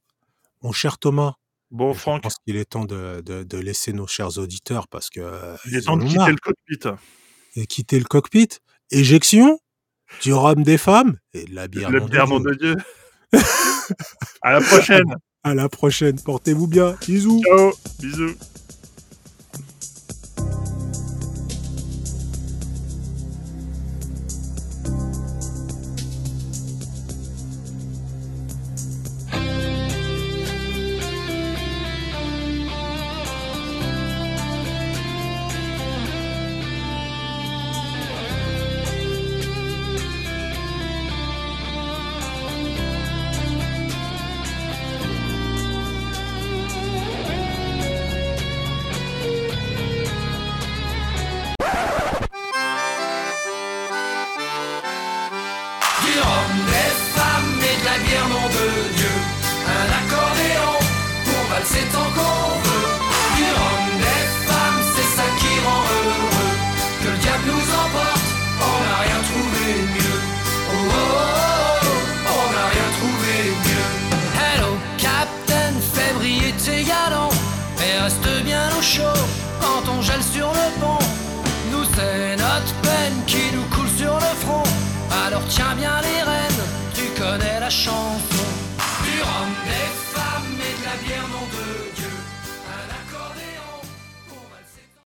Mon cher Thomas, Bon, je Franck, pense qu'il est temps de, de- de laisser nos chers auditeurs parce que il est temps de quitter marre. le cockpit. et quitter le cockpit? Éjection, du rhum des femmes? Et de la bière. De bière, nom Dieu. de Dieu. À la prochaine. À la prochaine. Portez-vous bien. Bisous. Ciao. Bisous.